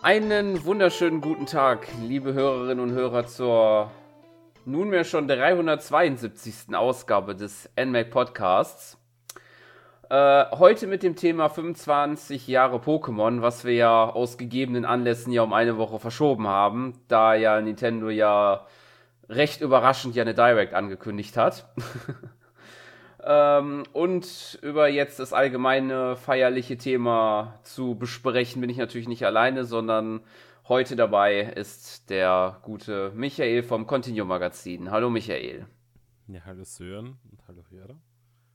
Einen wunderschönen guten Tag, liebe Hörerinnen und Hörer, zur nunmehr schon 372. Ausgabe des NMAC Podcasts. Äh, heute mit dem Thema 25 Jahre Pokémon, was wir ja aus gegebenen Anlässen ja um eine Woche verschoben haben, da ja Nintendo ja recht überraschend ja eine Direct angekündigt hat. ähm, und über jetzt das allgemeine feierliche Thema zu besprechen, bin ich natürlich nicht alleine, sondern heute dabei ist der gute Michael vom Continuum Magazin. Hallo Michael. Ja, hallo Sören und hallo Hörer.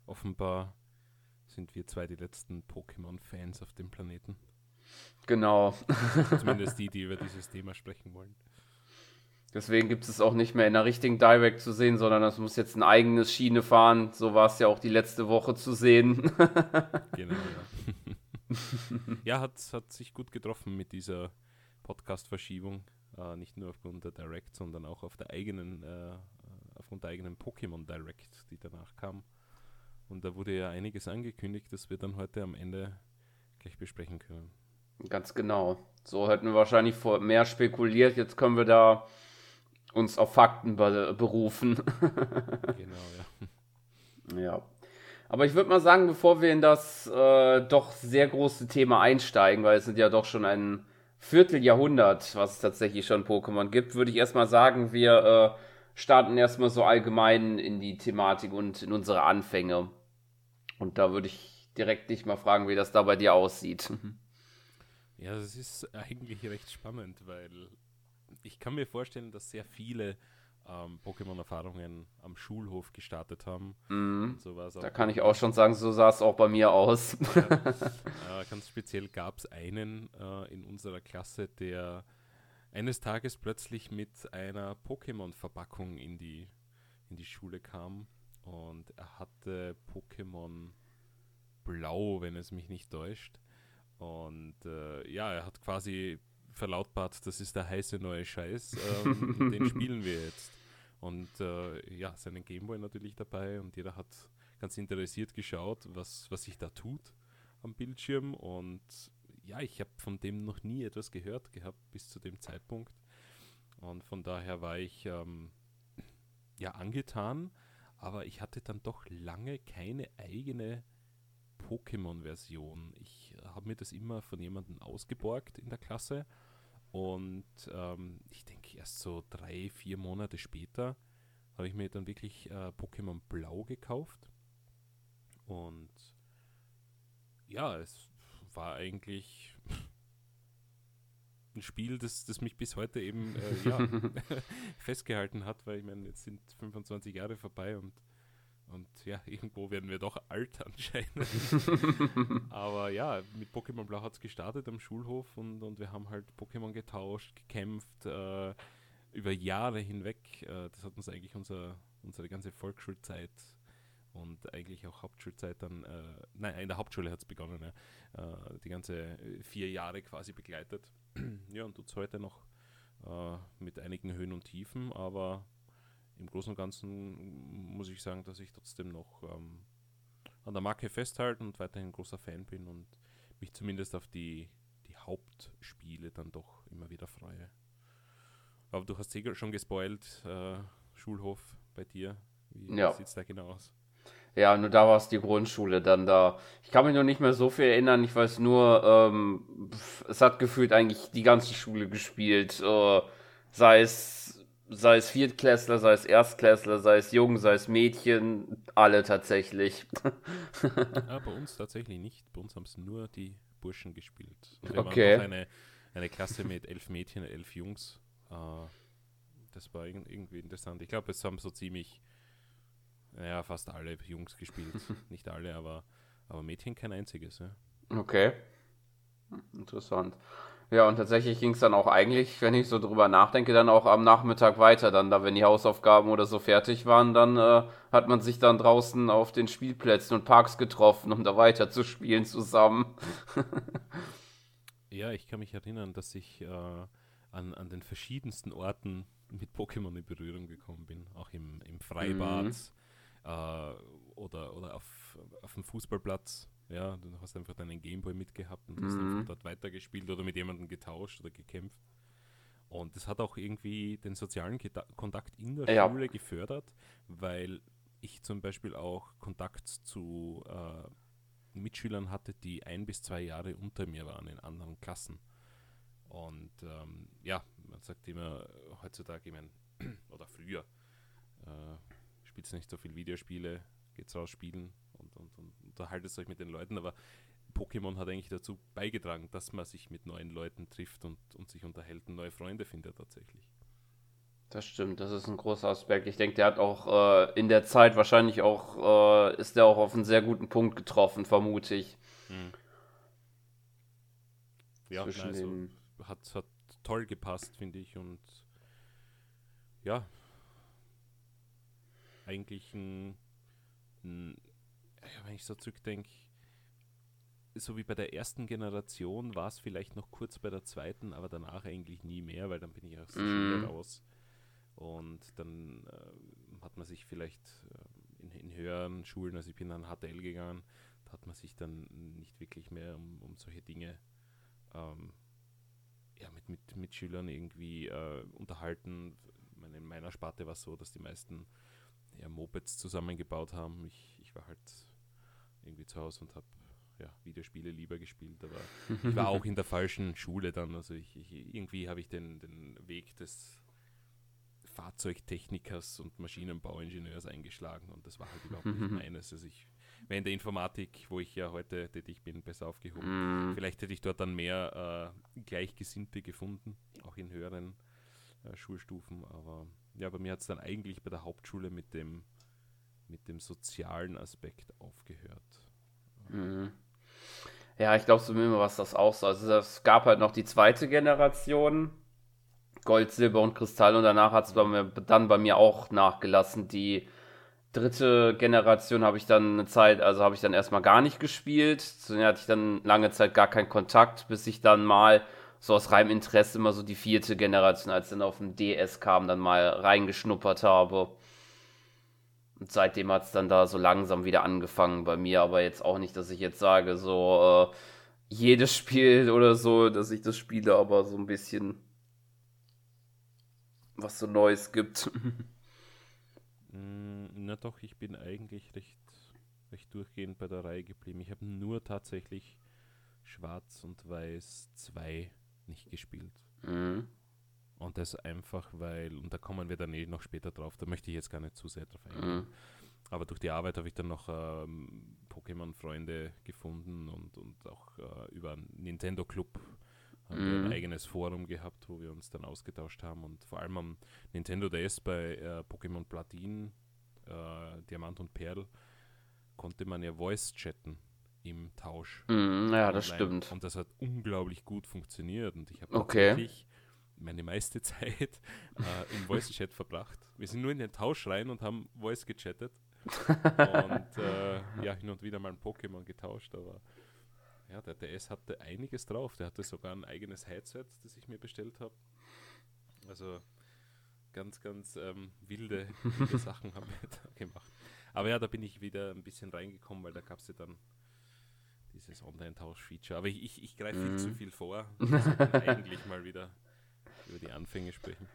Offenbar sind wir zwei die letzten Pokémon-Fans auf dem Planeten. Genau. Zumindest die, die über dieses Thema sprechen wollen. Deswegen gibt es auch nicht mehr in der richtigen Direct zu sehen, sondern das muss jetzt ein eigenes Schiene fahren. So war es ja auch die letzte Woche zu sehen. genau, ja. ja, hat, hat sich gut getroffen mit dieser Podcast-Verschiebung. Äh, nicht nur aufgrund der Direct, sondern auch auf der eigenen, äh, aufgrund der eigenen Pokémon Direct, die danach kam. Und da wurde ja einiges angekündigt, das wir dann heute am Ende gleich besprechen können. Ganz genau. So hätten wir wahrscheinlich vor mehr spekuliert. Jetzt können wir da uns auf Fakten be berufen. genau, ja. Ja. Aber ich würde mal sagen, bevor wir in das äh, doch sehr große Thema einsteigen, weil es sind ja doch schon ein Vierteljahrhundert, was es tatsächlich schon Pokémon gibt, würde ich erstmal sagen, wir äh, starten erstmal so allgemein in die Thematik und in unsere Anfänge. Und da würde ich direkt dich mal fragen, wie das da bei dir aussieht. Ja, das ist eigentlich recht spannend, weil ich kann mir vorstellen, dass sehr viele ähm, Pokémon-Erfahrungen am Schulhof gestartet haben. Mm, so da kann ich auch schon sagen, so sah es auch bei mir aus. Ja, äh, ganz speziell gab es einen äh, in unserer Klasse, der eines Tages plötzlich mit einer Pokémon-Verpackung in die, in die Schule kam und er hatte Pokémon Blau, wenn es mich nicht täuscht. Und äh, ja, er hat quasi verlautbart, das ist der heiße neue Scheiß, ähm, den spielen wir jetzt. Und äh, ja, seinen Gameboy natürlich dabei und jeder hat ganz interessiert geschaut, was, was sich da tut am Bildschirm. Und ja, ich habe von dem noch nie etwas gehört gehabt bis zu dem Zeitpunkt. Und von daher war ich ähm, ja angetan, aber ich hatte dann doch lange keine eigene Pokémon-Version. Ich habe mir das immer von jemandem ausgeborgt in der Klasse und ähm, ich denke, erst so drei, vier Monate später habe ich mir dann wirklich äh, Pokémon Blau gekauft. Und ja, es war eigentlich ein Spiel, das, das mich bis heute eben äh, ja, festgehalten hat, weil ich meine, jetzt sind 25 Jahre vorbei und und ja, irgendwo werden wir doch alt anscheinend. Aber ja, mit Pokémon Blau hat es gestartet am Schulhof und, und wir haben halt Pokémon getauscht, gekämpft, äh, über Jahre hinweg. Äh, das hat uns eigentlich unser, unsere ganze Volksschulzeit und eigentlich auch Hauptschulzeit dann, äh, nein, in der Hauptschule hat es begonnen, ja, äh, die ganze vier Jahre quasi begleitet. ja, und tut es heute noch äh, mit einigen Höhen und Tiefen, aber im Großen und Ganzen muss ich sagen, dass ich trotzdem noch ähm, an der Marke festhalte und weiterhin großer Fan bin und mich zumindest auf die, die Hauptspiele dann doch immer wieder freue. Aber du hast schon gespoilt, äh, Schulhof bei dir. Wie ja. sieht es da genau aus? Ja, nur da war es die Grundschule dann da. Ich kann mich noch nicht mehr so viel erinnern. Ich weiß nur, ähm, es hat gefühlt eigentlich die ganze Schule gespielt. Äh, sei es sei es Viertklässler, sei es Erstklässler, sei es Jungen, sei es Mädchen, alle tatsächlich. ja, bei uns tatsächlich nicht. Bei uns haben es nur die Burschen gespielt. Und wir okay. waren eine, eine Klasse mit elf Mädchen, elf Jungs. Uh, das war irgendwie interessant. Ich glaube, es haben so ziemlich, ja, fast alle Jungs gespielt. nicht alle, aber, aber Mädchen kein einziges. Ja. Okay. Interessant. Ja, und tatsächlich ging es dann auch eigentlich, wenn ich so drüber nachdenke, dann auch am Nachmittag weiter. Dann, da wenn die Hausaufgaben oder so fertig waren, dann äh, hat man sich dann draußen auf den Spielplätzen und Parks getroffen, um da weiter zu spielen zusammen. ja, ich kann mich erinnern, dass ich äh, an, an den verschiedensten Orten mit Pokémon in Berührung gekommen bin. Auch im, im Freibad mhm. äh, oder, oder auf, auf dem Fußballplatz Ja, du hast einfach deinen Gameboy mitgehabt und hast Mhm. einfach dort weitergespielt oder mit jemandem getauscht oder gekämpft. Und das hat auch irgendwie den sozialen Geta- Kontakt in der Ja. Schule gefördert, weil ich zum Beispiel auch Kontakt zu äh, Mitschülern hatte, die ein bis zwei Jahre unter mir waren in anderen Klassen. Und ähm, ja, man sagt immer heutzutage, ich mein, oder früher, äh, spielt nicht so viel Videospiele, geht's raus spielen und, und, und unterhaltet euch mit den Leuten, aber Pokémon hat eigentlich dazu beigetragen, dass man sich mit neuen Leuten trifft und, und sich unterhält und neue Freunde findet tatsächlich. Das stimmt, das ist ein großer Aspekt. Ich denke, der hat auch äh, in der Zeit wahrscheinlich auch, äh, ist der auch auf einen sehr guten Punkt getroffen, vermute ich. Ja, Zwischen also den- hat, hat toll gepasst, finde ich. Und ja, eigentlich ein, ein wenn ich so zurückdenke, so wie bei der ersten Generation war es vielleicht noch kurz bei der zweiten, aber danach eigentlich nie mehr, weil dann bin ich aus der Schule Mhm. raus. Und dann äh, hat man sich vielleicht äh, in, in höheren Schulen, also ich bin an HTL gegangen, da hat man sich dann nicht wirklich mehr um, um solche Dinge ähm, ja, mit, mit, mit Schülern irgendwie äh, unterhalten. Meine, in meiner Sparte war es so, dass die meisten ja, Mopeds zusammengebaut haben. Ich, ich war halt irgendwie zu Hause und habe ja, Videospiele lieber gespielt, aber ich war auch in der falschen Schule dann. Also ich, ich, irgendwie habe ich den, den Weg des Fahrzeugtechnikers und Maschinenbauingenieurs eingeschlagen und das war halt überhaupt nicht meines. Also ich wäre in der Informatik, wo ich ja heute tätig bin, besser aufgehoben. Mm, Vielleicht hätte ich dort dann mehr äh, Gleichgesinnte gefunden, auch in höheren äh, Schulstufen. Aber ja, bei mir hat es dann eigentlich bei der Hauptschule mit dem, mit dem sozialen Aspekt aufgehört. mm. Ja, ich glaube, war es das auch so. Also es gab halt noch die zweite Generation, Gold, Silber und Kristall, und danach hat es dann bei mir auch nachgelassen. Die dritte Generation habe ich dann eine Zeit, also habe ich dann erstmal gar nicht gespielt. Zu hatte ich dann lange Zeit gar keinen Kontakt, bis ich dann mal so aus reinem Interesse immer so die vierte Generation, als dann auf dem DS kam, dann mal reingeschnuppert habe. Und seitdem hat es dann da so langsam wieder angefangen bei mir, aber jetzt auch nicht, dass ich jetzt sage, so äh, jedes Spiel oder so, dass ich das spiele, aber so ein bisschen was so Neues gibt. Mm, na doch, ich bin eigentlich recht, recht durchgehend bei der Reihe geblieben. Ich habe nur tatsächlich Schwarz und Weiß 2 nicht gespielt. Mhm. Und das einfach, weil, und da kommen wir dann eh noch später drauf, da möchte ich jetzt gar nicht zu sehr drauf eingehen. Mhm. Aber durch die Arbeit habe ich dann noch ähm, Pokémon-Freunde gefunden und, und auch äh, über einen Nintendo Club haben wir Mhm. ein eigenes Forum gehabt, wo wir uns dann ausgetauscht haben. Und vor allem am Nintendo DS bei äh, Pokémon Platin, äh, Diamant und Perl, konnte man ja Voice chatten im Tausch. Mhm. Ja, das online. stimmt. Und das hat unglaublich gut funktioniert. Und ich habe Okay. tatsächlich meine meiste Zeit äh, im Voice-Chat verbracht. Wir sind nur in den Tausch rein und haben Voice gechattet. und äh, ja, hin und wieder mal ein Pokémon getauscht, aber ja, der DS hatte einiges drauf. Der hatte sogar ein eigenes Headset, das ich mir bestellt habe. Also ganz, ganz ähm, wilde, wilde Sachen haben wir da gemacht. Aber ja, da bin ich wieder ein bisschen reingekommen, weil da gab es ja dann dieses Online-Tausch-Feature. Aber ich, ich, ich greife viel Mhm. zu viel vor. Eigentlich mal wieder über die Anfänge sprechen.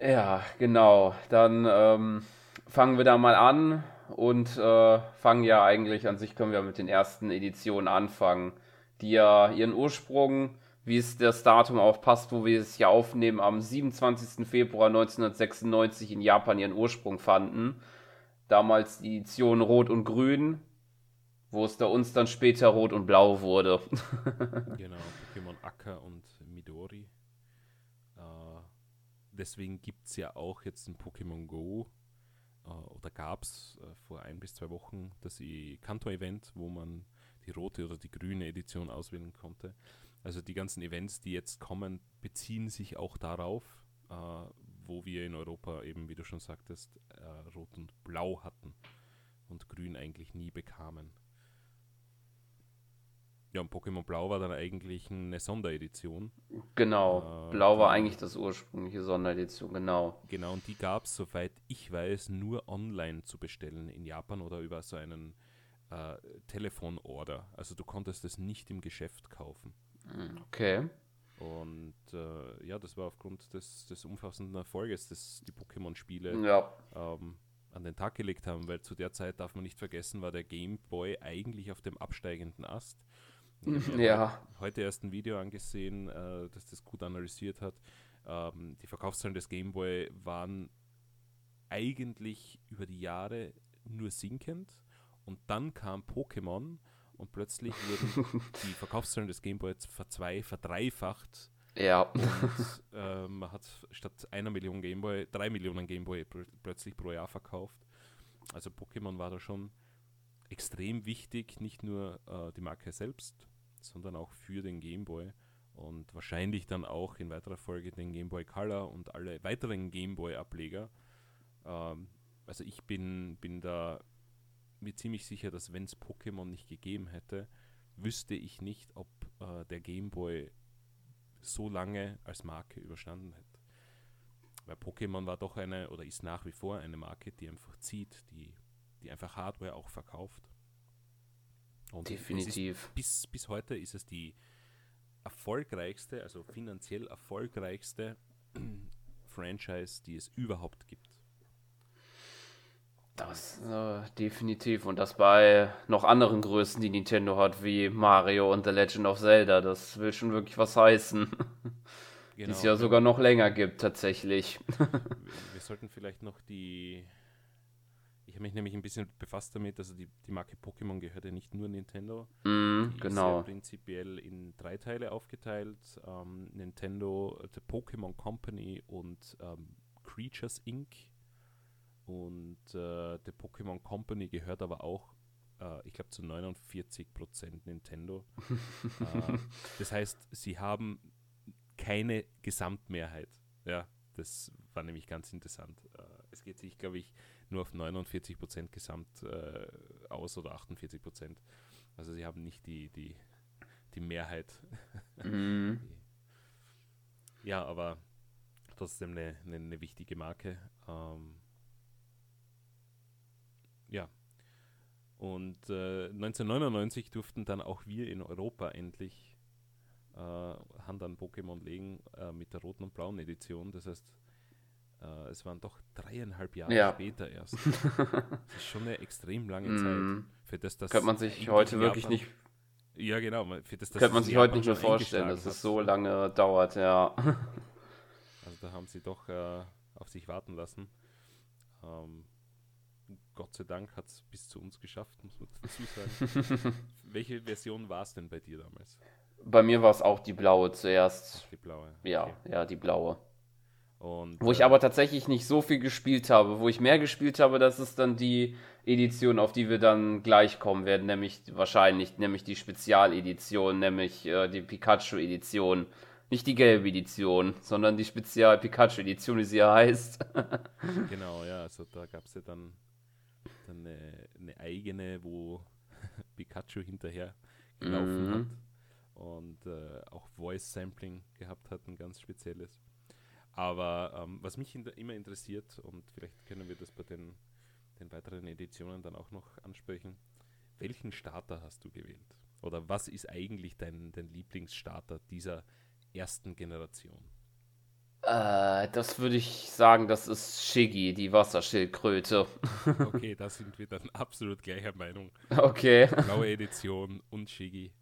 Ja, genau. Dann ähm, fangen wir da mal an und äh, fangen ja eigentlich an sich können wir mit den ersten Editionen anfangen, die ja ihren Ursprung, wie es das Datum auch passt, wo wir es hier aufnehmen, am 27. Februar 1996 in Japan ihren Ursprung fanden. Damals die Edition Rot und Grün, wo es da uns dann später Rot und Blau wurde. Genau, Pokémon Acker und Midori. Deswegen gibt es ja auch jetzt ein Pokémon Go, äh, oder gab es äh, vor ein bis zwei Wochen das Kanto-Event, wo man die rote oder die grüne Edition auswählen konnte. Also die ganzen Events, die jetzt kommen, beziehen sich auch darauf, äh, wo wir in Europa eben, wie du schon sagtest, äh, Rot und Blau hatten und Grün eigentlich nie bekamen. Ja, und Pokémon Blau war dann eigentlich eine Sonderedition. Genau. Äh, Blau war eigentlich das ursprüngliche Sonderedition, genau. Genau, und die gab es, soweit ich weiß, nur online zu bestellen in Japan oder über so einen äh, Telefonorder. Also du konntest es nicht im Geschäft kaufen. Hm, okay. Und äh, ja, das war aufgrund des, des umfassenden Erfolges, des die Pokémon-Spiele Ja. ähm, an den Tag gelegt haben, weil zu der Zeit darf man nicht vergessen, war der Game Boy eigentlich auf dem absteigenden Ast. Mir Ja. heute erst ein Video angesehen, äh, das das gut analysiert hat. Ähm, die Verkaufszahlen des Game Boy waren eigentlich über die Jahre nur sinkend und dann kam Pokémon und plötzlich wurden die Verkaufszahlen des Game Boy verzwei, verdreifacht Ja. und äh, man hat statt einer Million Gameboy drei Millionen Gameboy pl plötzlich pro Jahr verkauft. Also Pokémon war da schon extrem wichtig, nicht nur äh, die Marke selbst, sondern auch für den Gameboy und wahrscheinlich dann auch in weiterer Folge den Gameboy Color und alle weiteren Gameboy-Ableger. Ähm, also ich bin, bin da mir ziemlich sicher, dass wenn es Pokémon nicht gegeben hätte, wüsste ich nicht, ob äh, der Gameboy so lange als Marke überstanden hätte. Weil Pokémon war doch eine oder ist nach wie vor eine Marke, die einfach zieht, die, die einfach Hardware auch verkauft. Und Definitiv. Ist, bis, bis heute ist es die erfolgreichste, also finanziell erfolgreichste Franchise, die es überhaupt gibt. Das äh, definitiv. Und das bei noch anderen Größen, die Nintendo hat, wie Mario und The Legend of Zelda. Das will schon wirklich was heißen. Die es Genau, ja sogar noch länger gibt, tatsächlich. wir, wir sollten vielleicht noch die. Ich habe mich nämlich ein bisschen befasst damit, also die, die Marke Pokémon gehört ja nicht nur Nintendo. Mm, Die ist ja genau. prinzipiell in drei Teile aufgeteilt. Ähm, Nintendo, The Pokémon Company und ähm, Creatures Inc. Und äh, The Pokémon Company gehört aber auch, äh, ich glaube, zu 49% Nintendo. äh, das heißt, sie haben keine Gesamtmehrheit. Ja, das war nämlich ganz interessant. Äh, es geht sich, glaube ich, nur auf 49% Gesamt äh, aus oder 48%. Also sie haben nicht die, die, die Mehrheit. Mm, Ja, aber trotzdem eine, eine, eine wichtige Marke. Ähm, ja. Und äh, 1999 durften dann auch wir in Europa endlich äh, Hand an Pokémon legen äh, mit der roten und blauen Edition. Das heißt, äh, es waren doch dreieinhalb Jahre Ja. später erst. das ist schon eine extrem lange. Zeit. Für das, das Könnte man sich heute wirklich Japan- nicht, Ja, genau. Für das, das könnte man sich heute Japan nicht mehr vorstellen, dass es so lange dauert, ja. Also da haben sie doch äh, auf sich warten lassen. Ähm, Gott sei Dank hat es bis zu uns geschafft, muss man dazu sagen. Welche Version war es denn bei dir damals? Bei mir war es auch die blaue zuerst. Die blaue. Ja, okay. ja, die blaue. Und, Wo ich äh, aber tatsächlich nicht so viel gespielt habe. Wo ich mehr gespielt habe, das ist dann die Edition, auf die wir dann gleich kommen werden, nämlich wahrscheinlich, nämlich die Spezialedition, nämlich äh, die Pikachu-Edition. Nicht die gelbe Edition, sondern die Spezial-Pikachu-Edition, wie sie ja heißt. Genau, ja, also da gab es ja dann, dann eine, eine eigene, wo Pikachu hinterher gelaufen Mhm. hat und äh, auch Voice Sampling gehabt hat, ein ganz spezielles. Aber ähm, was mich in immer interessiert, und vielleicht können wir das bei den, den weiteren Editionen dann auch noch ansprechen, welchen Starter hast du gewählt? Oder was ist eigentlich dein, dein Lieblingsstarter dieser ersten Generation? Äh, das würde ich sagen, das ist Shiggy, die Wasserschildkröte. Okay, da sind wir dann absolut gleicher Meinung. Okay. Blaue Edition und Shiggy.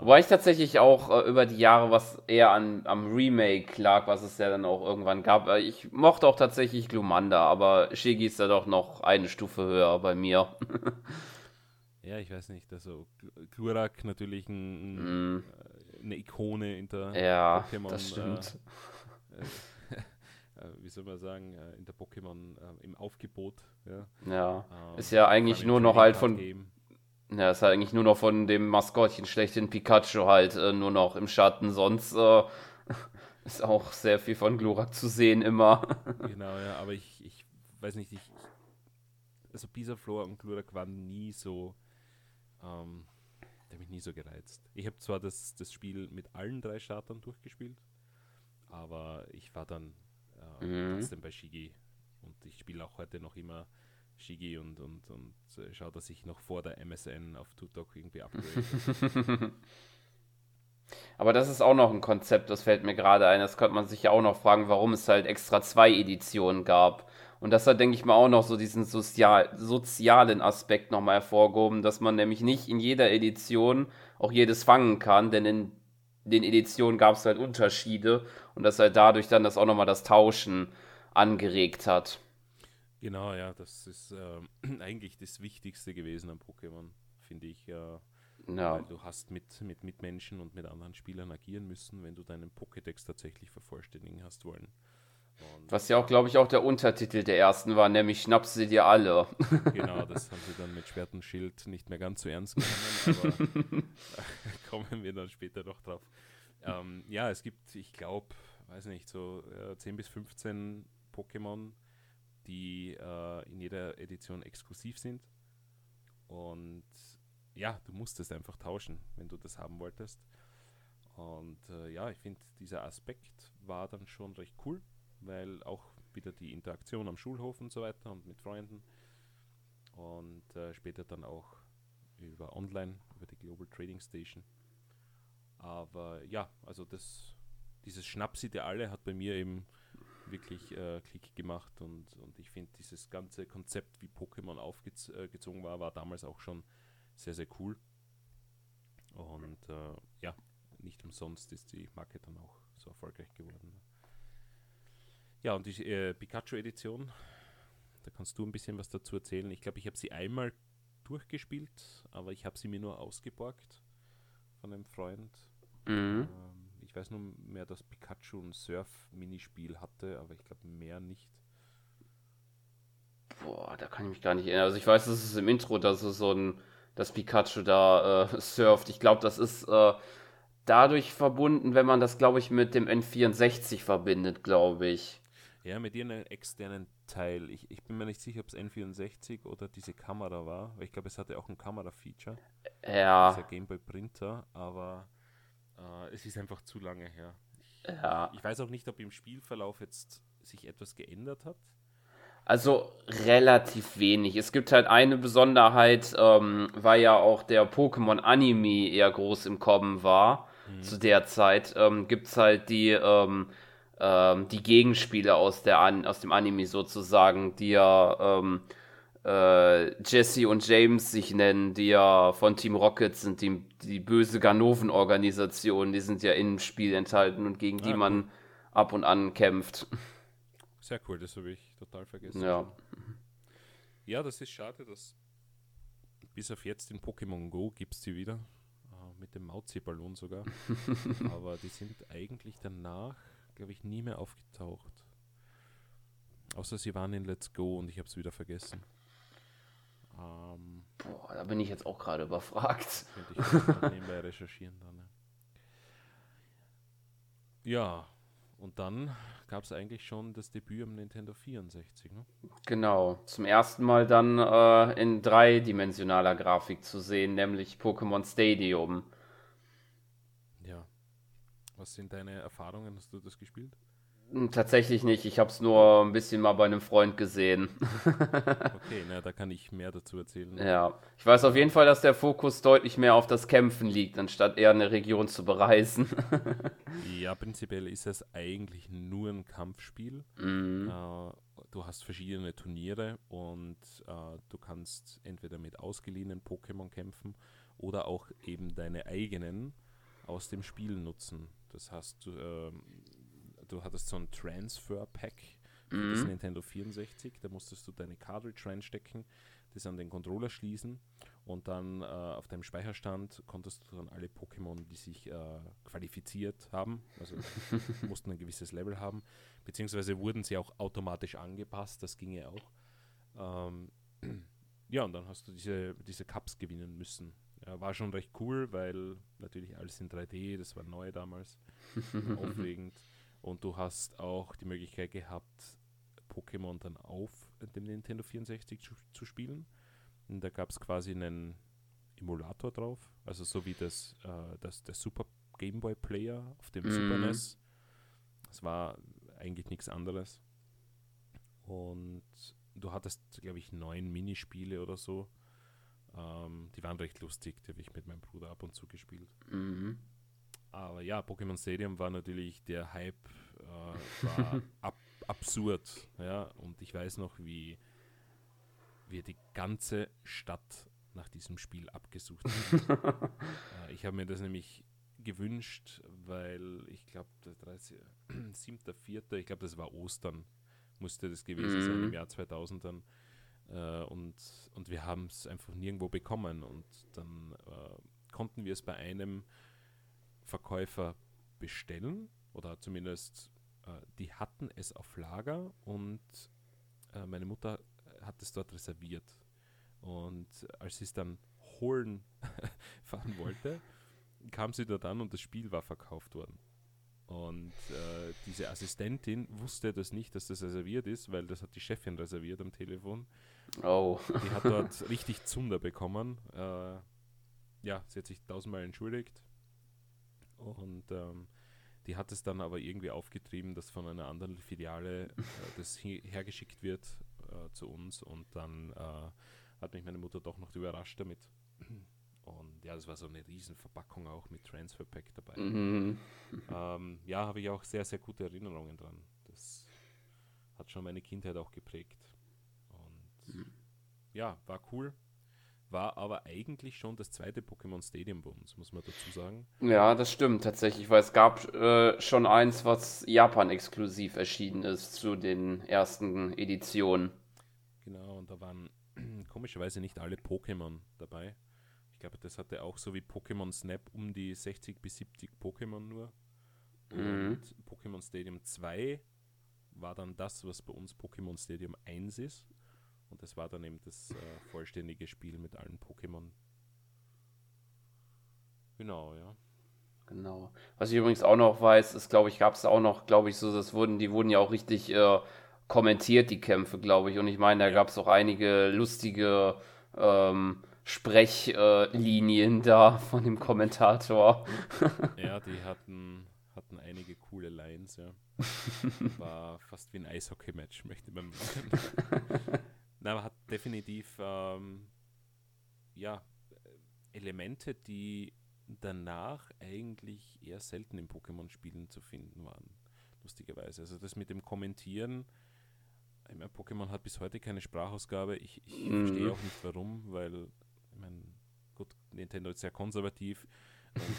Wobei ich tatsächlich auch äh, über die Jahre was eher an, am Remake lag, was es ja dann auch irgendwann gab. Äh, ich mochte auch tatsächlich Glumanda, aber Shiggy ist ja doch noch eine Stufe höher bei mir. ja, ich weiß nicht. Also Gl- Glurak natürlich ein, Mm, äh, eine Ikone in der ja, Pokémon, das stimmt. äh, äh, wie soll man sagen, äh, in der Pokémon äh, im Aufgebot. Ja, Ja. Ähm, Ist ja eigentlich nur noch halt von, Game. Ja, ist halt eigentlich nur noch von dem Maskottchen schlechthin Pikachu halt äh, nur noch im Schatten. Sonst äh, ist auch sehr viel von Glurak zu sehen immer. Genau, ja, aber ich, ich weiß nicht, ich, also Pisaflor und Glurak waren nie so, ähm, der mich nie so gereizt. Ich habe zwar das, das Spiel mit allen drei Startern durchgespielt, aber ich war dann äh, Mhm. trotzdem bei Shigi und ich spiele auch heute noch immer Shigi und, und, und schaut, dass ich noch vor der MSN auf Tutok irgendwie upgrade. Aber das ist auch noch ein Konzept, das fällt mir gerade ein. Das könnte man sich ja auch noch fragen, warum es halt extra zwei Editionen gab. Und das hat, denke ich mal, auch noch so diesen sozial, sozialen Aspekt nochmal hervorgehoben, dass man nämlich nicht in jeder Edition auch jedes fangen kann, denn in den Editionen gab es halt Unterschiede und dass halt dadurch dann das auch nochmal das Tauschen angeregt hat. Genau, ja, das ist äh, eigentlich das Wichtigste gewesen am Pokémon, finde ich. Äh, ja. Weil du hast mit, mit Mitmenschen und mit anderen Spielern agieren müssen, wenn du deinen Pokédex tatsächlich vervollständigen hast wollen. Und Was ja auch, glaube ich, auch der Untertitel der ersten war, nämlich Schnapp sie dir alle. Genau, das haben sie dann mit Schwert und Schild nicht mehr ganz so ernst genommen, aber kommen wir dann später noch drauf. Ähm, ja, es gibt, ich glaube, weiß nicht, so äh, 10 bis 15 Pokémon, die äh, in jeder Edition exklusiv sind. Und ja, du musstest einfach tauschen, wenn du das haben wolltest. Und äh, ja, ich finde, dieser Aspekt war dann schon recht cool, weil auch wieder die Interaktion am Schulhof und so weiter und mit Freunden und äh, später dann auch über online, über die Global Trading Station. Aber ja, also das, dieses Schnapsideale hat bei mir eben wirklich äh, Klick gemacht und, und ich finde dieses ganze Konzept, wie Pokémon aufgezogen war, war damals auch schon sehr, sehr cool. Und äh, ja, nicht umsonst ist die Marke dann auch so erfolgreich geworden. Ja, und die äh, Pikachu-Edition, da kannst du ein bisschen was dazu erzählen. Ich glaube, ich habe sie einmal durchgespielt, aber ich habe sie mir nur ausgeborgt von einem Freund. Mhm. Ich weiß nur mehr, dass Pikachu ein Surf-Minispiel hatte, aber ich glaube mehr nicht. Boah, da kann ich mich gar nicht erinnern. Also ich weiß, dass es im Intro, dass es so ein dass Pikachu da äh, surft. Ich glaube, das ist äh, dadurch verbunden, wenn man das, glaube ich, mit dem N64 verbindet, glaube ich. Ja, mit irgendeinem externen Teil. Ich, ich bin mir nicht sicher, ob es N64 oder diese Kamera war, weil ich glaube, es hatte auch ein Kamera-Feature. Ja. Dieser Gameboy Printer, aber äh, es ist einfach zu lange her. Ich, ja. ich weiß auch nicht, ob im Spielverlauf jetzt sich etwas geändert hat. Also relativ wenig. Es gibt halt eine Besonderheit, ähm, weil ja auch der Pokémon-Anime eher groß im Kommen war mhm. zu der Zeit, ähm, gibt es halt die, ähm, ähm, die Gegenspiele aus, der An aus dem Anime sozusagen, die ja ähm, äh, Jesse und James sich nennen, die ja von Team Rocket sind, die, die böse Ganoven-Organisation, die sind ja im Spiel enthalten und gegen ah, die man ab und an kämpft. Sehr cool, das habe ich total vergessen. Ja. Ja, das ist schade, dass bis auf jetzt in Pokémon Go gibt es sie wieder. Äh, mit dem Mauzi-Ballon sogar. Aber die sind eigentlich danach, glaube ich, nie mehr aufgetaucht. Außer sie waren in Let's Go und ich habe es wieder vergessen. Ähm, Boah, da bin ich jetzt auch gerade überfragt. Könnte ich nebenbei recherchieren dann. Ja, und dann gab es eigentlich schon das Debüt am Nintendo 64. Ne? Genau, zum ersten Mal dann äh, in dreidimensionaler Grafik zu sehen, nämlich Pokémon Stadium. Ja. Was sind deine Erfahrungen? Hast du das gespielt? Hm, tatsächlich nicht. Ich habe es nur ein bisschen mal bei einem Freund gesehen. okay, na, da kann ich mehr dazu erzählen. Ja, ich weiß auf jeden Fall, dass der Fokus deutlich mehr auf das Kämpfen liegt, anstatt eher eine Region zu bereisen. ja, prinzipiell ist es eigentlich nur ein Kampfspiel. Mhm. Äh, du hast verschiedene Turniere und äh, du kannst entweder mit ausgeliehenen Pokémon kämpfen oder auch eben deine eigenen aus dem Spiel nutzen. Das heißt, du, äh, du hattest so ein Transfer-Pack für mhm. das Nintendo 64. Da musstest du deine Cartridge reinstecken, das an den Controller schließen und dann äh, auf deinem Speicherstand konntest du dann alle Pokémon, die sich äh, qualifiziert haben, also mussten ein gewisses Level haben, beziehungsweise wurden sie auch automatisch angepasst, das ginge auch. Ähm, ja, und dann hast du diese, diese Cups gewinnen müssen. Ja, war schon recht cool, weil natürlich alles in 3D, das war neu damals, aufregend. Und du hast auch die Möglichkeit gehabt, Pokémon dann auf dem Nintendo 64 zu, zu spielen. Und da gab es quasi einen Emulator drauf, also so wie das, äh, das der Super Game Boy Player auf dem mm. Super NES. Das war eigentlich nichts anderes. Und du hattest, glaube ich, neun Minispiele oder so. Ähm, die waren recht lustig, die habe ich mit meinem Bruder ab und zu gespielt. Mhm. Aber ja, Pokémon Stadium war natürlich, der Hype äh, war ab, absurd. Ja? Und ich weiß noch, wie wir die ganze Stadt nach diesem Spiel abgesucht haben. äh, ich habe mir das nämlich gewünscht, weil ich glaube, der 7.4., ich glaube, das war Ostern, musste das gewesen sein im Mhm. Jahr 2000 dann. Äh, und, und wir haben es einfach nirgendwo bekommen. Und dann äh, konnten wir es bei einem Verkäufer bestellen oder zumindest äh, die hatten es auf Lager und äh, meine Mutter hat es dort reserviert. Und als sie es dann holen fahren wollte, kam sie dort an und das Spiel war verkauft worden. Und äh, diese Assistentin wusste das nicht, dass das reserviert ist, weil das hat die Chefin reserviert am Telefon. Oh. Die hat dort richtig Zunder bekommen. Äh, ja, sie hat sich tausendmal entschuldigt. Und ähm, die hat es dann aber irgendwie aufgetrieben, dass von einer anderen Filiale äh, das hi- hergeschickt wird äh, zu uns. Und dann äh, hat mich meine Mutter doch noch überrascht damit. Und ja, das war so eine riesen Verpackung auch mit Transfer Pack dabei. Mhm. Ähm, ja, habe ich auch sehr, sehr gute Erinnerungen dran. Das hat schon meine Kindheit auch geprägt. Und ja, war cool. War aber eigentlich schon das zweite Pokémon Stadium bei uns, muss man dazu sagen. Ja, das stimmt tatsächlich, weil es gab äh, schon eins, was Japan-exklusiv erschienen ist zu den ersten Editionen. Genau, und da waren komischerweise nicht alle Pokémon dabei. Ich glaube, das hatte auch so wie Pokémon Snap um die 60 bis 70 Pokémon nur. Mhm. Und Pokémon Stadium 2 war dann das, was bei uns Pokémon Stadium 1 ist. Und das war dann eben das äh, vollständige Spiel mit allen Pokémon. Genau, ja. Genau. Was ich übrigens auch noch weiß, ist, glaube ich, gab es auch noch, glaube ich, so, das wurden, die wurden ja auch richtig äh, kommentiert, die Kämpfe, glaube ich. Und ich meine, da gab es auch einige lustige ähm, Sprechlinien da von dem Kommentator. Ja, die hatten, hatten einige coole Lines, ja. War fast wie ein Eishockey-Match, möchte man sagen. Nein, aber hat definitiv ähm, ja, Elemente, die danach eigentlich eher selten in Pokémon-Spielen zu finden waren. Lustigerweise. Also das mit dem Kommentieren, ich meine, Pokémon hat bis heute keine Sprachausgabe. Ich, ich Mhm. verstehe auch nicht warum, weil, ich meine, gut, Nintendo ist sehr konservativ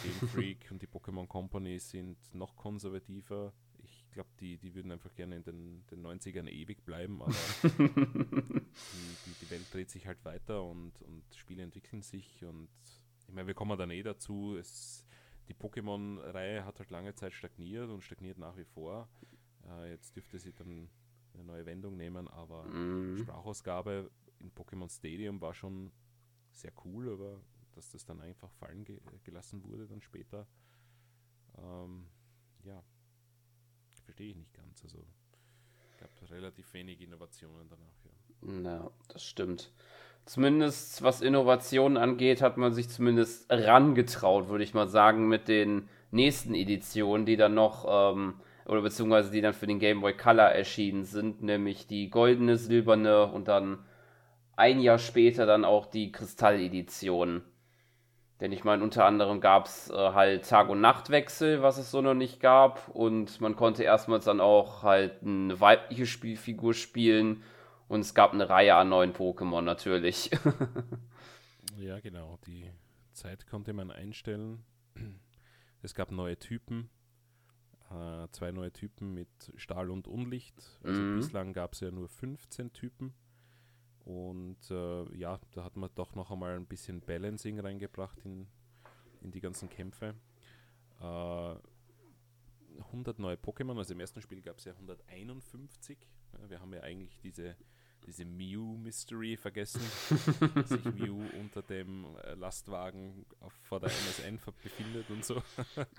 Game Freak und die Pokémon Company sind noch konservativer. Ich glaube, die, die würden einfach gerne in den, den 90ern ewig bleiben, aber die, die, die Welt dreht sich halt weiter und, und Spiele entwickeln sich und ich meine, wir kommen dann eh dazu, es, die Pokémon-Reihe hat halt lange Zeit stagniert und stagniert nach wie vor. Äh, jetzt dürfte sie dann eine neue Wendung nehmen, aber Mhm. Sprachausgabe in Pokémon Stadium war schon sehr cool, aber dass das dann einfach fallen ge gelassen wurde dann später, ähm, ja, verstehe ich nicht ganz. Also gab relativ wenig Innovationen danach, ja. Ja, das stimmt. Zumindest was Innovationen angeht, hat man sich zumindest rangetraut, würde ich mal sagen, mit den nächsten Editionen, die dann noch, ähm, oder beziehungsweise die dann für den Game Boy Color erschienen sind, nämlich die goldene, silberne und dann ein Jahr später dann auch die Kristall-Edition. Denn ich meine, unter anderem gab es äh, halt Tag- und Nachtwechsel, was es so noch nicht gab. Und man konnte erstmals dann auch halt eine weibliche Spielfigur spielen. Und es gab eine Reihe an neuen Pokémon natürlich. Ja, genau. Die Zeit konnte man einstellen. Es gab neue Typen. Äh, zwei neue Typen mit Stahl und Unlicht. Also Mhm. bislang gab es ja nur 15 Typen. Und äh, ja, da hat man doch noch einmal ein bisschen Balancing reingebracht in, in die ganzen Kämpfe. Äh, 100 neue Pokémon, also im ersten Spiel gab es ja 151. Ja, wir haben ja eigentlich diese, diese Mew-Mystery vergessen, dass sich Mew unter dem äh, Lastwagen auf, vor der MSN befindet und so.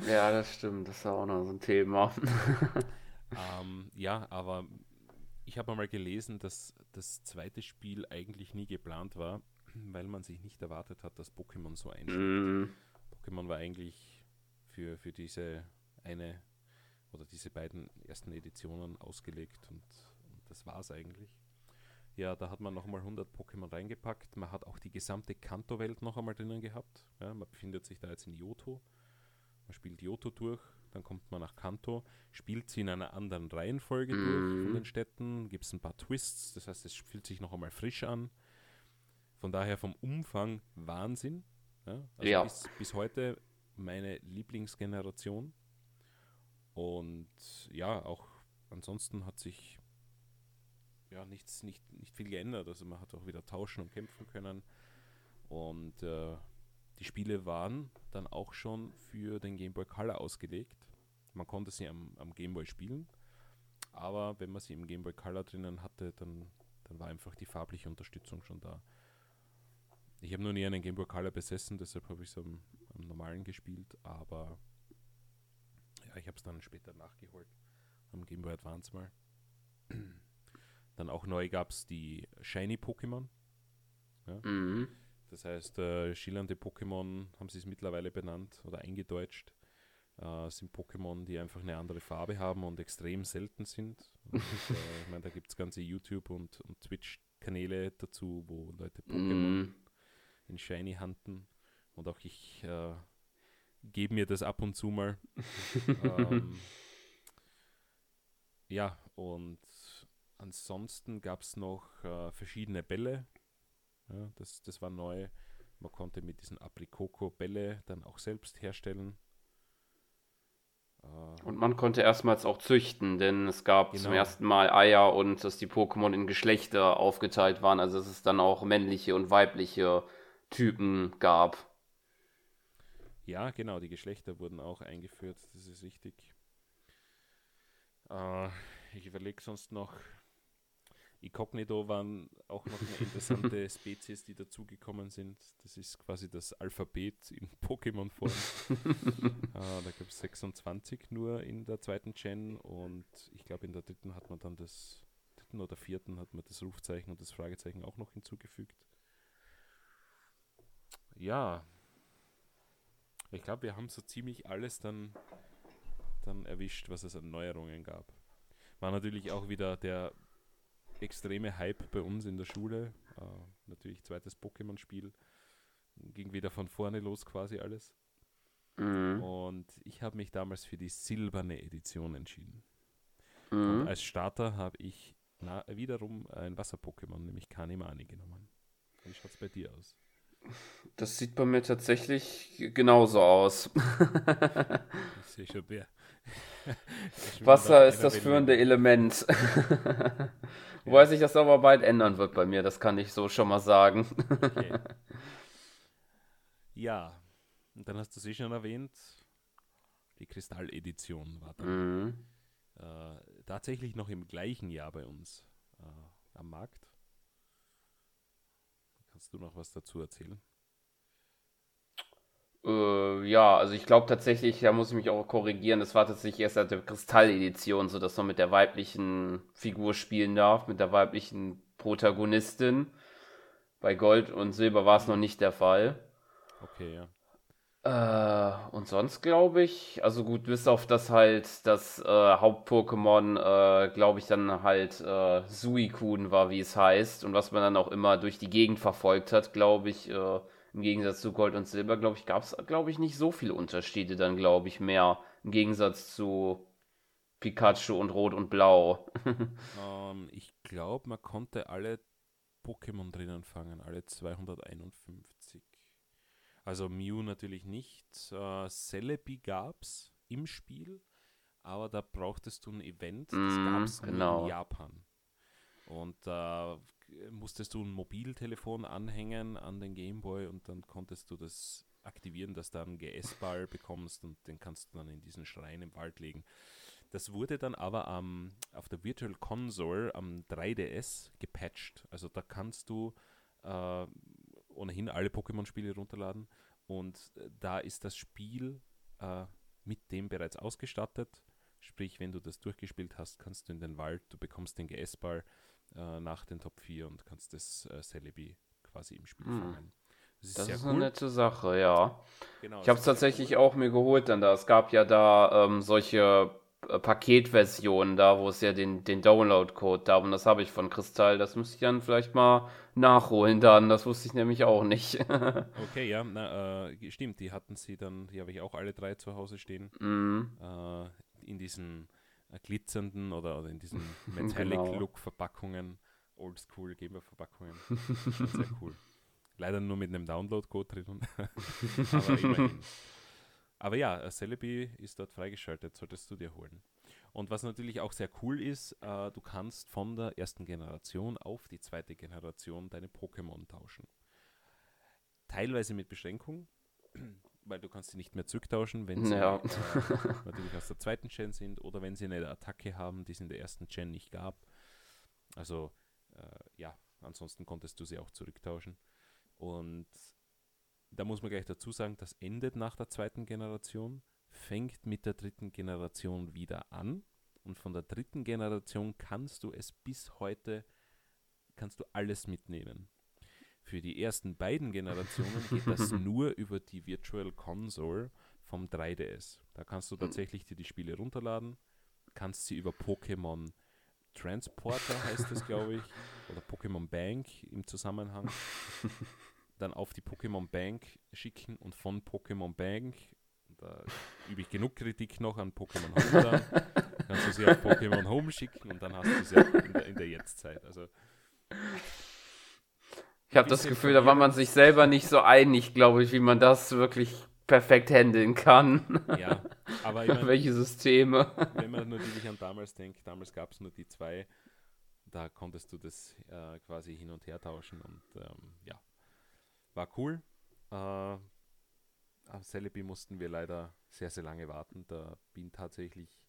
ja, das stimmt. Das ist auch noch so ein Thema. ähm, ja, aber ich habe mal gelesen, dass das zweite Spiel eigentlich nie geplant war, weil man sich nicht erwartet hat, dass Pokémon so einschlägt. Mhm. Pokémon war eigentlich für, für diese eine oder diese beiden ersten Editionen ausgelegt und, und das war es eigentlich. Ja, da hat man nochmal 100 Pokémon reingepackt. Man hat auch die gesamte Kanto-Welt noch einmal drinnen gehabt. Ja, man befindet sich da jetzt in Yoto. Man spielt Yoto durch, dann kommt man nach Kanto, spielt sie in einer anderen Reihenfolge mm. durch von den Städten, gibt es ein paar Twists, das heißt, es fühlt sich noch einmal frisch an. Von daher vom Umfang Wahnsinn. Ja, also ja. Bis, bis heute meine Lieblingsgeneration. Und ja, auch ansonsten hat sich ja nichts, nicht, nicht viel geändert. Also man hat auch wieder tauschen und kämpfen können. Und äh, die Spiele waren dann auch schon für den Game Boy Color ausgelegt. Man konnte sie am, am Game Boy spielen, aber wenn man sie im Game Boy Color drinnen hatte, dann, dann war einfach die farbliche Unterstützung schon da. Ich habe noch nie einen Game Boy Color besessen, deshalb habe ich es am, am, normalen gespielt, aber ja, ich habe es dann später nachgeholt am Game Boy Advance mal. Dann auch neu gab es die Shiny Pokémon. Ja. Mhm. Das heißt, äh, schillernde Pokémon haben sie es mittlerweile benannt oder eingedeutscht. Äh, sind Pokémon, die einfach eine andere Farbe haben und extrem selten sind. Und, äh, ich meine, da gibt es ganze YouTube- und, und Twitch-Kanäle dazu, wo Leute Pokémon mm. in Shiny handeln. Und auch ich äh, gebe mir das ab und zu mal. ähm, ja, und ansonsten gab es noch äh, verschiedene Bälle, ja, das, das war neu. Man konnte mit diesen Aprikoko Bälle dann auch selbst herstellen. Äh, und man konnte erstmals auch züchten, denn es gab genau. zum ersten Mal Eier und dass die Pokémon in Geschlechter aufgeteilt waren, also dass es dann auch männliche und weibliche Typen gab. Ja, genau, die Geschlechter wurden auch eingeführt, das ist richtig. Äh, ich überlege sonst noch, Inkognito waren auch noch eine interessante Spezies, die dazugekommen sind. Das ist quasi das Alphabet in Pokémon-Form. uh, da gab es 26 nur in der zweiten Gen und ich glaube in der dritten hat man dann das, dritten oder vierten hat man das Rufzeichen und das Fragezeichen auch noch hinzugefügt. Ja, ich glaube, wir haben so ziemlich alles dann, dann erwischt, was es an Neuerungen gab. War natürlich auch wieder der extreme Hype bei uns in der Schule. Äh, natürlich zweites Pokémon-Spiel. Ging wieder von vorne los quasi alles. Mhm. Und ich habe mich damals für die silberne Edition entschieden. Mhm. Und als Starter habe ich na, wiederum ein Wasser-Pokémon, nämlich Kanimani genommen. Wie schaut es bei dir aus? Das sieht bei mir tatsächlich genauso aus. ich sehe schon Bär. Wasser ist das führende Element. Wobei sich das aber bald ändern wird bei mir, das kann ich so schon mal sagen. Okay. Ja, und dann hast du sie schon erwähnt, die Kristall-Edition war dann mhm. äh, tatsächlich noch im gleichen Jahr bei uns äh, am Markt. Kannst du noch was dazu erzählen? Äh, ja, also ich glaube tatsächlich, da muss ich mich auch korrigieren, das war tatsächlich erst seit der Kristall-Edition, so dass man mit der weiblichen Figur spielen darf, mit der weiblichen Protagonistin. Bei Gold und Silber war es noch nicht der Fall. Okay, ja. Äh, und sonst glaube ich, also gut, bis auf das halt das äh, Haupt-Pokémon, äh, glaube ich, dann halt äh, Suicune war, wie es heißt, und was man dann auch immer durch die Gegend verfolgt hat, glaube ich, äh, im Gegensatz zu Gold und Silber, glaube ich, gab es, glaube ich, nicht so viele Unterschiede dann, glaube ich, mehr. Im Gegensatz zu Pikachu und Rot und Blau. ähm, ich glaube, man konnte alle Pokémon drinnen fangen, alle 251. Also Mew natürlich nicht. Äh, Celebi gab es im Spiel, aber da brauchtest du ein Event, das mm, gab es genau. in Japan. Und da äh, musstest du ein Mobiltelefon anhängen an den Gameboy und dann konntest du das aktivieren, dass du einen GS-Ball bekommst und den kannst du dann in diesen Schrein im Wald legen. Das wurde dann aber ähm, auf der Virtual Console am 3DS gepatcht. Also da kannst du äh, ohnehin alle Pokémon-Spiele runterladen und äh, da ist das Spiel äh, mit dem bereits ausgestattet. Sprich, wenn du das durchgespielt hast, kannst du in den Wald, du bekommst den GS-Ball äh, nach den Top 4 und kannst das äh, Celebi quasi im Spiel hm. fangen. Das ist, das ist cool. eine nette Sache, ja. Genau, ich habe es tatsächlich cool. auch mir geholt dann da. Es gab ja da ähm, solche äh, Paketversion da, wo es ja den, den Download-Code da und das habe ich von Kristall. Das müsste ich dann vielleicht mal nachholen dann. Das wusste ich nämlich auch nicht. okay, ja, na, äh, stimmt. Die hatten sie dann, die habe ich auch alle drei zu Hause stehen. Mhm. Äh, in diesen glitzernden oder, oder in diesen Metallic-Look-Verpackungen, Oldschool Gamer-Verpackungen. Sehr cool. Leider nur mit einem Download-Code drin. Aber immerhin. Aber ja, Celebi ist dort freigeschaltet, solltest du dir holen. Und was natürlich auch sehr cool ist, äh, du kannst von der ersten Generation auf die zweite Generation deine Pokémon tauschen. Teilweise mit Beschränkung, weil du kannst sie nicht mehr zurücktauschen, wenn sie Ja. äh, natürlich aus der zweiten Gen sind oder wenn sie eine Attacke haben, die es in der ersten Gen nicht gab. Also äh, ja, ansonsten konntest du sie auch zurücktauschen. Und da muss man gleich dazu sagen, das endet nach der zweiten Generation, fängt mit der dritten Generation wieder an. Und von der dritten Generation kannst du es bis heute, kannst du alles mitnehmen. Für die ersten beiden Generationen geht das nur über die Virtual Console vom 3DS. Da kannst du tatsächlich dir die Spiele runterladen, kannst sie über Pokémon Transporter heißt das, glaube ich, oder Pokémon Bank im Zusammenhang, dann auf die Pokémon Bank schicken und von Pokémon Bank, da übe ich genug Kritik noch an Pokémon Home dann, kannst du sie auf Pokémon Home schicken und dann hast du sie in der, in der Jetztzeit. Also Ich habe das Gefühl, da war man sich selber nicht so einig, glaube ich, wie man das wirklich perfekt handeln kann. ja, aber ich mein, Welche Systeme. wenn man natürlich an damals denkt, damals gab es nur die zwei, da konntest du das äh, quasi hin und her tauschen und ähm, ja, war cool. Äh, auf Celebi mussten wir leider sehr, sehr lange warten. Da bin tatsächlich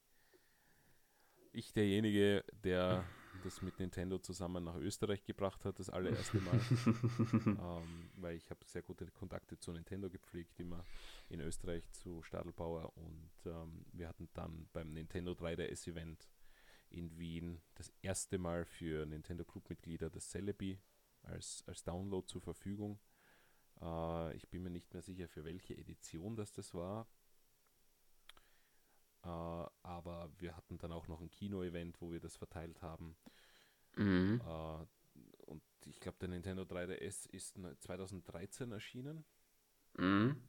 ich derjenige, der das mit Nintendo zusammen nach Österreich gebracht hat, das allererste Mal. ähm, weil ich habe sehr gute Kontakte zu Nintendo gepflegt, immer in Österreich zu Stadelbauer und ähm, wir hatten dann beim Nintendo 3DS Event in Wien das erste Mal für Nintendo Club-Mitglieder das Celebi als, als Download zur Verfügung. Äh, ich bin mir nicht mehr sicher, für welche Edition das das war. Äh, aber wir hatten dann auch noch ein Kino-Event, wo wir das verteilt haben. Mhm. Äh, und ich glaube, der Nintendo 3DS ist ne- 2013 erschienen. Mhm.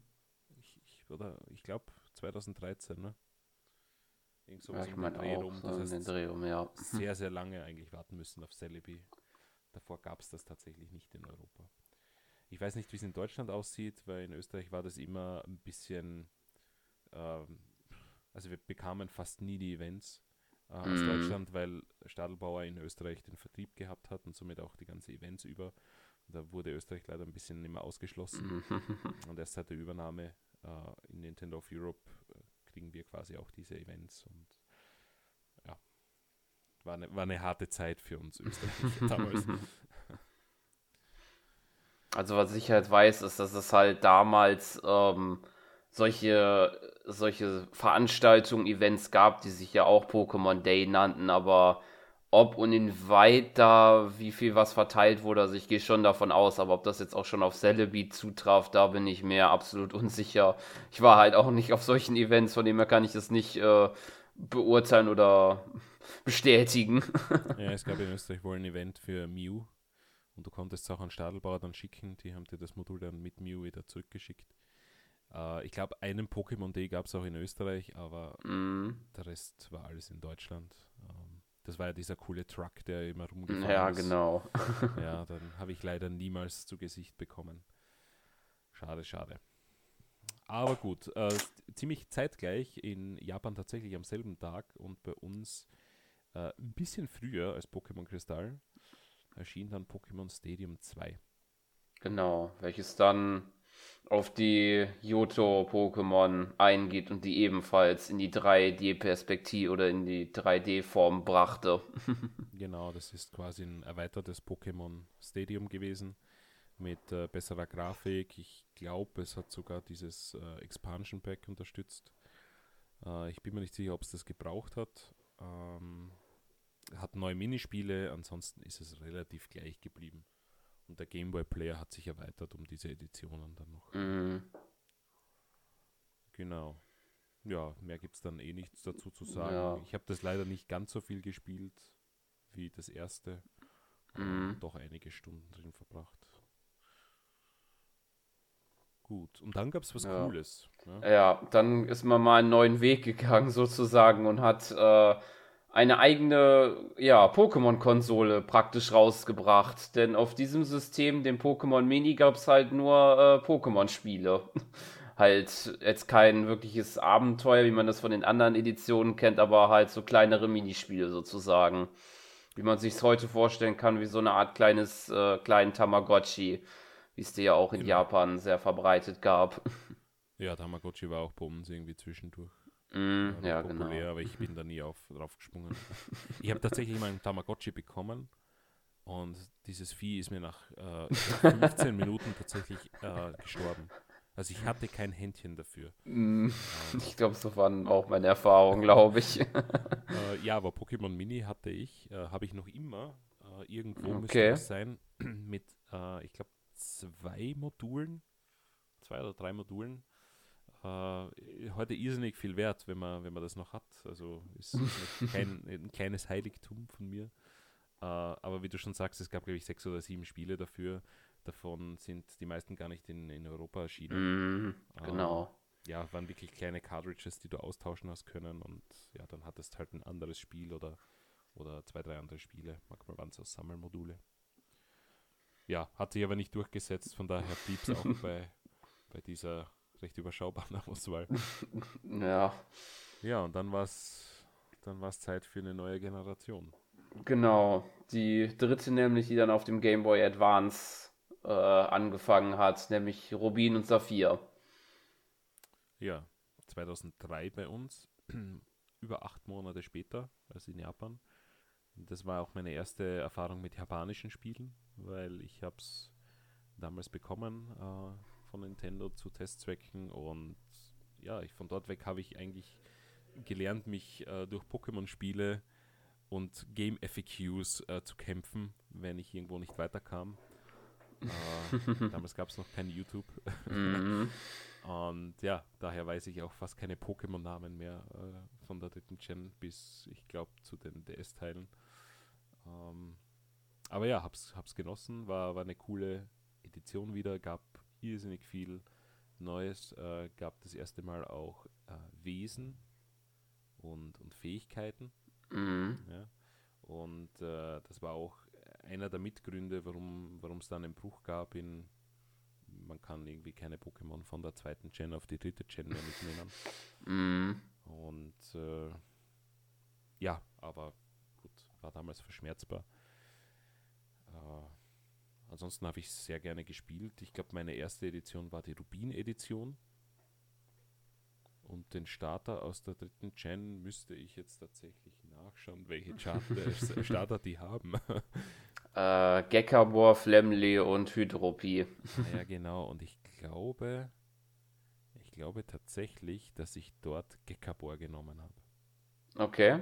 Ich, ich, oder ich glaube 2013, ne? Irgend Ja, sowas ich um meine Dreh rum. so Das heißt, Dreh rum, ja. sehr, sehr lange eigentlich warten müssen auf Celebi. Davor gab es das tatsächlich nicht in Europa. Ich weiß nicht, wie es in Deutschland aussieht, weil in Österreich war das immer ein bisschen, ähm, also wir bekamen fast nie die Events äh, aus Mhm. Deutschland, weil Stadelbauer in Österreich den Vertrieb gehabt hat und somit auch die ganzen Events über. Da wurde Österreich leider ein bisschen immer ausgeschlossen. Und erst seit der Übernahme äh, in Nintendo of Europe äh, kriegen wir quasi auch diese Events und ja, war eine, war eine harte Zeit für uns Österreicher damals. Also was ich halt weiß, ist, dass es halt damals ähm, solche, solche Veranstaltungen, Events gab, die sich ja auch Pokémon Day nannten, aber ob und inwieweit da wie viel was verteilt wurde, also ich gehe schon davon aus, aber ob das jetzt auch schon auf Celebi zutraf, da bin ich mir absolut unsicher. Ich war halt auch nicht auf solchen Events, von dem her kann ich das nicht äh, beurteilen oder bestätigen. ja, es gab in Österreich wohl ein Event für Mew und du konntest es auch an Stadelbauer dann schicken. Die haben dir das Modul dann mit Mew wieder zurückgeschickt. Äh, ich glaube, einen Pokémon Day gab es auch in Österreich, aber Mm, der Rest war alles in Deutschland. Ähm, das war ja dieser coole Truck, der immer rumgefahren ja, ist. genau. Ja, dann habe ich leider niemals zu Gesicht bekommen. Schade, schade. Aber gut, äh, ziemlich zeitgleich in Japan tatsächlich am selben Tag und bei uns äh, ein bisschen früher als Pokémon Kristall erschien dann Pokémon Stadium 2. Genau, welches dann auf die Johto-Pokémon eingeht und die ebenfalls in die 3D-Perspektive oder in die 3D-Form brachte. Genau, das ist quasi ein erweitertes Pokémon Stadium gewesen mit äh, besserer Grafik. Ich glaube, es hat sogar dieses äh, Expansion Pack unterstützt. Äh, ich bin mir nicht sicher, ob es das gebraucht hat. Ähm, hat neue Minispiele, ansonsten ist es relativ gleich geblieben. Und der Game Boy Player hat sich erweitert um diese Editionen dann noch. Mhm. Genau. ja, mehr gibt es dann eh nichts dazu zu sagen. Ja. Ich habe das leider nicht ganz so viel gespielt wie das erste. Mhm. Doch einige Stunden drin verbracht. Gut, und dann gab es was Ja. Cooles. Ne? Ja, dann ist man mal einen neuen Weg gegangen sozusagen und hat äh, eine eigene ja, Pokémon-Konsole praktisch rausgebracht. Denn auf diesem System, dem Pokémon Mini, gab es halt nur äh, Pokémon-Spiele. halt jetzt kein wirkliches Abenteuer, wie man das von den anderen Editionen kennt, aber halt so kleinere Minispiele sozusagen. Wie man sich heute vorstellen kann, wie so eine Art kleines, äh, kleinen Tamagotchi, wie es dir ja auch in Genau. Japan sehr verbreitet gab. Ja, Tamagotchi war auch bei uns irgendwie zwischendurch. Mm, ja, populär, genau. aber ich bin da nie auf, drauf gesprungen. ich habe tatsächlich mal einen Tamagotchi bekommen und dieses Vieh ist mir nach äh, ich glaub, 15 Minuten tatsächlich äh, gestorben. Also ich hatte kein Händchen dafür. Mm, Ich glaube, so waren auch meine Erfahrungen, glaube ich. Äh, ja, aber Pokémon Mini hatte ich, äh, habe ich noch immer. Äh, irgendwo müsste Okay. es sein, mit, äh, ich glaube, zwei Modulen, zwei oder drei Modulen. Äh, heute irrsinnig viel wert, wenn man, wenn man das noch hat. Also ist, ist kein, ein kleines Heiligtum von mir. Äh, aber wie du schon sagst, es gab, glaube ich, sechs oder sieben Spiele dafür. Davon sind die meisten gar nicht in, in Europa erschienen Mm, genau. ja, waren wirklich kleine Cartridges, die du austauschen hast können und ja, dann hattest halt ein anderes Spiel oder, oder zwei, drei andere Spiele. Manchmal waren es auch Sammelmodule. Ja, hat sich aber nicht durchgesetzt, von daher blieb es auch bei, bei dieser recht überschaubaren Auswahl. Ja, Ja, und dann war es dann war's Zeit für eine neue Generation. genau. Die dritte nämlich, die dann auf dem Game Boy Advance äh, angefangen hat, nämlich Rubin und Saphir. Ja, 2003 bei uns, über acht Monate später als in Japan. Das war auch meine erste Erfahrung mit japanischen Spielen, weil ich habe es damals bekommen äh, von Nintendo zu Testzwecken und ja, ich, von dort weg habe ich eigentlich gelernt, mich äh, durch Pokémon-Spiele und Game FAQs äh, zu kämpfen, wenn ich irgendwo nicht weiterkam. Äh, damals gab es noch kein YouTube. Mm, Und ja, daher weiß ich auch fast keine Pokémon-Namen mehr äh, von der dritten Gen bis, ich glaube, zu den DS-Teilen. Ähm, aber ja, hab's, hab's genossen, war, war eine coole Edition wieder, gab irrsinnig viel Neues, äh, gab das erste Mal auch äh, Wesen und, und Fähigkeiten. mm, Ja. Und äh, das war auch einer der Mitgründe, warum es dann einen Bruch gab in, man kann irgendwie keine Pokémon von der zweiten Gen auf die dritte Gen mehr mitnehmen. mm. Und äh, ja, aber gut, war damals verschmerzbar. Äh, ansonsten habe ich sehr gerne gespielt. Ich glaube, meine erste Edition war die Rubin-Edition. Und den Starter aus der dritten Gen müsste ich jetzt tatsächlich nachschauen, welche Charter, Starter die haben. Äh, Gekabor, Flemley und Hydropie. ja, genau. Und ich glaube, ich glaube tatsächlich, dass ich dort Gekabor genommen habe. Okay.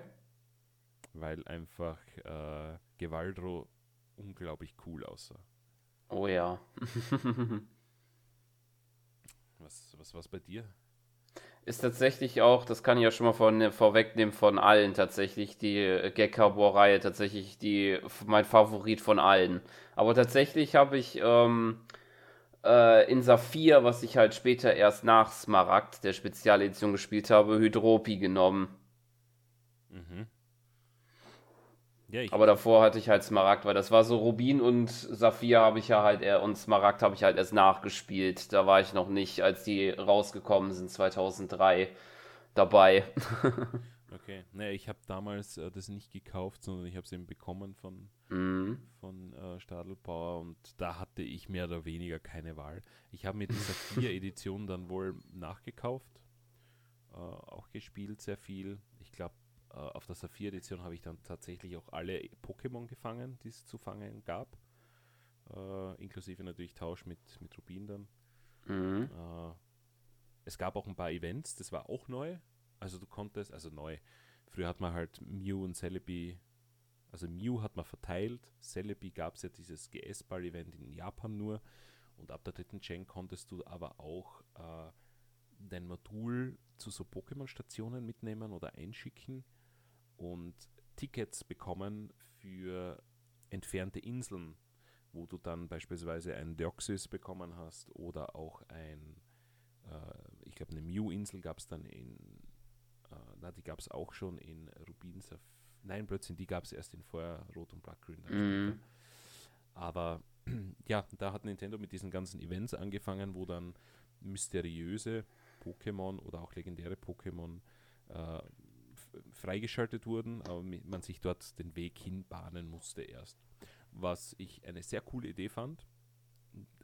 Weil einfach äh, Gewaldro unglaublich cool aussah. Oh ja. Was, was war's bei dir? Ist tatsächlich auch, das kann ich ja schon mal von, vorwegnehmen, von allen tatsächlich, die äh, Gekabor-Reihe tatsächlich die, mein Favorit von allen. Aber tatsächlich habe ich ähm, äh, in Saphir, was ich halt später erst nach Smaragd, der Spezialedition gespielt habe, Hydropi genommen. Mhm. Ja, Aber davor hatte ich halt Smaragd, weil das war so Rubin und Saphir habe ich ja halt eher und Smaragd habe ich halt erst nachgespielt. Da war ich noch nicht, als die rausgekommen sind 2003 dabei. okay. Naja, ich habe damals äh, das nicht gekauft, sondern ich habe es eben bekommen von, Mhm. von äh, Stadelbauer und da hatte ich mehr oder weniger keine Wahl. Ich habe mir diese vier Edition dann wohl nachgekauft, äh, auch gespielt sehr viel. Äh, auf der Saphir-Edition habe ich dann tatsächlich auch alle Pokémon gefangen, die es zu fangen gab. Äh, inklusive natürlich Tausch mit, mit Rubin dann. Mhm. Äh, es gab auch ein paar Events, das war auch neu. Also du konntest, also neu. Früher hat man halt Mew und Celebi, also Mew hat man verteilt. Celebi gab es ja dieses GS-Ball-Event in Japan nur. Und ab der dritten Gen konntest du aber auch äh, dein Modul zu so Pokémon-Stationen mitnehmen oder einschicken und Tickets bekommen für entfernte Inseln, wo du dann beispielsweise ein Deoxys bekommen hast oder auch ein, äh, ich glaube, eine Mew-Insel gab es dann in, äh, na, die gab es auch schon in Rubin Nein, plötzlich, die gab es erst in Feuer, Rot und Black Green. Mhm. Aber ja, da hat Nintendo mit diesen ganzen Events angefangen, wo dann mysteriöse Pokémon oder auch legendäre Pokémon äh, freigeschaltet wurden, aber man sich dort den Weg hinbahnen musste erst. Was ich eine sehr coole Idee fand,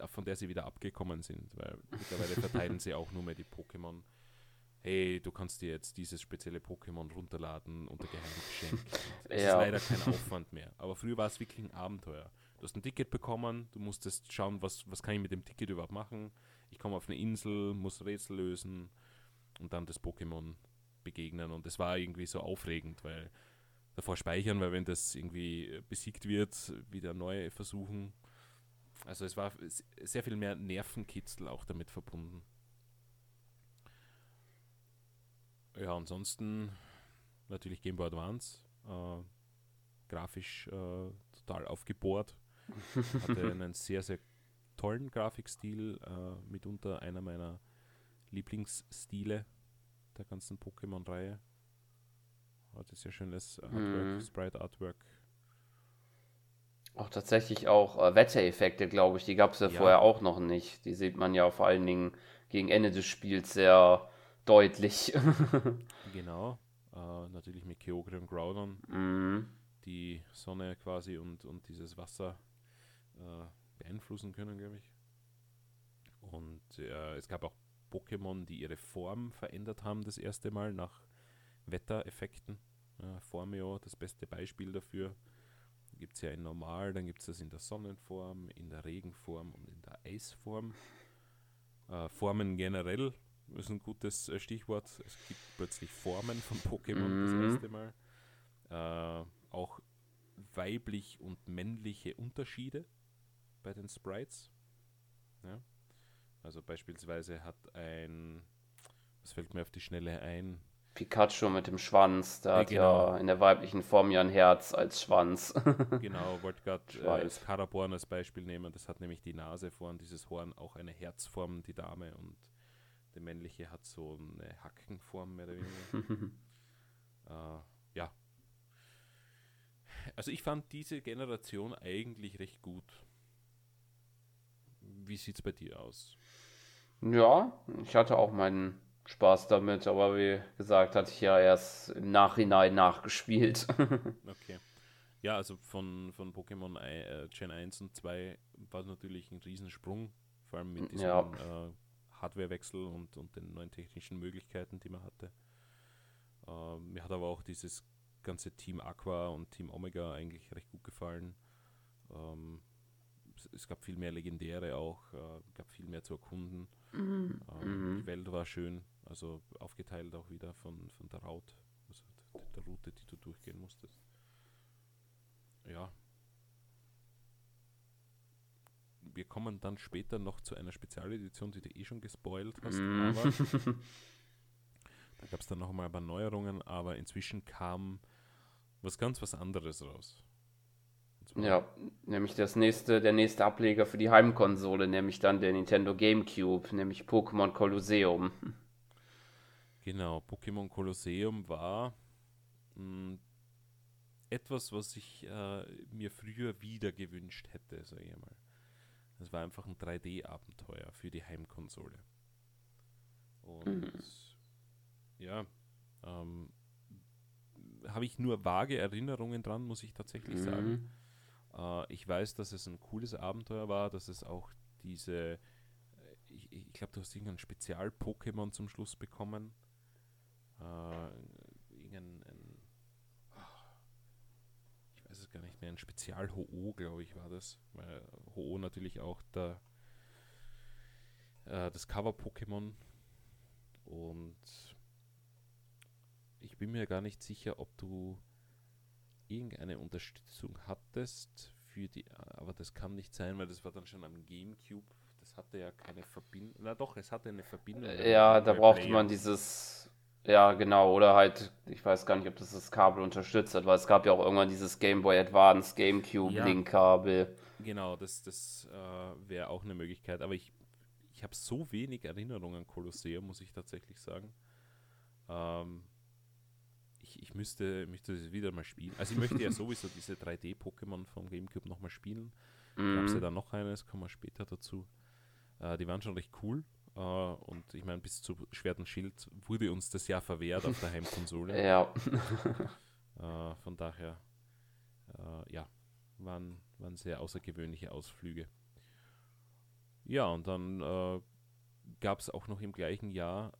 von der sie wieder abgekommen sind, weil mittlerweile verteilen sie auch nur mehr die Pokémon. Hey, du kannst dir jetzt dieses spezielle Pokémon runterladen unter Geheimgeschenk. Es ja. ist leider kein Aufwand mehr. Aber früher war es wirklich ein Abenteuer. Du hast ein Ticket bekommen, du musstest schauen, was, was kann ich mit dem Ticket überhaupt machen. Ich komme auf eine Insel, muss Rätsel lösen und dann das Pokémon begegnen. Und es war irgendwie so aufregend, weil davor speichern, weil wenn das irgendwie besiegt wird, wieder neu versuchen. Also es war sehr viel mehr Nervenkitzel auch damit verbunden. Ja, ansonsten natürlich Game Boy Advance. Äh, grafisch äh, total aufgebohrt. Hatte einen sehr, sehr tollen Grafikstil, äh, mitunter einer meiner Lieblingsstile der ganzen Pokémon-Reihe. Hatte sehr schönes Artwork, mm. Sprite-Artwork. Auch tatsächlich auch äh, Wettereffekte, glaube ich, die gab es ja, ja, vorher auch noch nicht. Die sieht man ja vor allen Dingen gegen Ende des Spiels sehr deutlich. genau. Äh, natürlich mit Kyogre und Groudon. Mm. Die Sonne quasi und, und dieses Wasser äh, beeinflussen können, glaube ich. Und äh, es gab auch Pokémon, die ihre Form verändert haben, das erste Mal nach Wettereffekten. Ja, Formio, das beste Beispiel dafür. Gibt es ja in Normal, dann gibt es das in der Sonnenform, in der Regenform und in der Eisform. Äh, Formen generell ist ein gutes äh, Stichwort. Es gibt plötzlich Formen von Pokémon mhm. das erste Mal. Äh, auch weiblich und männliche Unterschiede bei den Sprites. Ja. Also beispielsweise hat ein, was fällt mir auf die Schnelle ein? Pikachu mit dem Schwanz, der ja, hat genau. ja in der weiblichen Form ja ein Herz als Schwanz. genau, wollte gerade äh, das Karaborn als Beispiel nehmen, das hat nämlich die Nase vorn, dieses Horn auch eine Herzform, die Dame und der männliche hat so eine Hackenform mehr oder weniger. äh, ja. Also ich fand diese Generation eigentlich recht gut. Wie sieht es bei dir aus? Ja, ich hatte auch meinen Spaß damit, aber wie gesagt, hatte ich ja erst im Nachhinein nachgespielt. okay. Ja, also von, von Pokémon äh, Gen 1 und 2 war es natürlich ein Riesensprung, vor allem mit diesem ja. äh, Hardwarewechsel und, und den neuen technischen Möglichkeiten, die man hatte. Äh, mir hat aber auch dieses ganze Team Aqua und Team Omega eigentlich recht gut gefallen. Ähm, es gab viel mehr Legendäre auch, äh, gab viel mehr zu erkunden. Mhm. Ähm, mhm. Die Welt war schön, also aufgeteilt auch wieder von, von der Route, also der Route, die du durchgehen musstest. Ja. Wir kommen dann später noch zu einer Spezialedition, die du eh schon gespoilt hast, mhm. aber da gab es dann nochmal ein paar Neuerungen, aber inzwischen kam was ganz was anderes raus. Ja, nämlich das nächste, der nächste Ableger für die Heimkonsole, nämlich dann der Nintendo GameCube, nämlich Pokémon Colosseum. Genau, Pokémon Colosseum war mh, hm, etwas, was ich äh, mir früher wieder gewünscht hätte, sage ich mal. Es war einfach ein 3D-Abenteuer für die Heimkonsole. Und mhm. ja, ähm, habe ich nur vage Erinnerungen dran, muss ich tatsächlich mhm. sagen. Äh, ich weiß, dass es ein cooles Abenteuer war, dass es auch diese, äh, ich, ich glaube, du hast irgendein Spezial-Pokémon zum Schluss bekommen. Äh, irgendein, ein, ich weiß es gar nicht mehr, ein Spezial-Ho-Oh, glaube ich, war das. Weil Ho-Oh natürlich auch der, äh, das Cover-Pokémon. Und ich bin mir gar nicht sicher, ob du irgendeine Unterstützung hattest für die, aber das kann nicht sein, weil das war dann schon am Gamecube. Das hatte ja keine Verbindung. Na doch, es hatte eine Verbindung. Ja, da brauchte man dieses, ja genau, oder halt, ich weiß gar nicht, ob das das Kabel unterstützt hat, weil es gab ja auch irgendwann dieses Game Boy Advance, GameCube, Ja. Link-Kabel. Genau, das, das äh, wäre auch eine Möglichkeit. Aber ich, ich habe so wenig Erinnerungen an Kolosseum, muss ich tatsächlich sagen. Ähm, ich, ich müsste, müsste das wieder mal spielen. Also ich möchte ja sowieso diese 3D-Pokémon vom Gamecube nochmal spielen. Da gab es ja Mhm. dann noch eines, kommen wir später dazu. Äh, die waren schon recht cool. Äh, und ich meine, bis zu Schwert und Schild wurde uns das ja verwehrt auf der Heimkonsole. Ja, Äh, von daher, äh, ja, waren, waren sehr außergewöhnliche Ausflüge. Ja, und dann äh, gab es auch noch im gleichen Jahr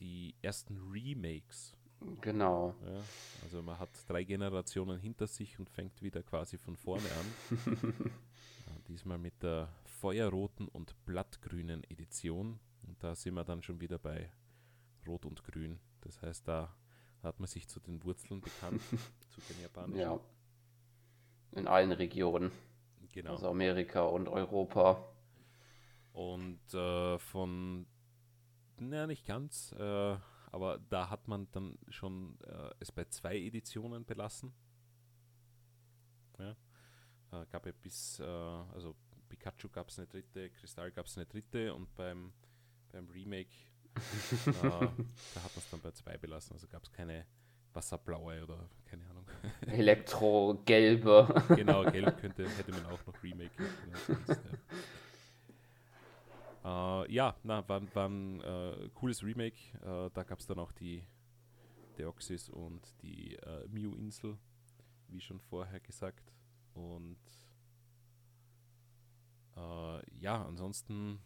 die ersten Remakes. Genau. Ja? Also man hat drei Generationen hinter sich und fängt wieder quasi von vorne an. diesmal mit der feuerroten und blattgrünen Edition. Und da sind wir dann schon wieder bei Rot und Grün. Das heißt, da hat man sich zu den Wurzeln bekannt, zu den japanischen. Ja. In allen Regionen, Genau. also Amerika und Europa. Und äh, von, na nicht ganz, äh, aber da hat man dann schon äh, es bei zwei Editionen belassen. Ja. Äh, gab ja bis, äh, also Pikachu gab es eine dritte, Kristall gab es eine dritte und beim, beim Remake, äh, da hat man es dann bei zwei belassen. Also gab es keine Wasserblaue oder keine Ahnung. Elektro-Gelbe. genau, gelb könnte, hätte man auch noch Remake. können, sonst, ja. Äh, ja, na, war, war ein äh, cooles Remake. Äh, da gab es dann auch die Deoxys und die äh, Mew-Insel, wie schon vorher gesagt. Und äh, ja, ansonsten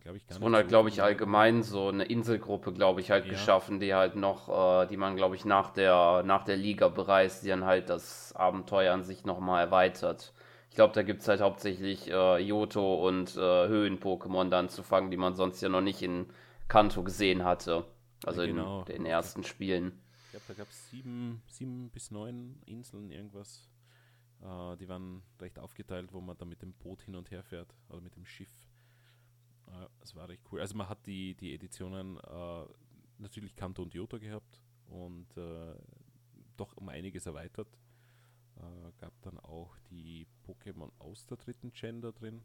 glaube ich gar Es nicht. wurde halt, glaube ich, allgemein so eine Inselgruppe, glaube ich, halt Ja. geschaffen, die halt noch, äh, die man, glaube ich, nach der, nach der Liga bereist, die dann halt das Abenteuer an sich nochmal erweitert. Ich glaube, da gibt es halt hauptsächlich äh, Johto und äh, Höhen-Pokémon dann zu fangen, die man sonst ja noch nicht in Kanto gesehen hatte. Also Genau. in den ersten Spielen. Ich glaube, da gab es sieben, sieben bis neun Inseln, irgendwas. Äh, die waren recht aufgeteilt, wo man dann mit dem Boot hin und her fährt oder mit dem Schiff. Äh, das war recht cool. Also man hat die, die Editionen äh, natürlich Kanto und Johto gehabt und äh, doch um einiges erweitert. Äh, gab dann auch die Pokémon aus der dritten Gen da drin.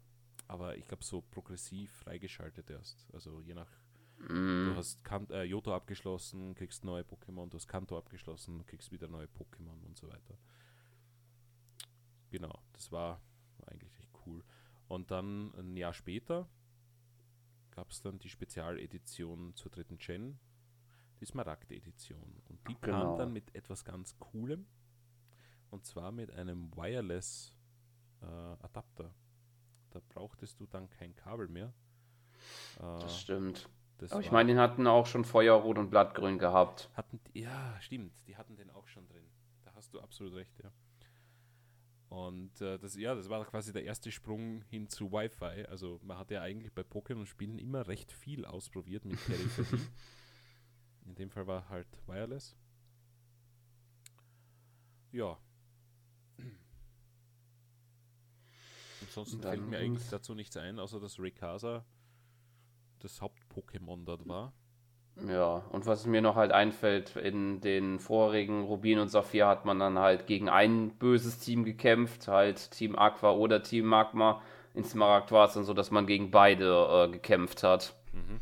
Aber ich glaube so progressiv freigeschaltet erst. Also je nach Du Mhm. hast kan äh, Johto abgeschlossen, kriegst neue Pokémon, du hast Kanto abgeschlossen, kriegst wieder neue Pokémon und so weiter. Genau, das war, eigentlich recht cool. Und dann ein Jahr später gab es dann die Spezialedition zur dritten Gen, die Smaragd-Edition. Und die Genau. kam dann mit etwas ganz Coolem. Und zwar mit einem Wireless äh, Adapter. Da brauchtest du dann kein Kabel mehr. Äh, Das stimmt. das Aber ich meine, den hatten auch schon Feuerrot und Blattgrün gehabt. hatten, ja, stimmt, die hatten den auch schon drin. Da hast du absolut recht, ja. Und äh, das, ja, das war quasi der erste Sprung hin zu Wi-Fi. Also man hat ja eigentlich bei Pokémon-Spielen immer recht viel ausprobiert mit Peripherie. In dem Fall war halt Wireless. Ja. Ansonsten fällt mir eigentlich dazu nichts ein, außer dass Rayquaza das Haupt-Pokémon dort war. Ja, und was mir noch halt einfällt, in den vorigen Rubin und Saphir hat man dann halt gegen ein böses Team gekämpft, halt Team Aqua oder Team Magma. In Smaragd war es dann so, dass man gegen beide äh, gekämpft hat. Mhm.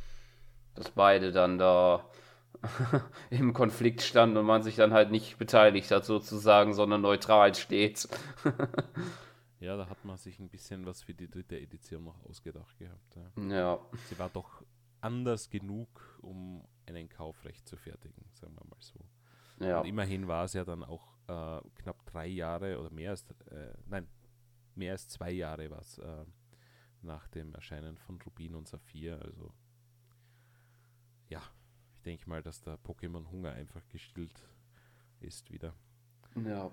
Dass beide dann da im Konflikt standen und man sich dann halt nicht beteiligt hat sozusagen, sondern neutral steht. Ja, da hat man sich ein bisschen was für die dritte Edition noch ausgedacht gehabt. Ja. Ja, Sie war doch anders genug, um einen Kauf recht zu fertigen, sagen wir mal so. ja. Und immerhin war es ja dann auch äh, knapp drei Jahre oder mehr als, äh, nein, mehr als zwei Jahre war es äh, nach dem Erscheinen von Rubin und Saphir. Also ja, ich denke mal, dass der Pokémon-Hunger einfach gestillt ist wieder. Ja.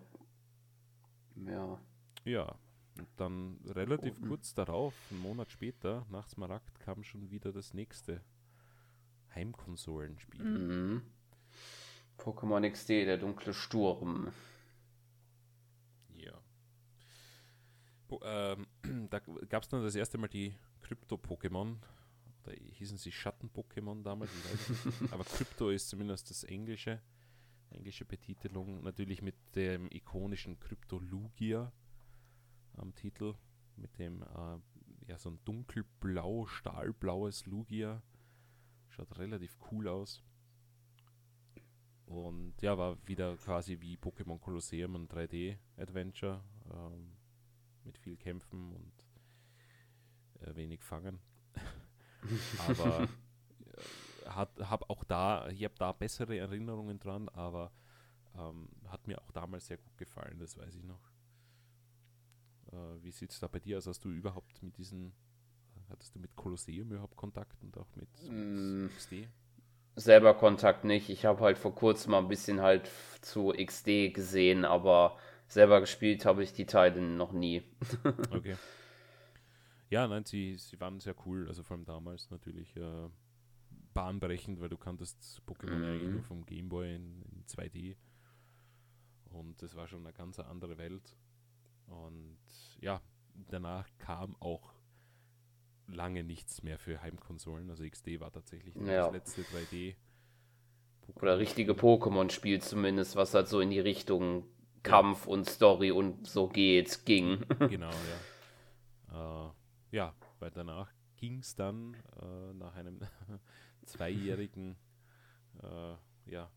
Ja. Ja, und dann relativ Und- kurz darauf, einen Monat später, nach Smaragd, kam schon wieder das nächste Heimkonsolenspiel. Mhm. Pokémon XD, der dunkle Sturm. Ja. ähm, da gab es dann das erste Mal die Krypto-Pokémon. Da hießen sie Schatten-Pokémon damals, Aber Krypto ist zumindest das englische, englische Betitelung. Natürlich mit dem ikonischen Krypto-Lugia am Titel. Mit dem, äh, ja, so ein dunkelblau, stahlblaues Lugia. Schaut relativ cool aus. Und ja, war wieder quasi wie Pokémon Colosseum ein 3D-Adventure. Ähm, mit viel Kämpfen und äh, wenig Fangen. aber äh, hat, hab auch da, ich habe da bessere Erinnerungen dran, aber ähm, hat mir auch damals sehr gut gefallen, das weiß ich noch. Äh, wie sieht es da bei dir aus? Hast du überhaupt mit diesen, hattest du mit Kolosseum überhaupt Kontakt und auch mit, mm. XD? Selber Kontakt nicht. Ich habe halt vor kurzem mal ein bisschen halt zu XD gesehen, aber selber gespielt habe ich die Teile noch nie. okay. Ja, nein, sie, sie waren sehr cool, also vor allem damals natürlich äh, bahnbrechend, weil du kanntest Pokémon mhm. eigentlich nur vom Gameboy in, in 2D. Und das war schon eine ganz andere Welt. Und ja, danach kam auch lange nichts mehr für Heimkonsolen. Also XD war tatsächlich ja. das letzte 3D. -Pokémon. Oder richtige Pokémon-Spiel zumindest, was halt so in die Richtung Kampf und Story und so geht, ging. Genau, ja. Äh, ja, weil danach ging es dann äh, nach einem zweijährigen, äh, ja,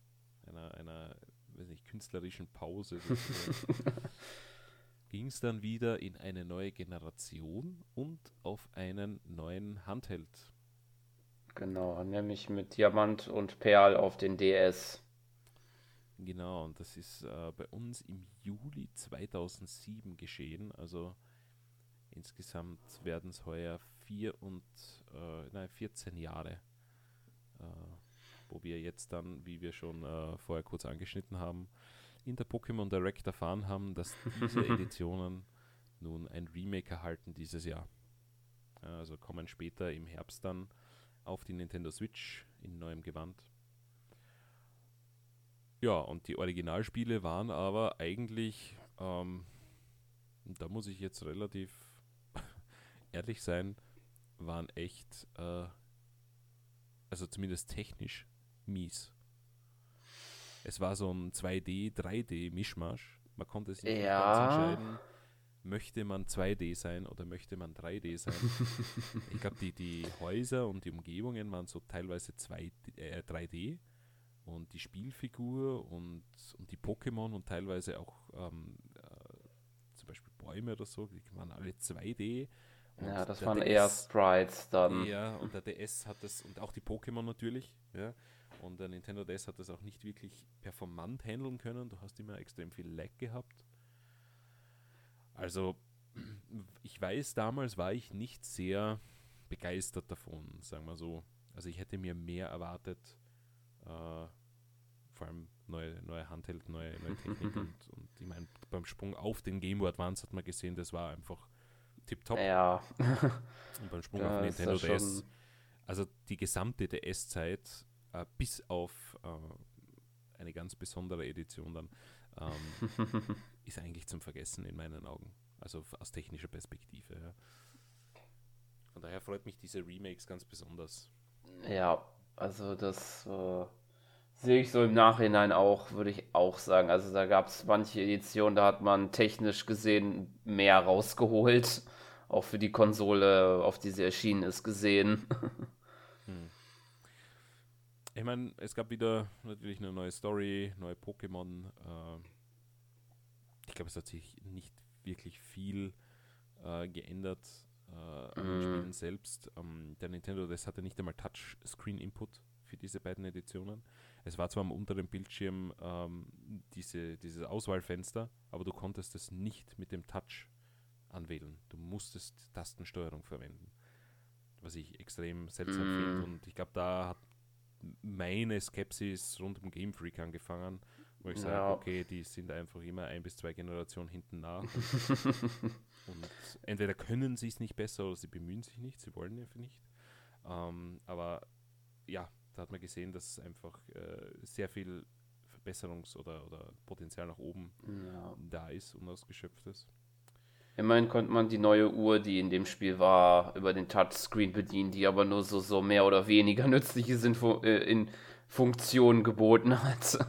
einer, einer weiß nicht, künstlerischen Pause, ging es dann wieder in eine neue Generation und auf einen neuen Handheld. Genau, nämlich mit Diamant und Perl auf den DS. Genau, und das ist äh, bei uns im Juli 2007 geschehen. Also insgesamt werden es heuer vier und äh, nein, 14 Jahre, äh, wo wir jetzt dann, wie wir schon äh, vorher kurz angeschnitten haben, in der Pokémon Direct erfahren haben, dass diese Editionen nun ein Remake erhalten dieses Jahr. also kommen später im Herbst dann auf die Nintendo Switch in neuem Gewand. Ja, und die Originalspiele waren aber eigentlich, ähm, da muss ich jetzt relativ ehrlich sein, waren echt, äh, also zumindest technisch, mies. Es war so ein 2D, 3D-Mischmasch. Man konnte sich nicht ja. ganz entscheiden, möchte man 2D sein oder möchte man 3D sein. ich glaube, die, die Häuser und die Umgebungen waren so teilweise 2D, äh, 3D und die Spielfigur und, und die Pokémon und teilweise auch ähm, äh, zum Beispiel Bäume oder so, die waren alle 2D. ja, das waren DS, eher Sprites dann. Ja, und der DS hat das, und auch die Pokémon natürlich, ja. Und der Nintendo DS hat das auch nicht wirklich performant handeln können. Du hast immer extrem viel Lag gehabt. Also, ich weiß, damals war ich nicht sehr begeistert davon, sagen wir so. Also ich hätte mir mehr erwartet, äh, vor allem neue, neue Handheld, neue, neue Technik und, und ich meine, beim Sprung auf den Game Boy Advance hat man gesehen, das war einfach tipptopp. Ja. und beim Sprung auf Nintendo DS, also die gesamte DS-Zeit, äh, bis auf äh, eine ganz besondere Edition dann, ähm, ist eigentlich zum Vergessen in meinen Augen. Also aus technischer Perspektive. Ja. Von daher freut mich diese Remakes ganz besonders. Ja, also das äh, sehe ich so im Nachhinein auch, würde ich auch sagen. Also da gab es manche Editionen, da hat man technisch gesehen mehr rausgeholt. Auch für die Konsole, auf die sie erschienen ist, gesehen. Hm. Ich meine, es gab wieder natürlich eine neue Story, neue Pokémon. Äh, ich glaube, es hat sich nicht wirklich viel äh, geändert äh, an den mm. Spielen selbst. Ähm, der Nintendo das hatte nicht einmal Touchscreen-Input für diese beiden Editionen. Es war zwar am unteren Bildschirm ähm, diese, dieses Auswahlfenster, aber du konntest es nicht mit dem Touch anwählen. Du musstest Tastensteuerung verwenden. Was ich extrem seltsam mm. finde. Und ich glaube, da hat meine Skepsis rund um Game Freak angefangen, wo ich ja. sage, okay, die sind einfach immer ein bis zwei Generationen hinten nach. und entweder können sie es nicht besser oder sie bemühen sich nicht, sie wollen einfach nicht. Ähm, aber ja, da hat man gesehen, dass einfach äh, sehr viel Verbesserungs- oder, oder Potenzial nach oben ja. da ist, unausgeschöpft ist. Immerhin konnte man die neue Uhr, die in dem Spiel war, über den Touchscreen bedienen, die aber nur so, so mehr oder weniger nützliche Sinn äh, in Funktionen geboten hat.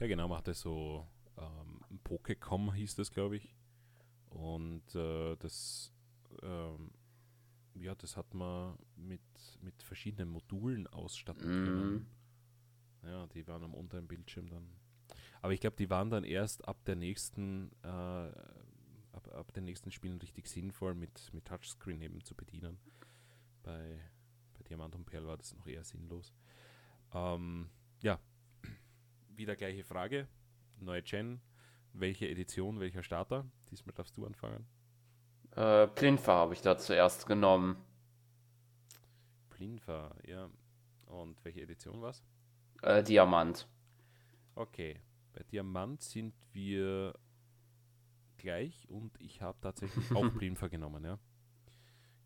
ja, genau, man hatte so ähm, Pokécom hieß das, glaube ich. Und äh, das, ähm, ja, das hat man mit, mit verschiedenen Modulen ausstatten mm. können. Ja, die waren am unteren Bildschirm dann. Aber ich glaube, die waren dann erst ab der nächsten, äh, ab, ab den nächsten Spielen richtig sinnvoll mit, mit Touchscreen eben zu bedienen. Bei, bei Diamant und Perl war das noch eher sinnlos. Ähm, ja, wieder gleiche Frage. Neue Gen. Welche Edition, welcher Starter? Diesmal darfst du anfangen. Äh, Plinfa habe ich da zuerst genommen. Plinfa, ja. Und welche Edition war es? Äh, Diamant. Okay. Bei Diamant sind wir gleich und ich habe tatsächlich auch Plinfa genommen, ja.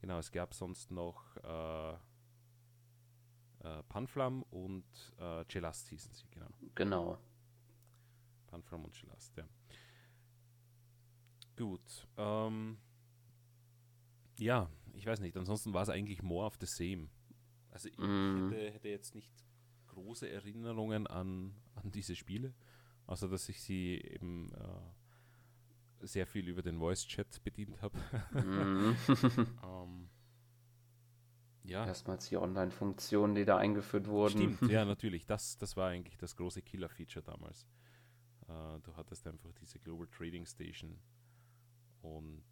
Genau, es gab sonst noch äh, äh, Panflam und äh, Gelast hießen sie, genau. Genau. Panflam und Gelast, ja. Gut. Ähm, ja, ich weiß nicht. Ansonsten war es eigentlich more of the same. Also ich mm. hätte, hätte, jetzt nicht große Erinnerungen an, an diese Spiele, außer dass ich sie eben äh, sehr viel über den Voice-Chat bedient habe. Mm. ähm, ja. Erstmals die Online-Funktionen, die da eingeführt wurden. Stimmt, ja, natürlich. Das, das war eigentlich das große Killer-Feature damals. Äh, du hattest einfach diese Global Trading Station. Und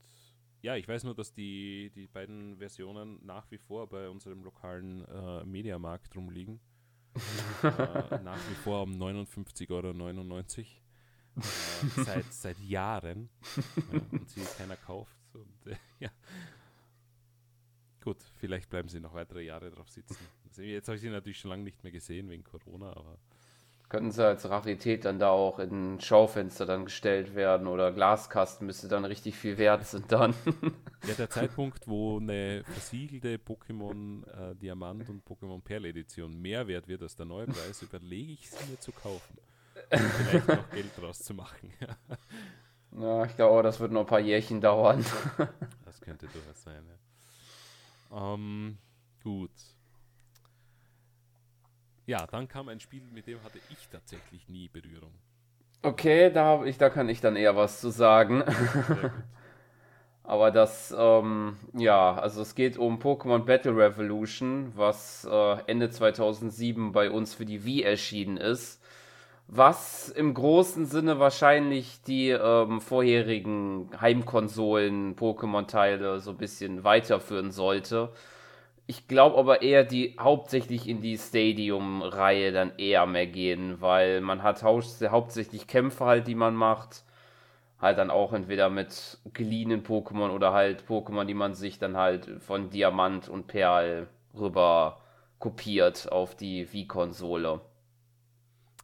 ja, ich weiß nur, dass die, die beiden Versionen nach wie vor bei unserem lokalen äh, Mediamarkt rumliegen. äh, nach wie vor um 59,99 Euro. Äh, seit, seit Jahren. und sie keiner kauft. Und, äh, ja. Gut, vielleicht bleiben sie noch weitere Jahre drauf sitzen. Also jetzt habe ich sie natürlich schon lange nicht mehr gesehen wegen Corona, aber. Könnten sie als Rarität dann da auch in Schaufenster dann gestellt werden oder Glaskasten müsste dann richtig viel wert sind dann. Ja, der Zeitpunkt, wo eine versiegelte Pokémon äh, Diamant und Pokémon Perl Edition mehr wert wird als der neue Preis, überlege ich sie mir zu kaufen. Vielleicht noch Geld draus zu machen. ja, ich glaube, das wird noch ein paar Jährchen dauern. Das könnte durchaus sein, ja. Ähm, gut. Ja, dann kam ein Spiel, mit dem hatte ich tatsächlich nie Berührung. Okay, da, ich, da kann ich dann eher was zu sagen. Aber das, ähm, ja, also es geht um Pokémon Battle Revolution, was äh, Ende 2007 bei uns für die Wii erschienen ist was im großen Sinne wahrscheinlich die ähm, vorherigen Heimkonsolen Pokémon-Teile so ein bisschen weiterführen sollte. Ich glaube aber eher, die hauptsächlich in die Stadium-Reihe dann eher mehr gehen, weil man hat hau hauptsächlich Kämpfe halt, die man macht. Halt dann auch entweder mit geliehenen Pokémon oder halt Pokémon, die man sich dann halt von Diamant und Perl rüber kopiert auf die Wii-Konsole.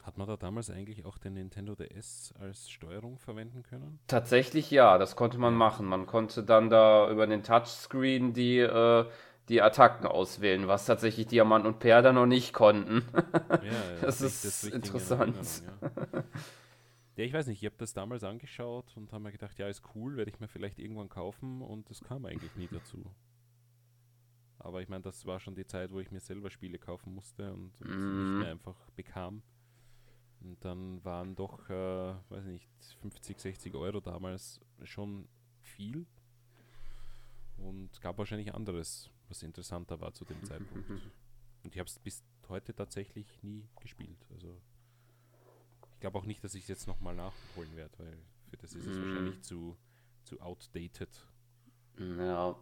Hat man da damals eigentlich auch den Nintendo DS als Steuerung verwenden können? Tatsächlich ja, das konnte man machen. Man konnte dann da über den Touchscreen die, äh, die Attacken auswählen, was tatsächlich Diamant und Perl da noch nicht konnten. Ja, ja, das ist das interessant. Ja. ja. ich weiß nicht, ich habe das damals angeschaut und habe mir gedacht, ja, ist cool, werde ich mir vielleicht irgendwann kaufen und es kam eigentlich nie dazu. Aber ich meine, das war schon die Zeit, wo ich mir selber Spiele kaufen musste und, und mm. nicht mehr einfach bekam. Und dann waren doch, äh, weiß nicht, 50, 60 Euro damals schon viel. Und gab wahrscheinlich anderes, was interessanter war zu dem Zeitpunkt. Und ich habe es bis heute tatsächlich nie gespielt. Also ich glaube auch nicht, dass ich es jetzt nochmal nachholen werde, weil für das ist es mm. wahrscheinlich zu, zu outdated. Ja.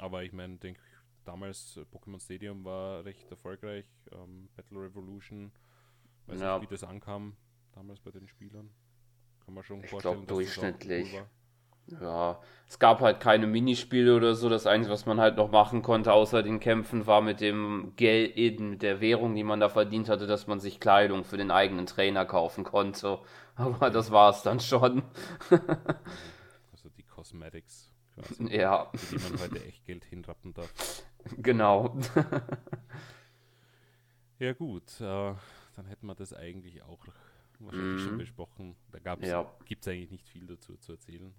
Aber ich meine, denke damals äh, Pokémon Stadium war recht erfolgreich. Ähm, Battle Revolution Weiß ja. nicht, wie das ankam damals bei den Spielern. Kann man schon ich vorstellen, glaub, durchschnittlich. Cool ja, es gab halt keine Minispiele oder so. Das Einzige, was man halt noch machen konnte, außer den Kämpfen, war mit dem Geld, mit der Währung, die man da verdient hatte, dass man sich Kleidung für den eigenen Trainer kaufen konnte. Aber das war es dann schon. also die Cosmetics, quasi, ja. für die man heute echt Geld hinrappen darf. Genau. ja, gut. Äh, dann hätten wir das eigentlich auch wahrscheinlich mm. schon mhm. besprochen. Da ja. gibt es eigentlich nicht viel dazu zu erzählen.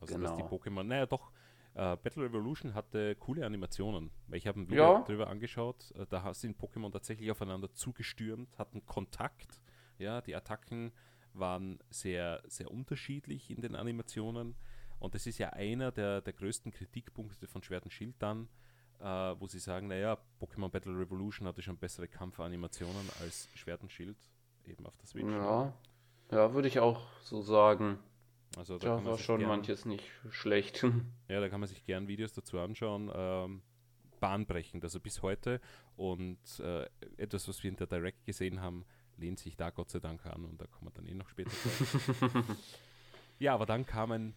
Also Genau. dass die Pokémon, naja doch, äh, Battle Revolution hatte coole Animationen. Ich habe ein Video Ja. drüber angeschaut, äh, da sind Pokémon tatsächlich aufeinander zugestürmt, hatten Kontakt. Ja, die Attacken waren sehr, sehr unterschiedlich in den Animationen. Und das ist ja einer der, der größten Kritikpunkte von Schwert und Schild dann, äh, wo sie sagen, naja, Pokémon Battle Revolution hatte schon bessere Kampfanimationen als Schwert und Schild, eben auf der Switch. Ja, ja, würde ich auch so sagen. Also da Da war schon gern- manches nicht schlecht. Ja, da kann man sich gern Videos dazu anschauen. Ähm, bahnbrechend, also bis heute. Und äh, etwas, was wir in der Direct gesehen haben, lehnt sich da Gott sei Dank an und da kommen wir dann eh noch später ja, aber dann kamen,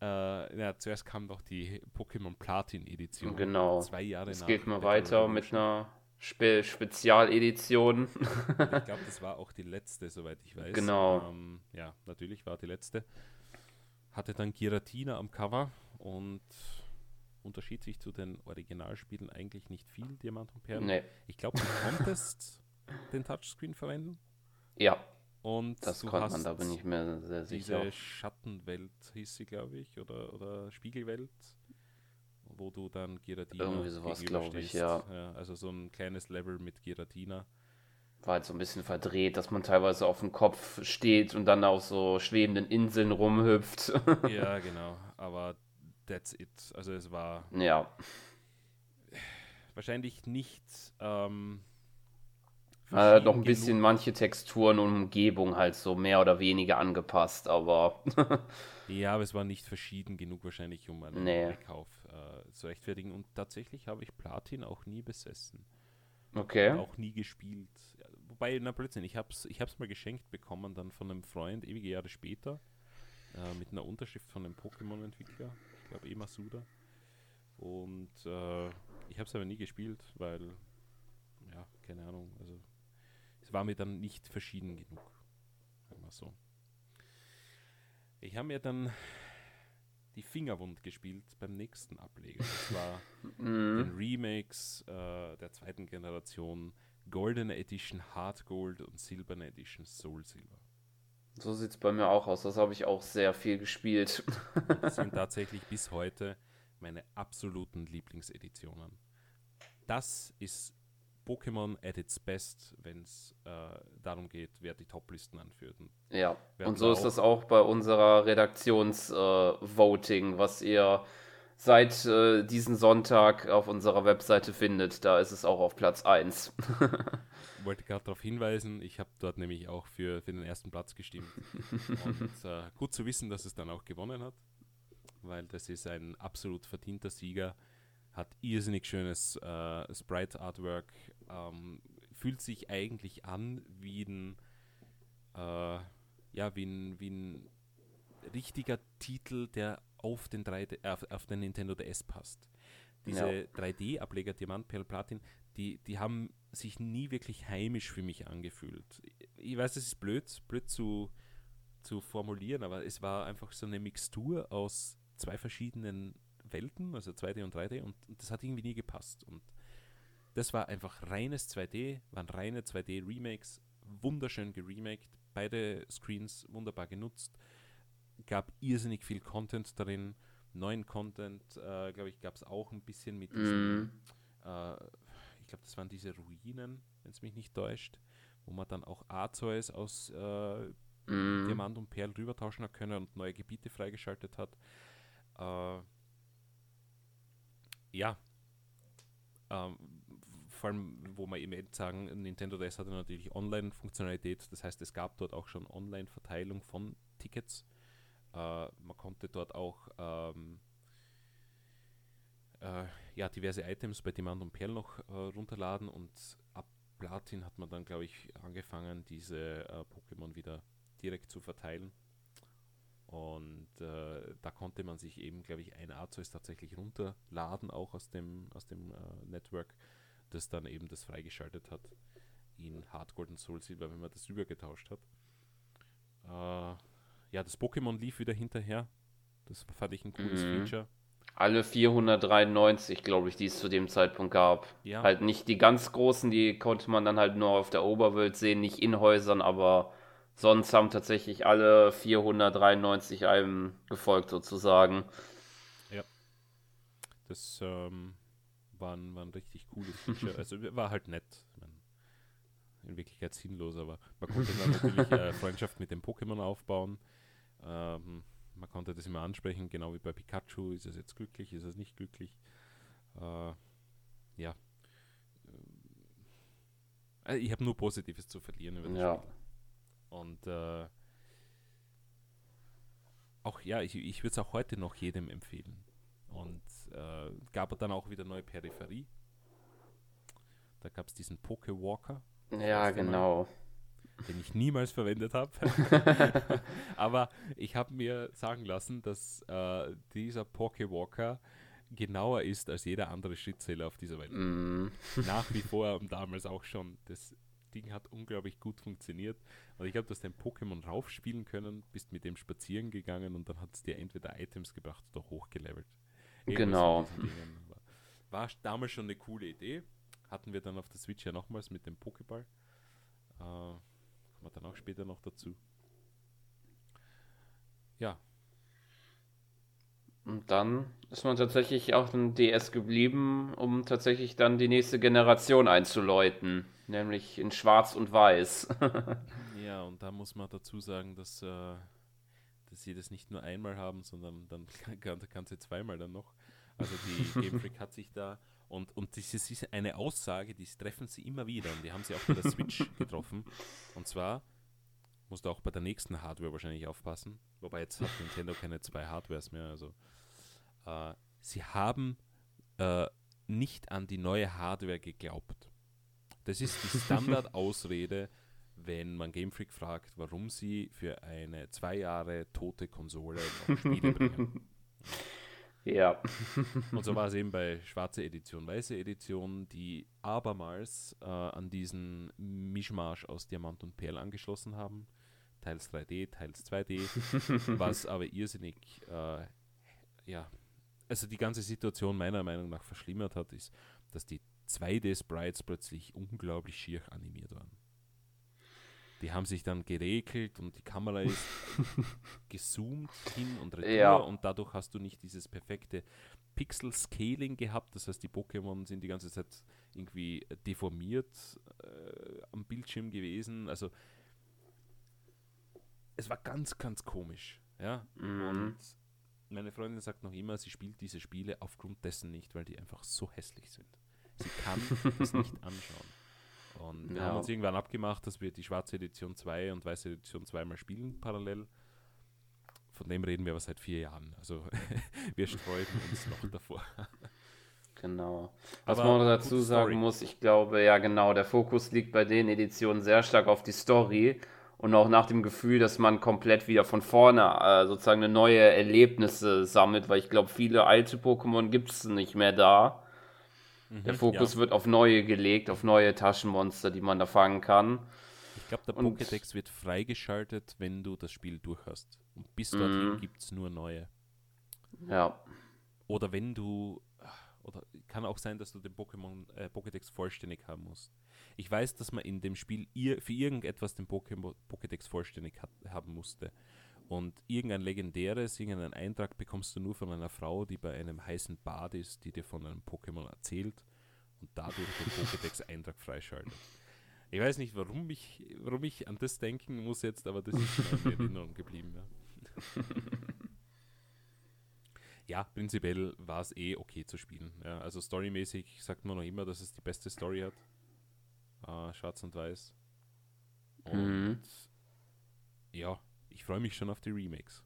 äh, ja, zuerst kam noch die Pokémon Platin Edition. Genau. Zwei Jahre Es nach geht mal weiter mit einer Spe Spezialedition. Ich glaube, das war auch die letzte, soweit ich weiß. Genau. Ähm, ja, natürlich war die letzte. Hatte dann Giratina am Cover und unterschied sich zu den Originalspielen eigentlich nicht viel, Diamant und Perlen. nee, Ich glaube, du konntest den Touchscreen verwenden ja, und das konnte man, da bin ich mir sehr sicher. diese Schattenwelt hieß sie, glaube ich, oder, oder Spiegelwelt, wo du dann Giratina Irgendwie sowas, glaub ich, gegenüberstehst. ja. Also so ein kleines Level mit Giratina. War halt so ein bisschen verdreht, dass man teilweise auf dem Kopf steht und dann auf so schwebenden Inseln rumhüpft. Ja, genau. Aber that's it. Also es war ja, wahrscheinlich nicht ähm, äh, noch ein bisschen genug. manche Texturen und Umgebung halt so mehr oder weniger angepasst, aber Ja, aber es war nicht verschieden genug wahrscheinlich, um einen Nee. Rückkauf äh, zu rechtfertigen. Und tatsächlich habe ich Platin auch nie besessen. okay. Auch nie gespielt. Wobei, na Blödsinn, ich habe es ich hab's mal geschenkt bekommen, dann von einem Freund, ewige Jahre später, äh, mit einer Unterschrift von einem Pokémon-Entwickler, ich glaube Emasuda. Und äh, ich habe es aber nie gespielt, weil, ja, keine Ahnung, also es war mir dann nicht verschieden genug. Sagen so. Ich habe mir dann die Fingerwund gespielt beim nächsten Ableger. Das war Mhm. den Remakes äh, der zweiten Generation Goldene Edition Hard Gold und Silberne Edition Soul Silver. So sieht es bei mir auch aus. Das habe ich auch sehr viel gespielt. Das sind tatsächlich bis heute meine absoluten Lieblingseditionen. Das ist Pokémon at its best, wenn es äh, darum geht, wer die Toplisten anführt. Und Ja, und so da ist das auch bei unserer Redaktions-Voting, was ihr seit äh, diesen Sonntag auf unserer Webseite findet. Da ist es auch auf Platz 1. wollte gerade darauf hinweisen, ich habe dort nämlich auch für, für den ersten Platz gestimmt. Und äh, gut zu wissen, dass es dann auch gewonnen hat, weil das ist ein absolut verdienter Sieger. Hat irrsinnig schönes äh, Sprite-Artwork, ähm, fühlt sich eigentlich an wie ein, äh, ja, wie ein, wie ein richtiger Titel, der auf den, 3D, äh, auf, den Nintendo DS passt. Diese Ja. 3D-Ableger Diamant, Perl, Platin, die, die haben sich nie wirklich heimisch für mich angefühlt. Ich weiß, es ist blöd, blöd zu, zu formulieren, aber es war einfach so eine Mixtur aus zwei verschiedenen Welten, also 2D und 3D, und, und das hat irgendwie nie gepasst. Und das war einfach reines 2D, waren reine 2D-Remakes, wunderschön geremaked, beide Screens wunderbar genutzt, gab irrsinnig viel Content darin, neuen Content, äh, glaube ich, gab es auch ein bisschen mit diesen Mhm. äh, ich glaube, das waren diese Ruinen, wenn es mich nicht täuscht, wo man dann auch Arzeus aus äh, Mhm. Diamant und Perl rübertauschen hat können und neue Gebiete freigeschaltet hat. Äh, ja. Ähm, vor allem, wo man eben eben sagen, Nintendo DS hatte natürlich Online-Funktionalität, das heißt, es gab dort auch schon Online-Verteilung von Tickets. Äh, man konnte dort auch ähm, äh, ja, diverse Items bei Demand und Perl noch äh, runterladen und ab Platin hat man dann, glaube ich, angefangen, diese äh, Pokémon wieder direkt zu verteilen. Und äh, da konnte man sich eben, glaube ich, ein Arceus tatsächlich runterladen, auch aus dem, aus dem äh, Network, das dann eben das freigeschaltet hat in Hard Gold und Soul Silver, wenn man das übergetauscht hat. Äh, ja, das Pokémon lief wieder hinterher. Das fand ich ein cooles Mhm. Feature. Alle 493, glaube ich, die es zu dem Zeitpunkt gab. Ja. Halt nicht die ganz großen, die konnte man dann halt nur auf der Oberwelt sehen, nicht in Häusern, aber Sonst haben tatsächlich alle 493 einem gefolgt, sozusagen. Ja. Das ähm, war, ein, war ein richtig cooles Feature. also war halt nett. In Wirklichkeit sinnlos, aber man konnte dann natürlich äh, Freundschaft mit dem Pokémon aufbauen. Ähm, man konnte das immer ansprechen, genau wie bei Pikachu. Ist es jetzt glücklich, ist es nicht glücklich? Äh, ja. Äh, ich habe nur Positives zu verlieren über das ja. Spiel. Und äh, auch ja, ich, ich würde es auch heute noch jedem empfehlen. Und äh, gab dann auch wieder neue Peripherie. Da gab es diesen Pokewalker. Ja, genau. Mal, den ich niemals verwendet habe. Aber ich habe mir sagen lassen, dass äh, dieser Pokewalker genauer ist als jeder andere Schrittzähler auf dieser Welt. Mm. Nach wie vor und damals auch schon. Das Ding hat unglaublich gut funktioniert. Und ich habe das dein Pokémon raufspielen können, bist mit dem spazieren gegangen und dann hat es dir entweder Items gebracht oder hochgelevelt. Genau. War, damals schon eine coole Idee. Hatten wir dann auf der Switch ja nochmals mit dem Pokéball. Äh, kommen wir dann auch später noch dazu. Ja. Und dann ist man tatsächlich auf dem DS geblieben, um tatsächlich dann die nächste Generation einzuläuten, nämlich in Schwarz und Weiß. ja, und da muss man dazu sagen, dass, äh, dass sie das nicht nur einmal haben, sondern dann kann, sie zweimal dann noch. Also die Game Freak hat sich da und, und das ist eine Aussage, die treffen sie immer wieder und die haben sie auch bei der Switch getroffen. Und zwar musst du auch bei der nächsten Hardware wahrscheinlich aufpassen. Wobei jetzt hat Nintendo keine zwei Hardwares mehr. Also äh, sie haben äh, nicht an die neue Hardware geglaubt. Das ist die Standardausrede, wenn man Game Freak fragt, warum sie für eine zwei Jahre tote Konsole noch Spiele bringen. Ja. Und so war es eben bei schwarze Edition, weiße Edition, die abermals äh, an diesen Mischmasch aus Diamant und Perl angeschlossen haben. Teils 3D, teils 2D, was aber irrsinnig, äh, ja, also die ganze Situation meiner Meinung nach verschlimmert hat, ist, dass die 2D-Sprites plötzlich unglaublich schier animiert waren. Die haben sich dann geregelt und die Kamera ist gezoomt hin und retour ja. und dadurch hast du nicht dieses perfekte Pixel-Scaling gehabt. Das heißt, die Pokémon sind die ganze Zeit irgendwie deformiert äh, am Bildschirm gewesen. Also es war ganz, ganz komisch. Ja? Mhm. Und meine Freundin sagt noch immer, sie spielt diese Spiele aufgrund dessen nicht, weil die einfach so hässlich sind. Sie kann das nicht anschauen. Und wir ja. haben uns irgendwann abgemacht, dass wir die schwarze Edition 2 und weiße Edition 2 mal spielen parallel. Von dem reden wir aber seit vier Jahren. Also wir sträuben uns noch davor. Genau. Was aber man dazu sagen muss, ich glaube, ja genau, der Fokus liegt bei den Editionen sehr stark auf die Story und auch nach dem Gefühl, dass man komplett wieder von vorne äh, sozusagen eine neue Erlebnisse sammelt, weil ich glaube, viele alte Pokémon gibt es nicht mehr da. Mhm, der Fokus ja. wird auf neue gelegt, auf neue Taschenmonster, die man da fangen kann. Ich glaube, der und, Pokédex wird freigeschaltet, wenn du das Spiel durch hast. Und bis dorthin mhm. gibt es nur neue. Ja. Oder wenn du, oder kann auch sein, dass du den Pokémon äh, Pokédex vollständig haben musst. Ich weiß, dass man in dem Spiel ir für irgendetwas den Pokémon Pokédex vollständig hat, haben musste. Und irgendein legendäres, irgendeinen Eintrag bekommst du nur von einer Frau, die bei einem heißen Bad ist, die dir von einem Pokémon erzählt und dadurch den Pokédex-Eintrag freischaltet. Ich weiß nicht, warum ich, warum ich an das denken muss jetzt, aber das ist mir in Erinnerung geblieben. Ja, ja prinzipiell war es eh okay zu spielen. Ja, also storymäßig sagt man noch immer, dass es die beste Story hat. Uh, Schwarz und Weiß. Und mhm. ja, ich freue mich schon auf die Remakes.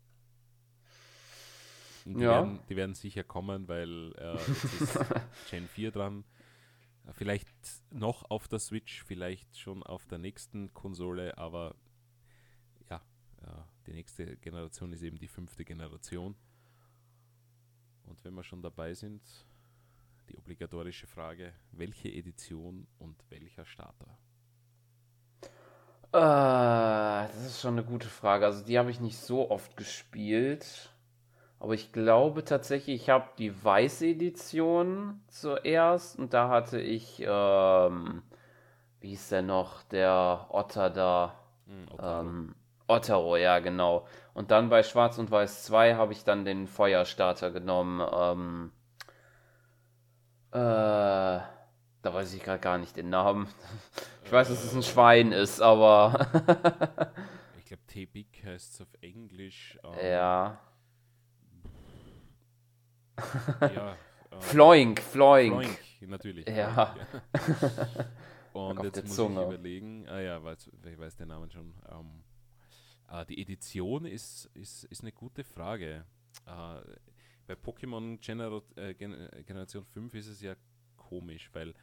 Die, ja. werden, die werden sicher kommen, weil äh, jetzt ist Gen 4 dran. Vielleicht noch auf der Switch, vielleicht schon auf der nächsten Konsole, aber ja, ja, die nächste Generation ist eben die fünfte Generation. Und wenn wir schon dabei sind, die obligatorische Frage, welche Edition und welcher Starter? Äh, das ist schon eine gute Frage. Also die habe ich nicht so oft gespielt. Aber ich glaube tatsächlich, ich habe die weiße Edition zuerst und da hatte ich, ähm, wie hieß der noch, der Otter da? Mm, Otaro. Ähm, Otero, ja, genau. Und dann bei Schwarz und Weiß 2 habe ich dann den Feuerstarter genommen. Ähm, äh, da weiß ich gerade gar nicht den Namen. Ich weiß, dass es ein Schwein ist, aber. ich glaube, T-Big heißt es auf Englisch. Ähm, ja. ja. Ähm, Floink, Floink. Floink, natürlich. Ja. Und auf jetzt muss Zunge. ich überlegen, ah ja, weiß, ich weiß den Namen schon. Ähm, äh, die Edition ist, ist, ist eine gute Frage. Äh, bei Pokémon Gener äh, Generation 5 ist es ja komisch, weil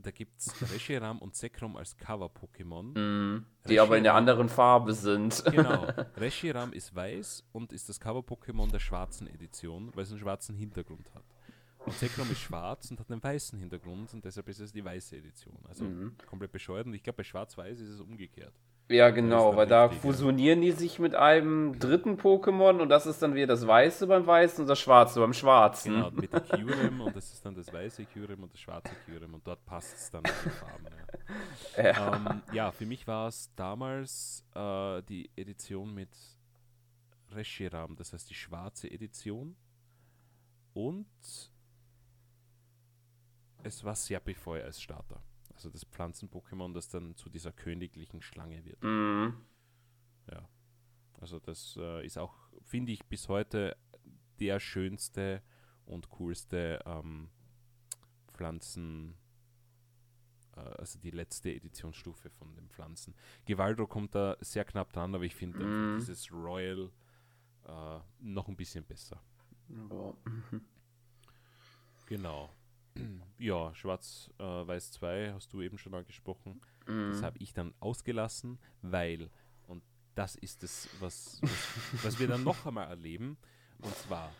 da gibt es Reshiram und Zekrom als Cover-Pokémon. Mm, die Reshiram, aber in der anderen Farbe sind. Genau. Reshiram ist weiß und ist das Cover-Pokémon der schwarzen Edition, weil es einen schwarzen Hintergrund hat. Und Zekrom ist schwarz und hat einen weißen Hintergrund und deshalb ist es die weiße Edition. Also mhm. komplett bescheuert und ich glaube, bei Schwarz-Weiß ist es umgekehrt. Ja, genau, weil da fusionieren die sich mit einem dritten Pokémon und das ist dann wieder das Weiße beim Weißen und das Schwarze beim Schwarzen. Genau, mit der Kyurem und das ist dann das weiße Kyurem und das schwarze Kyurem und dort passt es dann in die Farben. Ja. Ja. Ähm, ja. für mich war es damals äh, die Edition mit Reshiram, das heißt die schwarze Edition und es war Serpifeu als Starter also das Pflanzen-Pokémon, das dann zu dieser königlichen Schlange wird. Mhm. Ja. Also das äh, ist auch, finde ich, bis heute der schönste und coolste ähm, Pflanzen, äh, also die letzte Editionsstufe von den Pflanzen. Gewaldo kommt da sehr knapp dran, aber ich finde mm. dieses Royal äh, noch ein bisschen besser. Oh. genau. Ja, Schwarz-Weiß äh, 2 hast du eben schon angesprochen. Mm. Das habe ich dann ausgelassen, weil, und das ist es, was, was, was wir dann noch einmal erleben, und zwar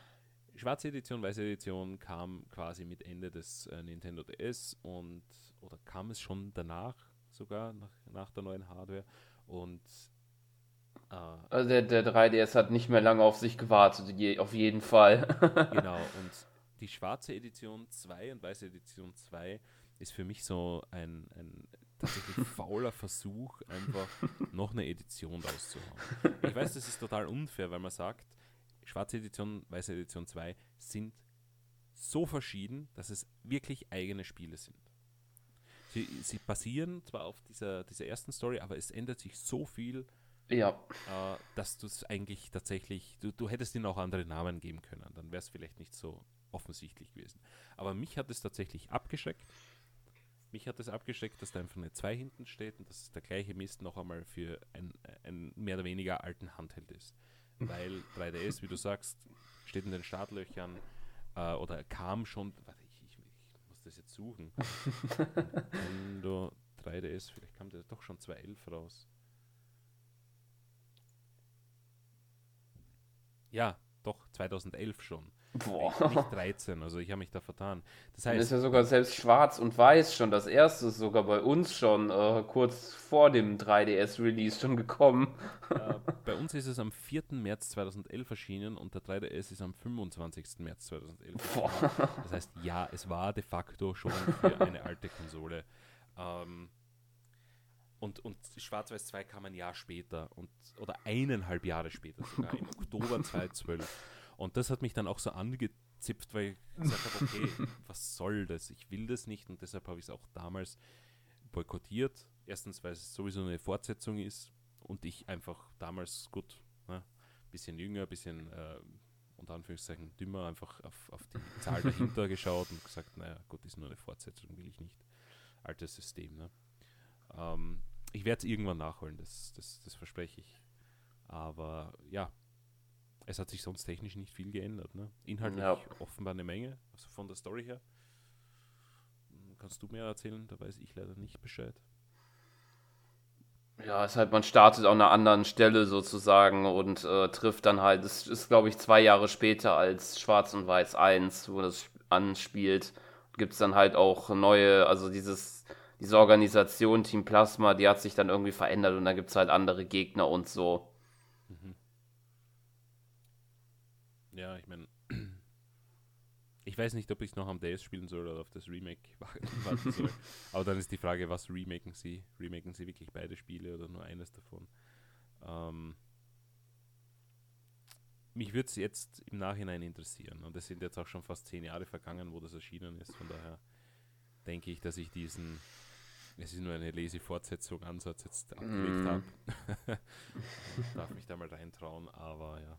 Schwarze Edition, Weiße Edition kam quasi mit Ende des äh, Nintendo DS und oder kam es schon danach sogar, nach, nach der neuen Hardware und äh, also der, der 3DS hat nicht mehr lange auf sich gewartet, je, auf jeden Fall. genau, und die schwarze Edition 2 und weiße Edition 2 ist für mich so ein, ein tatsächlich fauler Versuch, einfach noch eine Edition rauszuhauen. Ich weiß, das ist total unfair, weil man sagt, schwarze Edition, weiße Edition 2 sind so verschieden, dass es wirklich eigene Spiele sind. Sie, sie basieren zwar auf dieser, dieser ersten Story, aber es ändert sich so viel, ja. äh, dass du es eigentlich tatsächlich, du, du hättest ihnen auch andere Namen geben können, dann wäre es vielleicht nicht so offensichtlich gewesen. Aber mich hat es tatsächlich abgeschreckt. Mich hat es abgeschreckt, dass da einfach eine 2 hinten steht und dass der gleiche Mist noch einmal für ein, ein mehr oder weniger alten Handheld ist. Weil 3DS, wie du sagst, steht in den Startlöchern äh, oder kam schon. Warte, ich, ich, ich, muss das jetzt suchen. Nintendo 3DS, vielleicht kam der doch schon 2.11 raus. Ja, doch, 2011 schon. Boah. Nicht 13, also ich habe mich da vertan. Das heißt. Ist ja sogar selbst schwarz und weiß schon das erste, sogar bei uns schon äh, kurz vor dem 3DS-Release schon gekommen. Äh, bei uns ist es am 4. März 2011 erschienen und der 3DS ist am 25. März 2011 Boah. Das heißt, ja, es war de facto schon für eine alte Konsole. Ähm, und, und Schwarz-Weiß 2 kam ein Jahr später und, oder eineinhalb Jahre später sogar, im Oktober 2012. Und das hat mich dann auch so angezipft, weil ich gesagt habe, okay, was soll das? Ich will das nicht und deshalb habe ich es auch damals boykottiert. Erstens, weil es sowieso eine Fortsetzung ist und ich einfach damals, gut, ne, bisschen jünger, bisschen äh, unter Anführungszeichen dümmer, einfach auf, auf die Zahl dahinter geschaut und gesagt, naja, gut, ist nur eine Fortsetzung, will ich nicht. Altes System, ne? Ähm, ich werde es irgendwann nachholen, das, das, das verspreche ich. Aber ja, es hat sich sonst technisch nicht viel geändert. Ne? Inhaltlich ja. offenbar eine Menge, also von der Story her. Kannst du mir erzählen? Da weiß ich leider nicht Bescheid. Ja, es ist halt, man startet an einer anderen Stelle sozusagen und äh, trifft dann halt, das ist glaube ich zwei Jahre später als Schwarz und Weiß 1, wo das anspielt, gibt es dann halt auch neue, also dieses, diese Organisation Team Plasma, die hat sich dann irgendwie verändert und da gibt es halt andere Gegner und so. Mhm. Ja, ich meine, ich weiß nicht, ob ich es noch am DS spielen soll oder auf das Remake warten soll. Aber dann ist die Frage, was remaken sie? Remaken sie wirklich beide Spiele oder nur eines davon? Ähm, mich würde es jetzt im Nachhinein interessieren. Und es sind jetzt auch schon fast zehn Jahre vergangen, wo das erschienen ist. Von daher denke ich, dass ich diesen, es ist nur eine Lese-Fortsetzung, Ansatz jetzt abgelegt mm. habe. darf mich da mal reintrauen, aber ja.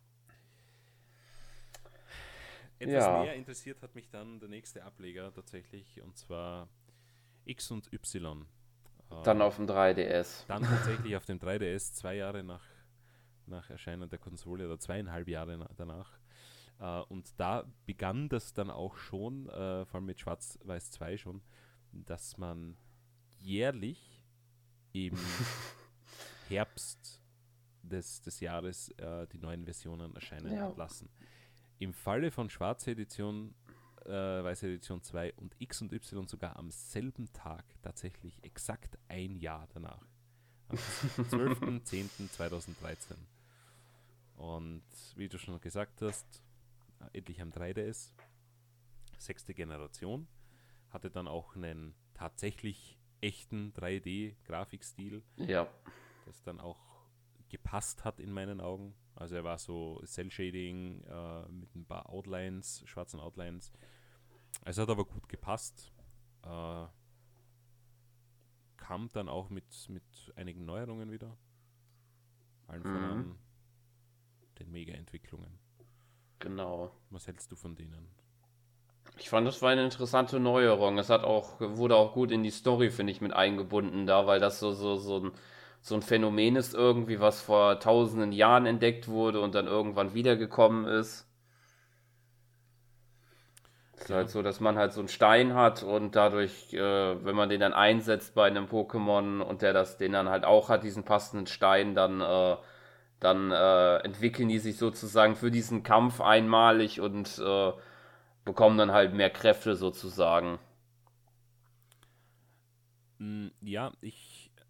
Etwas ja. mehr interessiert hat mich dann der nächste Ableger tatsächlich, und zwar X und Y. Dann auf dem 3DS. Dann tatsächlich auf dem 3DS, zwei Jahre nach, nach Erscheinen der Konsole oder zweieinhalb Jahre danach. Uh, und da begann das dann auch schon, uh, vor allem mit Schwarz-Weiß 2 schon, dass man jährlich im Herbst des, des Jahres uh, die neuen Versionen erscheinen ja. lassen. Im Falle von Schwarze Edition, äh, Weiße Edition 2 und X und Y sogar am selben Tag, tatsächlich exakt ein Jahr danach. Am 12.10.2013. Und wie du schon gesagt hast, endlich am 3DS, sechste Generation, hatte dann auch einen tatsächlich echten 3D-Grafikstil. Ja. Das dann auch gepasst hat in meinen Augen. Also er war so Cell-Shading äh, mit ein paar Outlines, schwarzen Outlines. Es hat aber gut gepasst. Äh, kam dann auch mit, mit einigen Neuerungen wieder. Allen mhm. voran den Mega-Entwicklungen. Genau. Was hältst du von denen? Ich fand, das war eine interessante Neuerung. Es hat auch, wurde auch gut in die Story, finde ich, mit eingebunden da, weil das so, so, so ein so ein Phänomen ist irgendwie, was vor tausenden Jahren entdeckt wurde und dann irgendwann wiedergekommen ist. Es ist ja. halt so, dass man halt so einen Stein hat und dadurch, äh, wenn man den dann einsetzt bei einem Pokémon und der das, den dann halt auch hat, diesen passenden Stein, dann, äh, dann äh, entwickeln die sich sozusagen für diesen Kampf einmalig und äh, bekommen dann halt mehr Kräfte sozusagen. Mm, ja, ich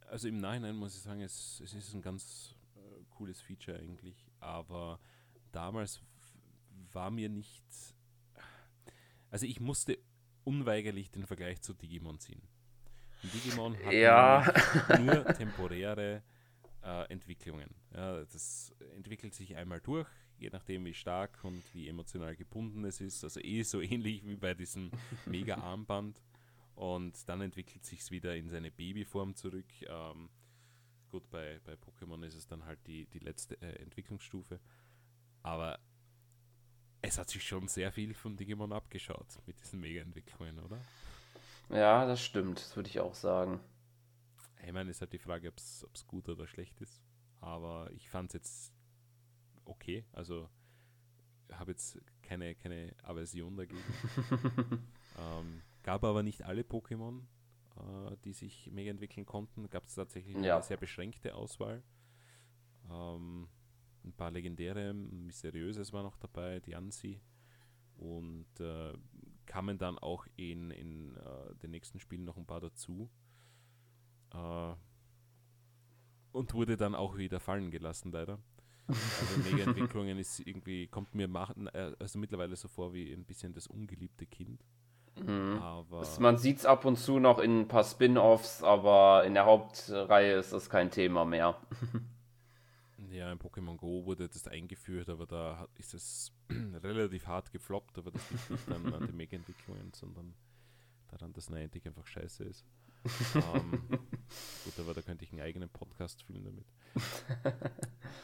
also im Nachhinein muss ich sagen, es, es ist ein ganz äh, cooles Feature eigentlich, aber damals war mir nicht. Also ich musste unweigerlich den Vergleich zu Digimon ziehen. Digimon hat ja. nur temporäre äh, Entwicklungen. Ja, das entwickelt sich einmal durch, je nachdem wie stark und wie emotional gebunden es ist. Also eh so ähnlich wie bei diesem Mega-Armband. Und dann entwickelt sich es wieder in seine Babyform zurück. Ähm, gut, bei, bei Pokémon ist es dann halt die, die letzte äh, Entwicklungsstufe. Aber es hat sich schon sehr viel von Digimon abgeschaut mit diesen Mega-Entwicklungen, oder? Ja, das stimmt, das würde ich auch sagen. Ich meine, es ist halt die Frage, ob es gut oder schlecht ist. Aber ich fand es jetzt okay. Also habe jetzt keine, keine Aversion dagegen. ähm, Gab aber nicht alle Pokémon, äh, die sich mega entwickeln konnten. Gab es tatsächlich ja. eine sehr beschränkte Auswahl. Ähm, ein paar legendäre, mysteriöses war noch dabei, die Ansi. Und äh, kamen dann auch in, in äh, den nächsten Spielen noch ein paar dazu. Äh, und wurde dann auch wieder fallen gelassen, leider. Also Mega-Entwicklungen ist irgendwie, kommt mir machen, äh, also mittlerweile so vor wie ein bisschen das ungeliebte Kind. Mhm. Man sieht es ab und zu noch in ein paar Spin-offs, aber in der Hauptreihe ist das kein Thema mehr. ja, in Pokémon Go wurde das eingeführt, aber da ist es relativ hart gefloppt, aber das liegt nicht an, an den Mega-Entwicklungen, sondern daran, dass Niantic einfach scheiße ist. ähm, gut, aber da könnte ich einen eigenen Podcast fühlen damit.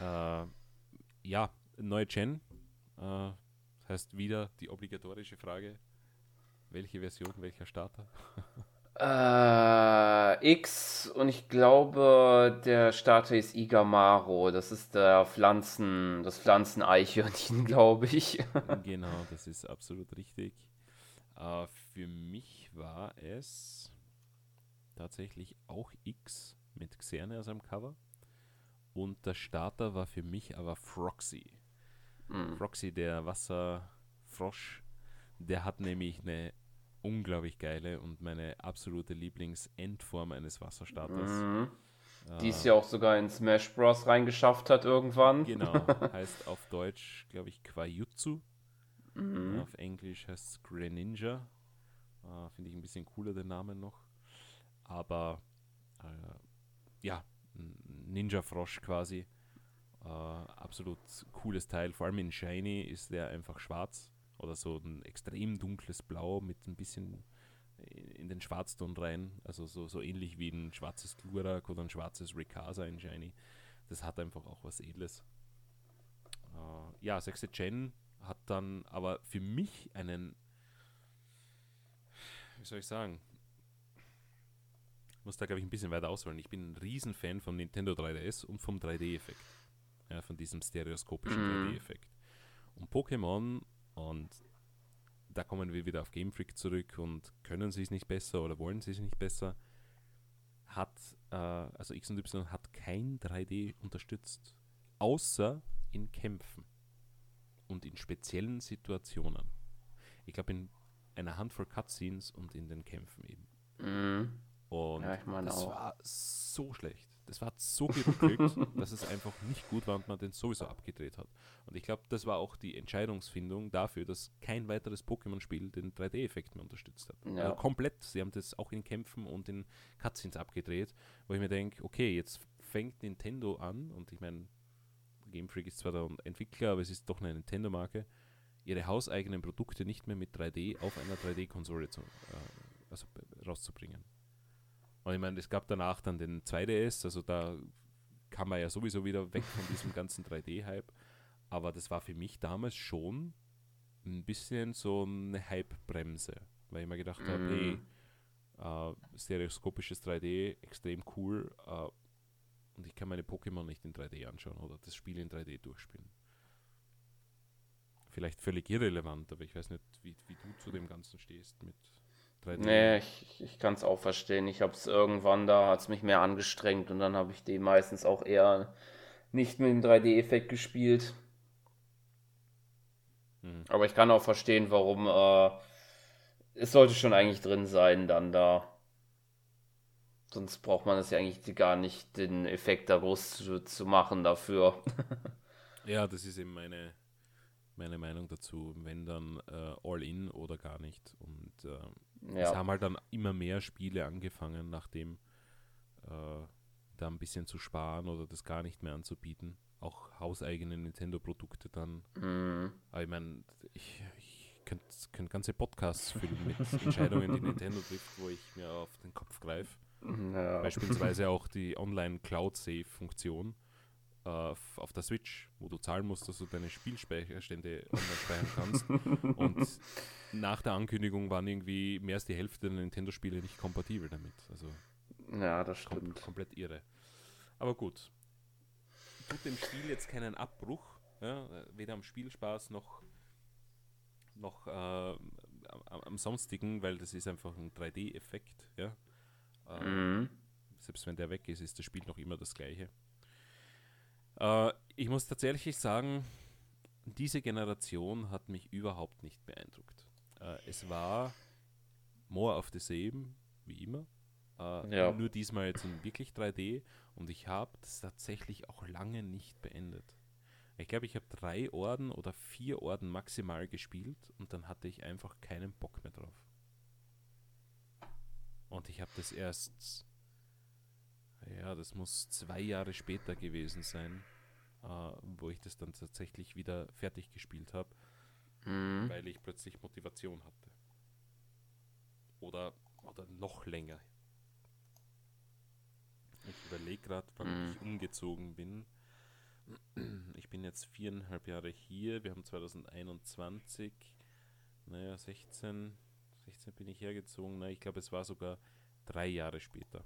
äh, ja, neue Gen. Äh, das heißt wieder die obligatorische Frage, welche Version, welcher Starter? Äh, X und ich glaube, der Starter ist Igamaro. Das ist der Pflanzen, das Pflanzeneichhörnchen, glaube ich. genau, das ist absolut richtig. Äh, für mich war es tatsächlich auch X mit Xerne aus am Cover. Und der Starter war für mich aber Froxy. Mm. Froxy, der Wasserfrosch, der hat nämlich eine unglaublich geile und meine absolute Lieblingsendform eines Wasserstarters. Mhm. Die es ja auch sogar in Smash Bros. reingeschafft hat irgendwann. Genau, heißt auf Deutsch, glaube ich, Quajutsu. Mhm. Auf Englisch heißt es Greninja. Äh, Finde ich ein bisschen cooler den Namen noch. Aber äh, ja, Ninja-Frosch quasi. Äh, absolut cooles Teil. Vor allem in Shiny ist der einfach schwarz oder so ein extrem dunkles Blau mit ein bisschen in den Schwarzton rein. Also so, so ähnlich wie ein schwarzes Glurak oder ein schwarzes Ricasa in Shiny. Das hat einfach auch was Edles. Äh, ja, 6. Gen hat dann aber für mich einen, wie soll ich sagen, muss da glaube ich ein bisschen weiter ausholen. Ich bin ein Riesenfan vom Nintendo 3DS und vom 3D-Effekt. Ja, von diesem stereoskopischen mm. 3D-Effekt. Und Pokémon, und da kommen wir wieder auf Game Freak zurück und können sie es nicht besser oder wollen sie es nicht besser, hat, äh, also X und Y hat kein 3D unterstützt. Außer in Kämpfen und in speziellen Situationen. Ich glaube, in einer Handvoll Cutscenes und in den Kämpfen eben. Mm. Und ja, das auch. war so schlecht. Das war so geruckelt, dass es einfach nicht gut war und man den sowieso abgedreht hat. Und ich glaube, das war auch die Entscheidungsfindung dafür, dass kein weiteres Pokémon-Spiel den 3D-Effekt mehr unterstützt hat. Ja. Also komplett. Sie haben das auch in Kämpfen und in Cutscenes abgedreht, wo ich mir denke, okay, jetzt fängt Nintendo an und ich meine, Game Freak ist zwar der Entwickler, aber es ist doch eine Nintendo-Marke, ihre hauseigenen Produkte nicht mehr mit 3D auf einer 3D-Konsole äh, also rauszubringen. Und ich meine, es gab danach dann den 2DS, also da kam man ja sowieso wieder weg von diesem ganzen 3D-Hype. Aber das war für mich damals schon ein bisschen so eine Hype-Bremse, weil ich mir gedacht mm. habe, hey, äh, stereoskopisches 3D, extrem cool, äh, und ich kann meine Pokémon nicht in 3D anschauen oder das Spiel in 3D durchspielen. Vielleicht völlig irrelevant, aber ich weiß nicht, wie, wie du zu dem Ganzen stehst mit 3D. Nee, ich, ich kann es auch verstehen. Ich habe es irgendwann, da hat es mich mehr angestrengt und dann habe ich die meistens auch eher nicht mit dem 3D-Effekt gespielt. Hm. Aber ich kann auch verstehen, warum äh, es sollte schon eigentlich drin sein, dann da. Sonst braucht man es ja eigentlich gar nicht, den Effekt da groß zu, zu machen dafür. ja, das ist eben meine, meine Meinung dazu. Wenn dann äh, all in oder gar nicht. Und äh, ja. es haben halt dann immer mehr Spiele angefangen, nachdem äh, da ein bisschen zu sparen oder das gar nicht mehr anzubieten. Auch hauseigene Nintendo-Produkte dann. Mhm. Aber ich meine, ich, ich könnte könnt ganze Podcasts füllen mit Entscheidungen, die Nintendo trifft, wo ich mir auf den Kopf greife. Ja. Beispielsweise auch die Online-Cloud-Save-Funktion auf der Switch, wo du zahlen musst, dass du deine Spielspeicherstände online speichern kannst. Und nach der Ankündigung waren irgendwie mehr als die Hälfte der Nintendo-Spiele nicht kompatibel damit. Also ja, das stimmt. Kom komplett irre. Aber gut. Tut dem Spiel jetzt keinen Abbruch, ja, weder am Spielspaß noch, noch äh, am, am sonstigen, weil das ist einfach ein 3D-Effekt. Ja. Äh, mhm. Selbst wenn der weg ist, ist das Spiel noch immer das gleiche. Äh, ich muss tatsächlich sagen, diese Generation hat mich überhaupt nicht beeindruckt. Äh, es war more of the same, wie immer. Äh, ja. Nur diesmal jetzt in wirklich 3D und ich habe das tatsächlich auch lange nicht beendet. Ich glaube, ich habe drei Orden oder vier Orden maximal gespielt und dann hatte ich einfach keinen Bock mehr drauf. Und ich habe das erst, ja, das muss zwei Jahre später gewesen sein, äh, wo ich das dann tatsächlich wieder fertig gespielt habe, mhm. weil ich plötzlich Motivation hatte. Oder, oder noch länger. Ich überlege gerade, wann mhm. ich umgezogen bin. Ich bin jetzt viereinhalb Jahre hier. Wir haben 2021. Naja, 16, 16 bin ich hergezogen. Na, ich glaube, es war sogar drei Jahre später.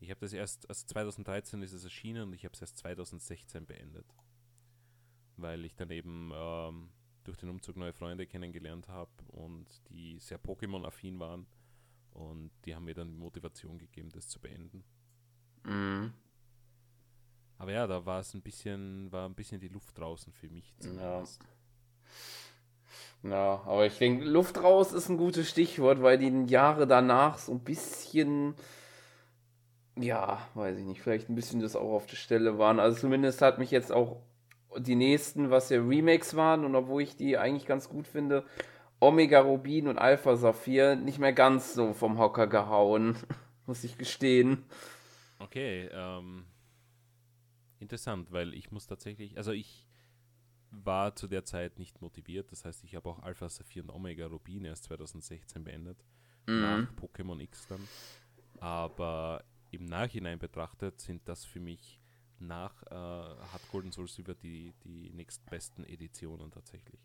Ich habe das erst, also 2013 ist es erschienen und ich habe es erst 2016 beendet. Weil ich dann eben ähm, durch den Umzug neue Freunde kennengelernt habe und die sehr Pokémon-affin waren. Und die haben mir dann die Motivation gegeben, das zu beenden. Mhm. Aber ja, da war es ein bisschen, war ein bisschen die Luft draußen für mich zumindest. Ja. Ja, aber ich denke, Luft raus ist ein gutes Stichwort, weil die Jahre danach so ein bisschen, ja, weiß ich nicht, vielleicht ein bisschen das auch auf der Stelle waren. Also zumindest hat mich jetzt auch die nächsten, was ja Remakes waren und obwohl ich die eigentlich ganz gut finde, Omega Rubin und Alpha Saphir nicht mehr ganz so vom Hocker gehauen, muss ich gestehen. Okay, ähm, interessant, weil ich muss tatsächlich, also ich war zu der Zeit nicht motiviert. Das heißt, ich habe auch Alpha Saphir und Omega Rubin erst 2016 beendet. Mhm. Nach Pokémon X dann. Aber im Nachhinein betrachtet sind das für mich nach äh, hat Golden Soul Silver die, die nächstbesten Editionen tatsächlich.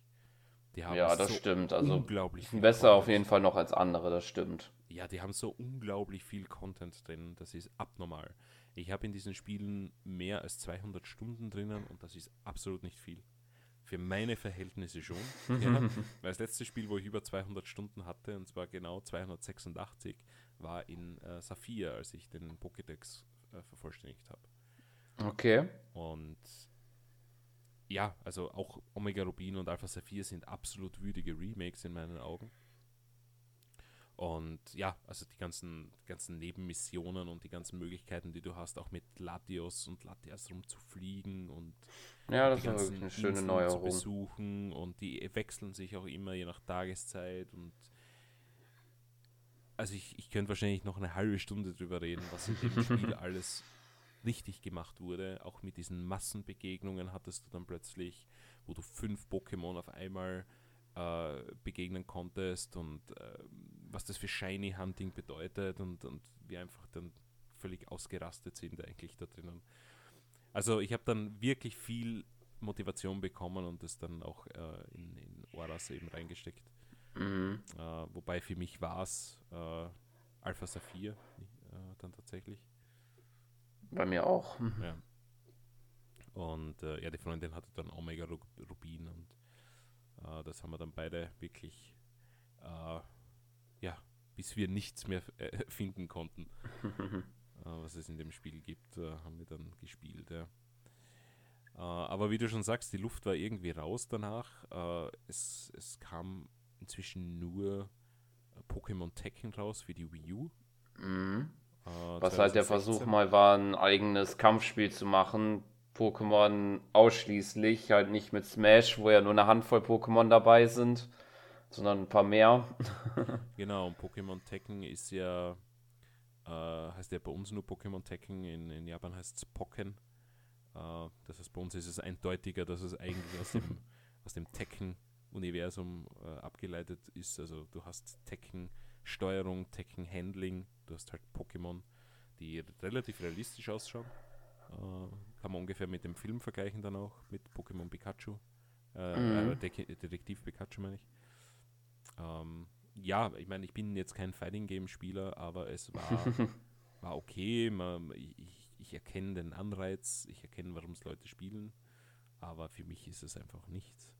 ja, das so stimmt. Also unglaublich besser Content. auf jeden Fall noch als andere, das stimmt. Ja, die haben so unglaublich viel Content drin, das ist abnormal. Ich habe in diesen Spielen mehr als 200 Stunden drinnen und das ist absolut nicht viel. Für meine Verhältnisse schon. ja, weil das letzte Spiel, wo ich über 200 Stunden hatte, und zwar genau 286, war in äh, Saphir, als ich den Pokédex äh, vervollständigt habe. Okay. Und ja, also auch Omega Rubin und Alpha Saphir sind absolut würdige Remakes in meinen Augen. Und ja, also die ganzen, ganzen Nebenmissionen und die ganzen Möglichkeiten, die du hast, auch mit Latios und Latias rumzufliegen und ja, das die ganzen eine schöne Neuerung. zu besuchen und die wechseln sich auch immer je nach Tageszeit und also ich, ich könnte wahrscheinlich noch eine halbe Stunde drüber reden, was in dem Spiel alles richtig gemacht wurde. Auch mit diesen Massenbegegnungen hattest du dann plötzlich, wo du fünf Pokémon auf einmal äh, begegnen konntest und äh, was das für Shiny Hunting bedeutet und, und wir einfach dann völlig ausgerastet sind eigentlich da drinnen. Also ich habe dann wirklich viel Motivation bekommen und das dann auch äh, in, in Oras eben reingesteckt. Mhm. Äh, wobei für mich war es äh, Alpha Saphir äh, dann tatsächlich. Bei mir auch. Mhm. Ja. Und äh, ja, die Freundin hatte dann Omega Rubin und äh, das haben wir dann beide wirklich, äh, ja, bis wir nichts mehr finden konnten, was es in dem Spiel gibt, haben wir dann gespielt. Ja. aber wie du schon sagst, die Luft war irgendwie raus danach. es, es kam inzwischen nur Pokémon Tekken raus für die Wii U. Mhm. Was halt der Versuch mal war, ein eigenes Kampfspiel zu machen, Pokémon ausschließlich, halt nicht mit Smash, wo ja nur eine Handvoll Pokémon dabei sind, sondern ein paar mehr. genau, und Pokémon Tekken ist ja, äh, heißt ja bei uns nur Pokémon Tekken, in, in Japan heißt es Pokken. Äh, das heißt, bei uns ist es eindeutiger, dass es eigentlich aus dem, aus dem Tekken-Universum äh, abgeleitet ist. Also du hast Tekken-Steuerung, Tekken-Handling, du hast halt Pokémon, die relativ realistisch ausschauen. Äh, kann man ungefähr mit dem Film vergleichen dann auch, mit Pokémon Pikachu. Äh, mhm. äh, Detektiv Pikachu meine ich. Ähm, ja, ich meine, ich bin jetzt kein Fighting Game Spieler, aber es war, war okay. Man, ich, ich erkenne den Anreiz, ich erkenne, warum es Leute spielen, aber für mich ist es einfach nichts.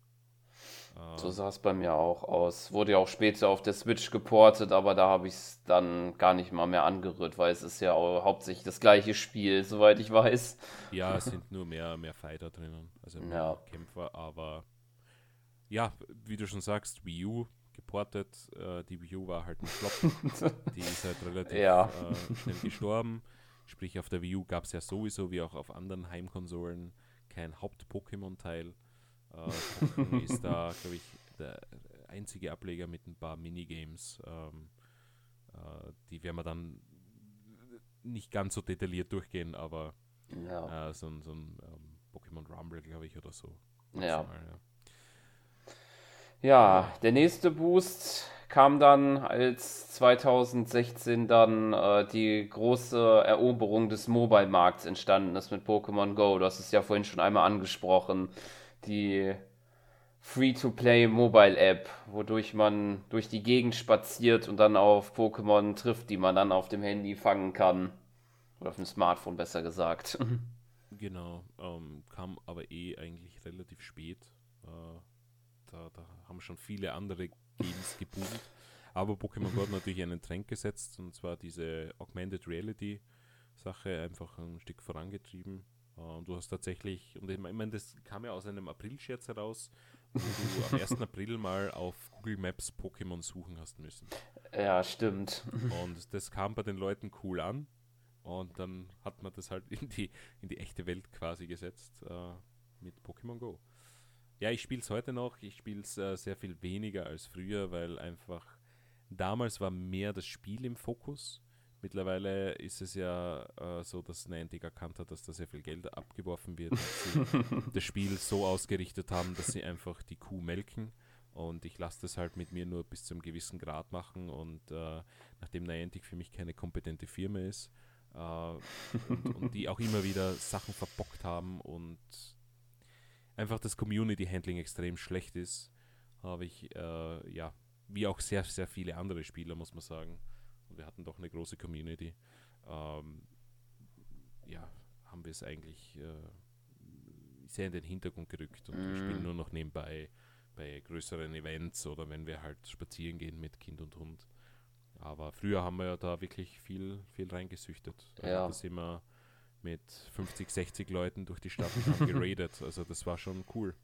So sah es bei mir auch aus. Wurde ja auch später auf der Switch geportet, aber da habe ich es dann gar nicht mal mehr angerührt, weil es ist ja hauptsächlich das gleiche Spiel, soweit ich weiß. Ja, es sind nur mehr, mehr Fighter drinnen, also mehr ja. Kämpfer, aber ja, wie du schon sagst, Wii U geportet, äh, die Wii U war halt ein Flop. die ist halt relativ ja. äh, schnell gestorben. Sprich, auf der Wii U gab es ja sowieso, wie auch auf anderen Heimkonsolen, kein Haupt-Pokémon-Teil. Äh, ist da, glaube ich, der einzige Ableger mit ein paar Minigames. Ähm, äh, die werden wir dann nicht ganz so detailliert durchgehen, aber ja. äh, so, so, ein ähm, Pokémon Rumble, glaube ich, oder so. Ja. Mal, ja. Ja, der nächste Boost kam dann, als 2016 dann äh, die große Eroberung des Mobile-Markts entstanden ist mit Pokémon Go. Du hast es ja vorhin schon einmal angesprochen die Free-to-Play Mobile App, wodurch man durch die Gegend spaziert und dann auf Pokémon trifft, die man dann auf dem Handy fangen kann. Oder auf dem Smartphone besser gesagt. Genau, ähm, kam aber eh eigentlich relativ spät. Äh, da, da, haben schon viele andere Games geboomt. Aber Pokémon Go hat natürlich einen Trend gesetzt und zwar diese Augmented Reality Sache einfach ein Stück vorangetrieben. Äh, und du hast tatsächlich, und ich meine, das kam ja aus einem April-Scherz heraus, wo du am 1. April mal auf Google Maps Pokémon suchen hast müssen. Ja, stimmt. Und das kam bei den Leuten cool an. Und dann hat man das halt in die, in die echte Welt quasi gesetzt äh, mit Pokémon Go. Ja, ich spiele es heute noch. Ich spiele es äh, sehr viel weniger als früher, weil einfach damals war mehr das Spiel im Fokus Mittlerweile ist es ja äh, so, dass Niantic erkannt hat, dass da sehr viel Geld abgeworfen wird, dass sie das Spiel so ausgerichtet haben, dass sie einfach die Kuh melken. Und ich lasse das halt mit mir nur bis zu einem gewissen Grad machen. Und äh, nachdem Niantic für mich keine kompetente Firma ist äh, und, und, die auch immer wieder Sachen verbockt haben und einfach das Community-Handling extrem schlecht ist, habe ich äh, ja wie auch sehr, sehr viele andere Spieler, muss man sagen. Und wir hatten doch eine große Community. Ähm, ja, haben wir es eigentlich äh, sehr in den Hintergrund gerückt und mm. wir spielen mhm. nur noch nebenbei bei größeren Events oder wenn wir halt spazieren gehen mit Kind und Hund. Aber früher haben wir ja da wirklich viel, viel reingesüchtet. Also ja. Da sind wir mit 50, 60 Leuten durch die Stadt geradet. Also das war schon cool.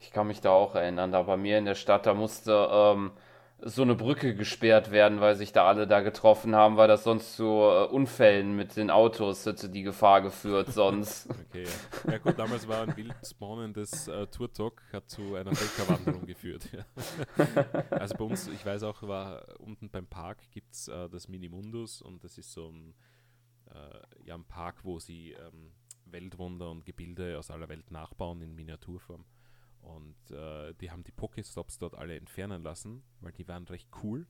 Ich kann mich da auch erinnern, da bei mir in der Stadt, da musste ähm, so eine Brücke gesperrt werden, weil sich da alle da getroffen haben, weil das sonst zu äh, Unfällen mit den Autos hätte die Gefahr geführt sonst. okay, ja. ja gut, damals war ein wild spawnendes äh, Tour-Talk, hat zu einer Völkerwanderung geführt. Also bei uns, ich weiß auch, war unten beim Park gibt es äh, das Minimundus und das ist so ein, äh, ja, ein Park, wo sie ähm, Weltwunder und Gebilde aus aller Welt nachbauen in Miniaturform. Und äh, die haben die Pokestops dort alle entfernen lassen, weil die waren recht cool.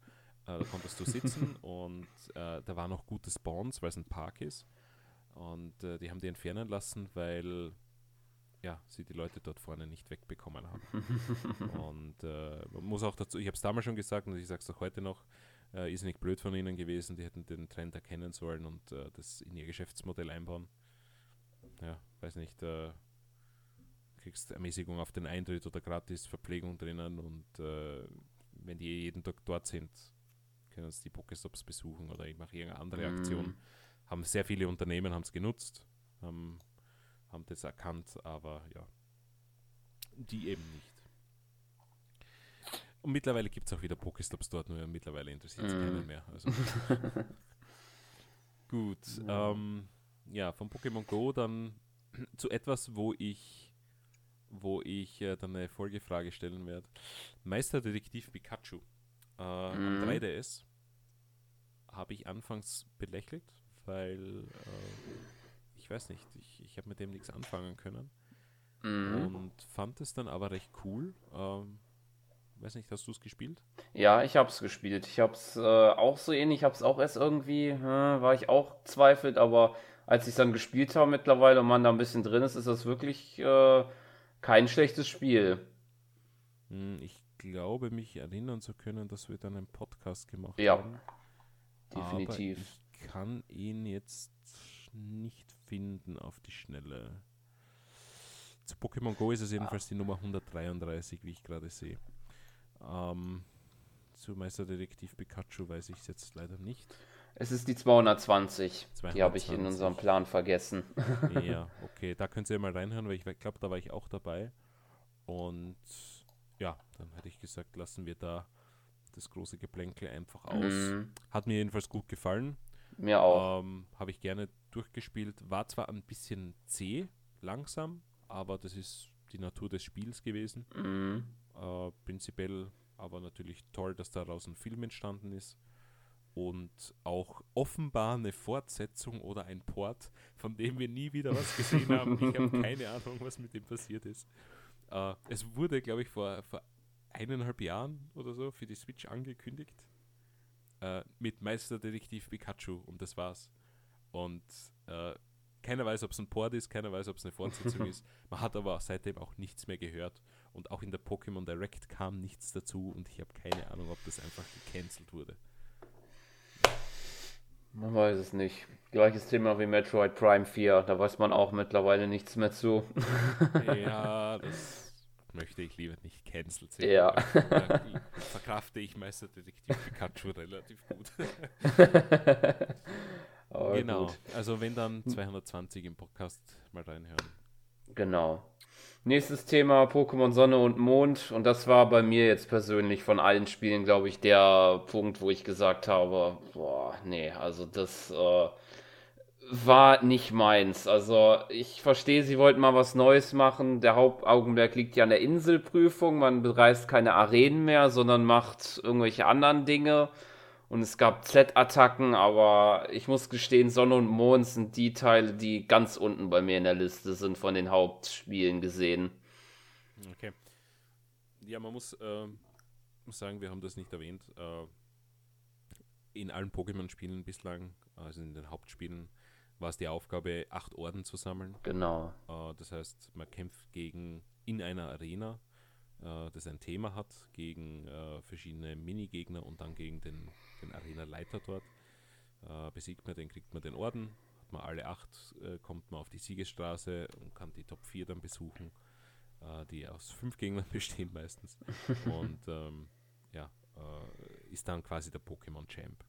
Äh, da konntest du sitzen und äh, da waren auch gute Spawns, weil es ein Park ist. Und äh, die haben die entfernen lassen, weil ja, sie die Leute dort vorne nicht wegbekommen haben. und äh, man muss auch dazu, ich habe es damals schon gesagt und ich sage es auch heute noch, äh, ist nicht blöd von ihnen gewesen, die hätten den Trend erkennen sollen und das in ihr Geschäftsmodell einbauen. Ja, weiß nicht, kriegst Ermäßigung auf den Eintritt oder gratis Verpflegung drinnen und äh, wenn die jeden Tag dort sind, können sie die Pokestops besuchen oder ich mache irgendeine andere mhm. Aktion. Haben sehr viele Unternehmen haben es genutzt, haben, haben das erkannt, aber ja, die eben nicht. Und mittlerweile gibt es auch wieder Pokestops dort, nur mittlerweile interessiert es mm. keinen mehr. Also. Gut. Ja. Ähm, ja, von Pokémon Go dann zu etwas, wo ich wo ich äh, dann eine Folgefrage stellen werde. Meisterdetektiv Pikachu äh, mhm. am 3DS habe ich anfangs belächelt, weil äh, ich weiß nicht, ich, ich habe mit dem nichts anfangen können mhm. und fand es dann aber recht cool. Ähm, weiß nicht, hast du es gespielt? Ja, ich habe es gespielt. Ich habe es äh, auch so ähnlich, ich habe es auch erst irgendwie, äh, war ich auch zweifelt, aber als ich es dann gespielt habe mittlerweile und man da ein bisschen drin ist, ist das wirklich äh, kein schlechtes Spiel. Hm, ich glaube, mich erinnern zu können, dass wir dann einen Podcast gemacht ja, haben. Definitiv. Aber ich kann ihn jetzt nicht finden auf die Schnelle. Zu Pokémon Go ist es jedenfalls ah. die Nummer 133, wie ich gerade sehe. Ähm, zu Meisterdetektiv Pikachu weiß ich es jetzt leider nicht. Es ist die 220. 220. Die habe ich in unserem Plan vergessen. ja, okay. Da könnt ihr mal reinhören, weil ich glaube, da war ich auch dabei. Und ja, dann hätte ich gesagt, lassen wir da das große Geplänkel einfach aus. Mhm. Hat mir jedenfalls gut gefallen. Mir auch. Ähm, habe ich gerne durchgespielt. War zwar ein bisschen zäh, langsam, aber das ist die Natur des Spiels gewesen. Mhm. Äh, prinzipiell aber natürlich toll, dass daraus ein Film entstanden ist und auch offenbar eine Fortsetzung oder ein Port, von dem wir nie wieder was gesehen haben. Ich habe keine Ahnung, was mit dem passiert ist. Uh, es wurde, glaube ich, vor, vor eineinhalb Jahren oder so für die Switch angekündigt uh, mit Meisterdetektiv Pikachu und das war's. Und uh, keiner weiß, ob es ein Port ist, keiner weiß, ob es eine Fortsetzung ist. Man hat aber seitdem auch nichts mehr gehört. Und auch in der Pokémon Direct kam nichts dazu und ich habe keine Ahnung, ob das einfach gecancelt wurde. Man weiß es nicht. Gleiches Thema wie Metroid Prime 4, da weiß man auch mittlerweile nichts mehr zu. ja, das möchte ich lieber nicht cancelled sehen. Ja. Verkrafte ich Meisterdetektiv Pikachu relativ gut. genau, gut. also wenn dann 220 im Podcast mal reinhören. Genau. Nächstes Thema Pokémon Sonne und Mond. Und das war bei mir jetzt persönlich von allen Spielen, glaube ich, der Punkt, wo ich gesagt habe, boah, nee, also das äh, war nicht meins. Also ich verstehe, sie wollten mal was Neues machen. Der Hauptaugenmerk liegt ja an der Inselprüfung. Man bereist keine Arenen mehr, sondern macht irgendwelche anderen Dinge. Und es gab Z-Attacken, aber ich muss gestehen, Sonne und Mond sind die Teile, die ganz unten bei mir in der Liste sind von den Hauptspielen gesehen. Okay. Ja, man muss, äh, muss sagen, wir haben das nicht erwähnt. Äh, in allen Pokémon-Spielen bislang, also in den Hauptspielen, war es die Aufgabe, acht Orden zu sammeln. Genau. Äh, das heißt, man kämpft gegen in einer Arena, äh, das ein Thema hat, gegen äh, verschiedene Minigegner und dann gegen den, den Arena-Leiter dort. Äh, besiegt man den, kriegt man den Orden. Hat man alle acht, äh, kommt man auf die Siegesstraße und kann die Top 4 dann besuchen, äh, die aus fünf Gegnern bestehen meistens. und ähm, ja, äh, ist dann quasi der Pokémon-Champ.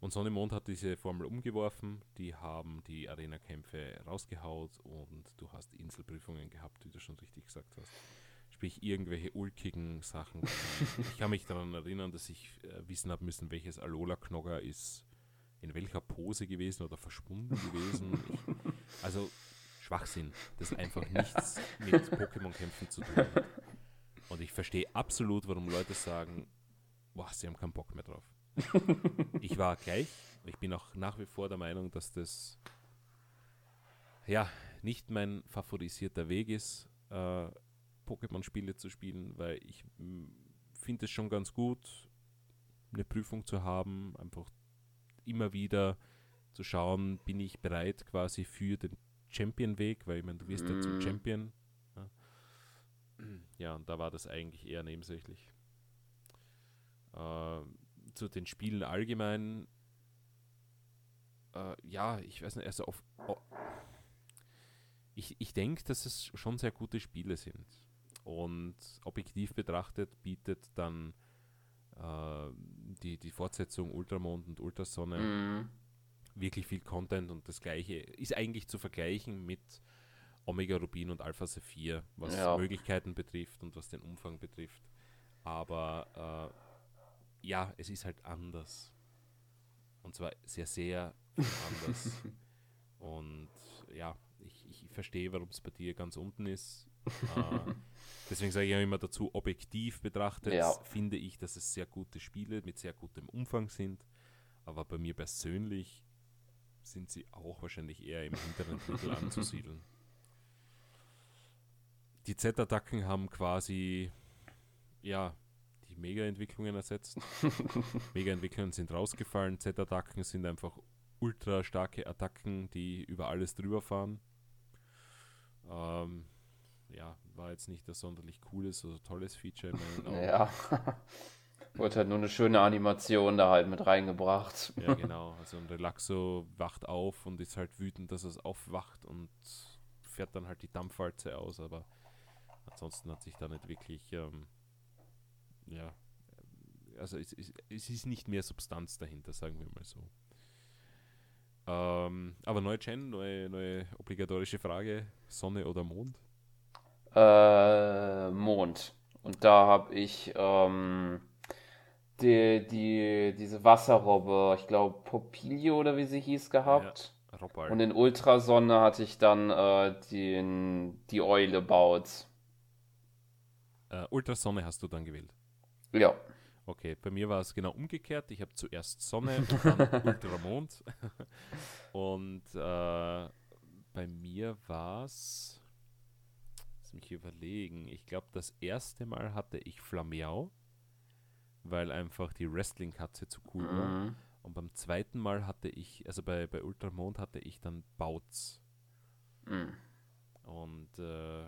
Und Sonne Mond hat diese Formel umgeworfen, die haben die Arena-Kämpfe rausgehaut und du hast Inselprüfungen gehabt, wie du schon richtig gesagt hast. Sprich, irgendwelche ulkigen Sachen. ich kann mich daran erinnern, dass ich äh, wissen habe müssen, welches Alola-Knogger ist in welcher Pose gewesen oder verschwunden gewesen. Ich, also Schwachsinn, das einfach nichts mit Pokémon-Kämpfen zu tun hat. Und ich verstehe absolut, warum Leute sagen, boah, sie haben keinen Bock mehr drauf. ich war gleich, ich bin auch nach wie vor der Meinung, dass das ja nicht mein favorisierter Weg ist, äh, Pokémon-Spiele zu spielen, weil ich finde es schon ganz gut, eine Prüfung zu haben, einfach immer wieder zu schauen, bin ich bereit quasi für den Champion-Weg, weil ich meine, du wirst mm. ja zum mhm. Champion. Ja. ja, und da war das eigentlich eher nebensächlich. Äh, zu den Spielen allgemein, äh, ja, ich weiß nicht, also auf, oh, ich, ich denke, dass es schon sehr gute Spiele sind. Und objektiv betrachtet bietet dann äh, die, die Fortsetzung Ultramond und Ultrasonne mm. wirklich viel Content und das gleiche ist eigentlich zu vergleichen mit Omega Rubin und Alpha Saphir, was ja. Möglichkeiten betrifft und was den Umfang betrifft. Aber äh, ja, es ist halt anders. Und zwar sehr, sehr anders. und ja, ich, ich verstehe, warum es bei dir ganz unten ist. Äh, Deswegen sage ich ja immer dazu, objektiv betrachtet ja. finde ich, dass es sehr gute Spiele mit sehr gutem Umfang sind. Aber bei mir persönlich sind sie auch wahrscheinlich eher im hinteren Drittel anzusiedeln. Die Z-Attacken haben quasi ja die Mega-Entwicklungen ersetzt. Mega-Entwicklungen sind rausgefallen. Z-Attacken sind einfach ultra starke Attacken, die über alles drüber fahren. Ähm, ja, war jetzt nicht das sonderlich cooles oder tolles Feature in meinen Augen. Ja. Wurde halt nur eine schöne Animation da halt mit reingebracht. Ja, genau. Also ein Relaxo wacht auf und ist halt wütend, dass es aufwacht und fährt dann halt die Dampfwalze aus, aber ansonsten hat sich da nicht wirklich, ähm, ja, also es, es, es, ist nicht mehr Substanz dahinter, sagen wir mal so. Ähm, aber neue Gen, neue, neue obligatorische Frage, Sonne oder Mond? Äh, Mond. Und da habe ich ähm, die, die, diese Wasserrobbe, ich glaube Popilio oder wie sie hieß, gehabt. Ja, Und in Ultrasonne hatte ich dann äh, den, die Eule baut. Äh, Ultrasonne hast du dann gewählt? Ja. Okay, bei mir war es genau umgekehrt. Ich habe zuerst Sonne und dann Ultramond. und äh, bei mir war es mich überlegen. Ich glaube, das erste Mal hatte ich Flameau, weil einfach die Wrestling-Katze zu cool mhm. war. Und beim zweiten Mal hatte ich, also bei, bei Ultramond hatte ich dann Bouts. Mhm. Und äh,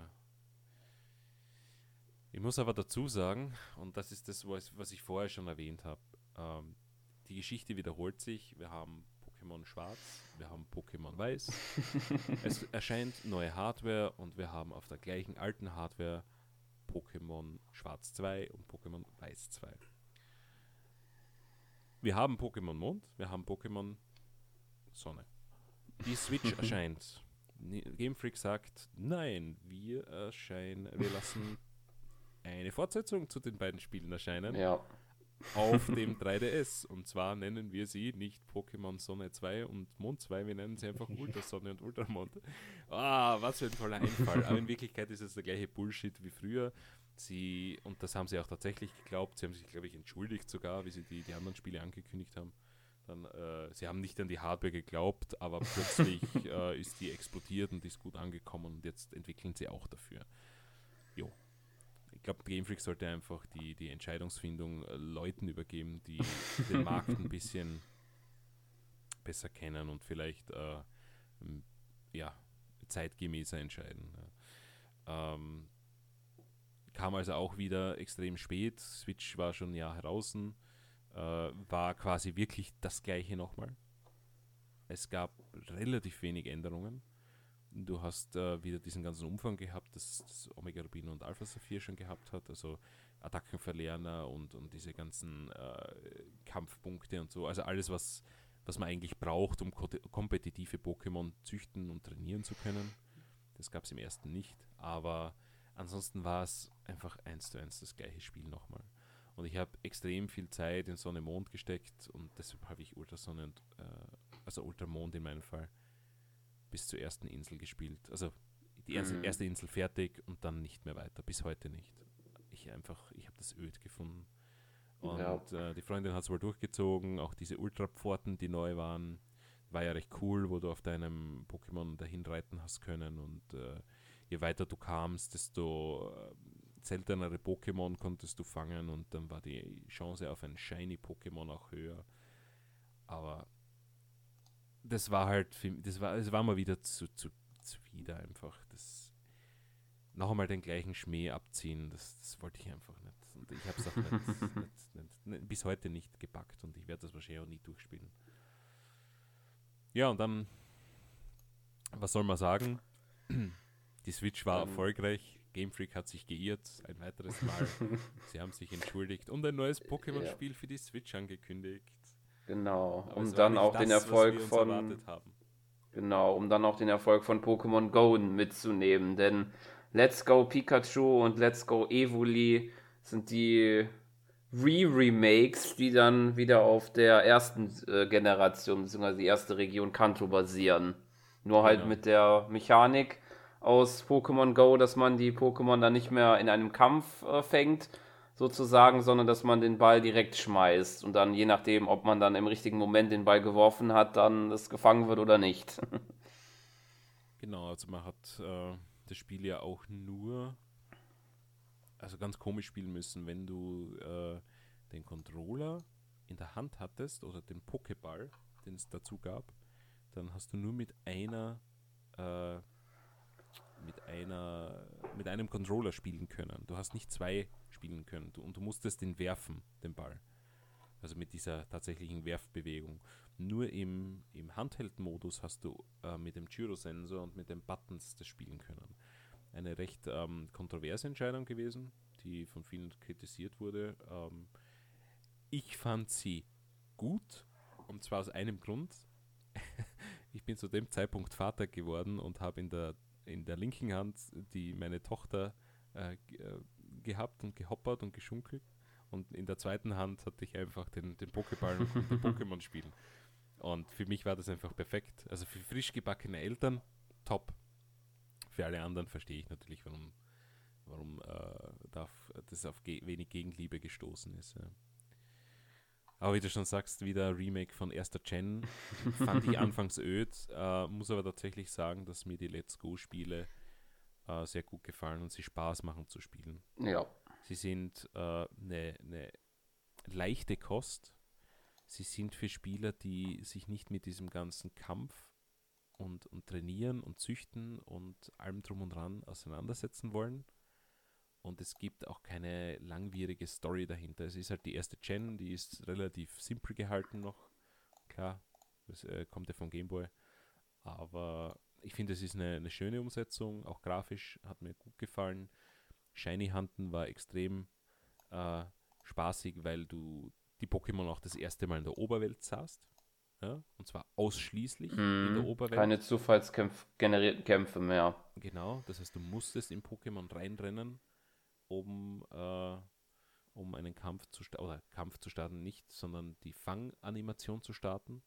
ich muss aber dazu sagen, und das ist das, was, was ich vorher schon erwähnt habe, ähm, die Geschichte wiederholt sich. Wir haben Pokémon Schwarz, wir haben Pokémon Weiß. es erscheint neue Hardware und wir haben auf der gleichen alten Hardware Pokémon Schwarz 2 und Pokémon Weiß 2. Wir haben Pokémon Mond, wir haben Pokémon Sonne. Die Switch erscheint. Game Freak sagt, nein, wir erscheinen, wir lassen eine Fortsetzung zu den beiden Spielen erscheinen. Ja auf dem 3DS. Und zwar nennen wir sie nicht Pokémon Sonne 2 und Mond 2, wir nennen sie einfach Ultrasonne und Ultramond. Ah, was für ein toller Einfall. Aber in Wirklichkeit ist es der gleiche Bullshit wie früher. Sie, und das haben sie auch tatsächlich geglaubt, sie haben sich, glaube ich, entschuldigt sogar, wie sie die, die anderen Spiele angekündigt haben. Dann, äh, sie haben nicht an die Hardware geglaubt, aber plötzlich äh, ist die explodiert und ist gut angekommen und jetzt entwickeln sie auch dafür. Jo. Glaube, Game Freak sollte einfach die, die Entscheidungsfindung äh, Leuten übergeben, die den Markt ein bisschen besser kennen und vielleicht äh, ja, zeitgemäßer entscheiden. Ja. Ähm, kam also auch wieder extrem spät. Switch war schon ein Jahr heraus, äh, war quasi wirklich das gleiche nochmal. Es gab relativ wenig Änderungen. Du hast äh, wieder diesen ganzen Umfang gehabt, das, das Omega Rubino und Alpha Saphir schon gehabt hat, also Attackenverlerner und, und diese ganzen äh, Kampfpunkte und so. Also alles, was, was man eigentlich braucht, um kompetitive Pokémon züchten und trainieren zu können. Das gab es im ersten nicht, aber Ansonsten war es einfach eins zu eins das gleiche Spiel nochmal. Und ich habe extrem viel Zeit in Sonne Mond gesteckt und deshalb habe ich Ultrasonne und äh, also Ultramond in meinem Fall bis zur ersten Insel gespielt. Also die erste, mhm. erste Insel fertig und dann nicht mehr weiter, bis heute nicht. Ich einfach, ich habe das öd gefunden. Und ja. äh, die Freundin hat es wohl durchgezogen, auch diese Ultrapforten, die neu waren, war ja recht cool, wo du auf deinem Pokémon dahin reiten hast können und äh, je weiter du kamst, desto äh, seltenere Pokémon konntest du fangen und dann war die Chance auf ein Shiny Pokémon auch höher. Aber das war halt, das war, das war mal wieder zu, zu, zu wieder einfach. Das, noch einmal den gleichen Schmäh abziehen, das, das wollte ich einfach nicht. Und ich habe es auch nicht, nicht, nicht, bis heute nicht gepackt und ich werde das wahrscheinlich auch nie durchspielen. Ja, und dann, was soll man sagen? Die Switch war ähm. erfolgreich. Game Freak hat sich geirrt, ein weiteres Mal. Sie haben sich entschuldigt und ein neues Pokémon-Spiel ja. für die Switch angekündigt. Genau, Aber um dann auch das, den Erfolg von Genau, um dann auch den Erfolg von Pokémon Go mitzunehmen, denn Let's Go Pikachu und Let's Go Evoli sind die Re-Remakes, die dann wieder auf der ersten äh, Generation bzw. die erste Region Kanto basieren. Nur halt genau. mit der Mechanik, aus Pokémon Go, dass man die Pokémon dann nicht mehr in einem Kampf äh, fängt, sozusagen, sondern dass man den Ball direkt schmeißt und dann je nachdem, ob man dann im richtigen Moment den Ball geworfen hat, dann es gefangen wird oder nicht. genau, also man hat äh, das Spiel ja auch nur, also ganz komisch spielen müssen, wenn du äh, den Controller in der Hand hattest oder den Pokéball, den es dazu gab, dann hast du nur mit einer äh, einer mit einem Controller spielen können. Du hast nicht zwei spielen können du, und du musstest den werfen, den Ball. Also mit dieser tatsächlichen Werfbewegung. Nur im, im Handheld-Modus hast du äh, mit dem Gyrosensor und mit den Buttons das spielen können. Eine recht ähm, kontroverse Entscheidung gewesen, die von vielen kritisiert wurde. Ähm, ich fand sie gut und zwar aus einem Grund. ich bin zu dem Zeitpunkt Vater geworden und habe in der in der linken Hand die meine Tochter äh, äh, gehabt und gehoppert und geschunkelt. Und in der zweiten Hand hatte ich einfach den, den Pokéball und konnte Pokémon spielen. Und für mich war das einfach perfekt. Also für frisch gebackene Eltern, top. Für alle anderen verstehe ich natürlich, warum, warum äh, das auf ge wenig Gegenliebe gestoßen ist. Ja. Aber wie du schon sagst, wieder Remake von erster Gen. Fand ich anfangs öd, äh, muss aber tatsächlich sagen, dass mir die Let's Go-Spiele äh, sehr gut gefallen und sie Spaß machen zu spielen. Ja. Sie sind eine äh, ne, ne leichte Kost. Sie sind für Spieler, die sich nicht mit diesem ganzen Kampf und, und Trainieren und Züchten und allem drum und dran auseinandersetzen wollen und es gibt auch keine langwierige Story dahinter. Es ist halt die erste Gen, die ist relativ simpel gehalten noch. Klar, das äh, kommt ja vom Gameboy. Aber ich finde, es ist eine, eine, schöne Umsetzung, auch grafisch hat mir gut gefallen. Shiny Hunten war extrem äh, spaßig, weil du die Pokémon auch das erste Mal in der Oberwelt sahst. Ja? Und zwar ausschließlich mm, in der mhm. Oberwelt. Keine zufallsgenerierten Kämpfe mehr. Genau, das heißt, du musstest in Pokémon reinrennen um, äh, um einen Kampf zu starten, oder Kampf zu starten nicht, sondern die Fanganimation zu starten.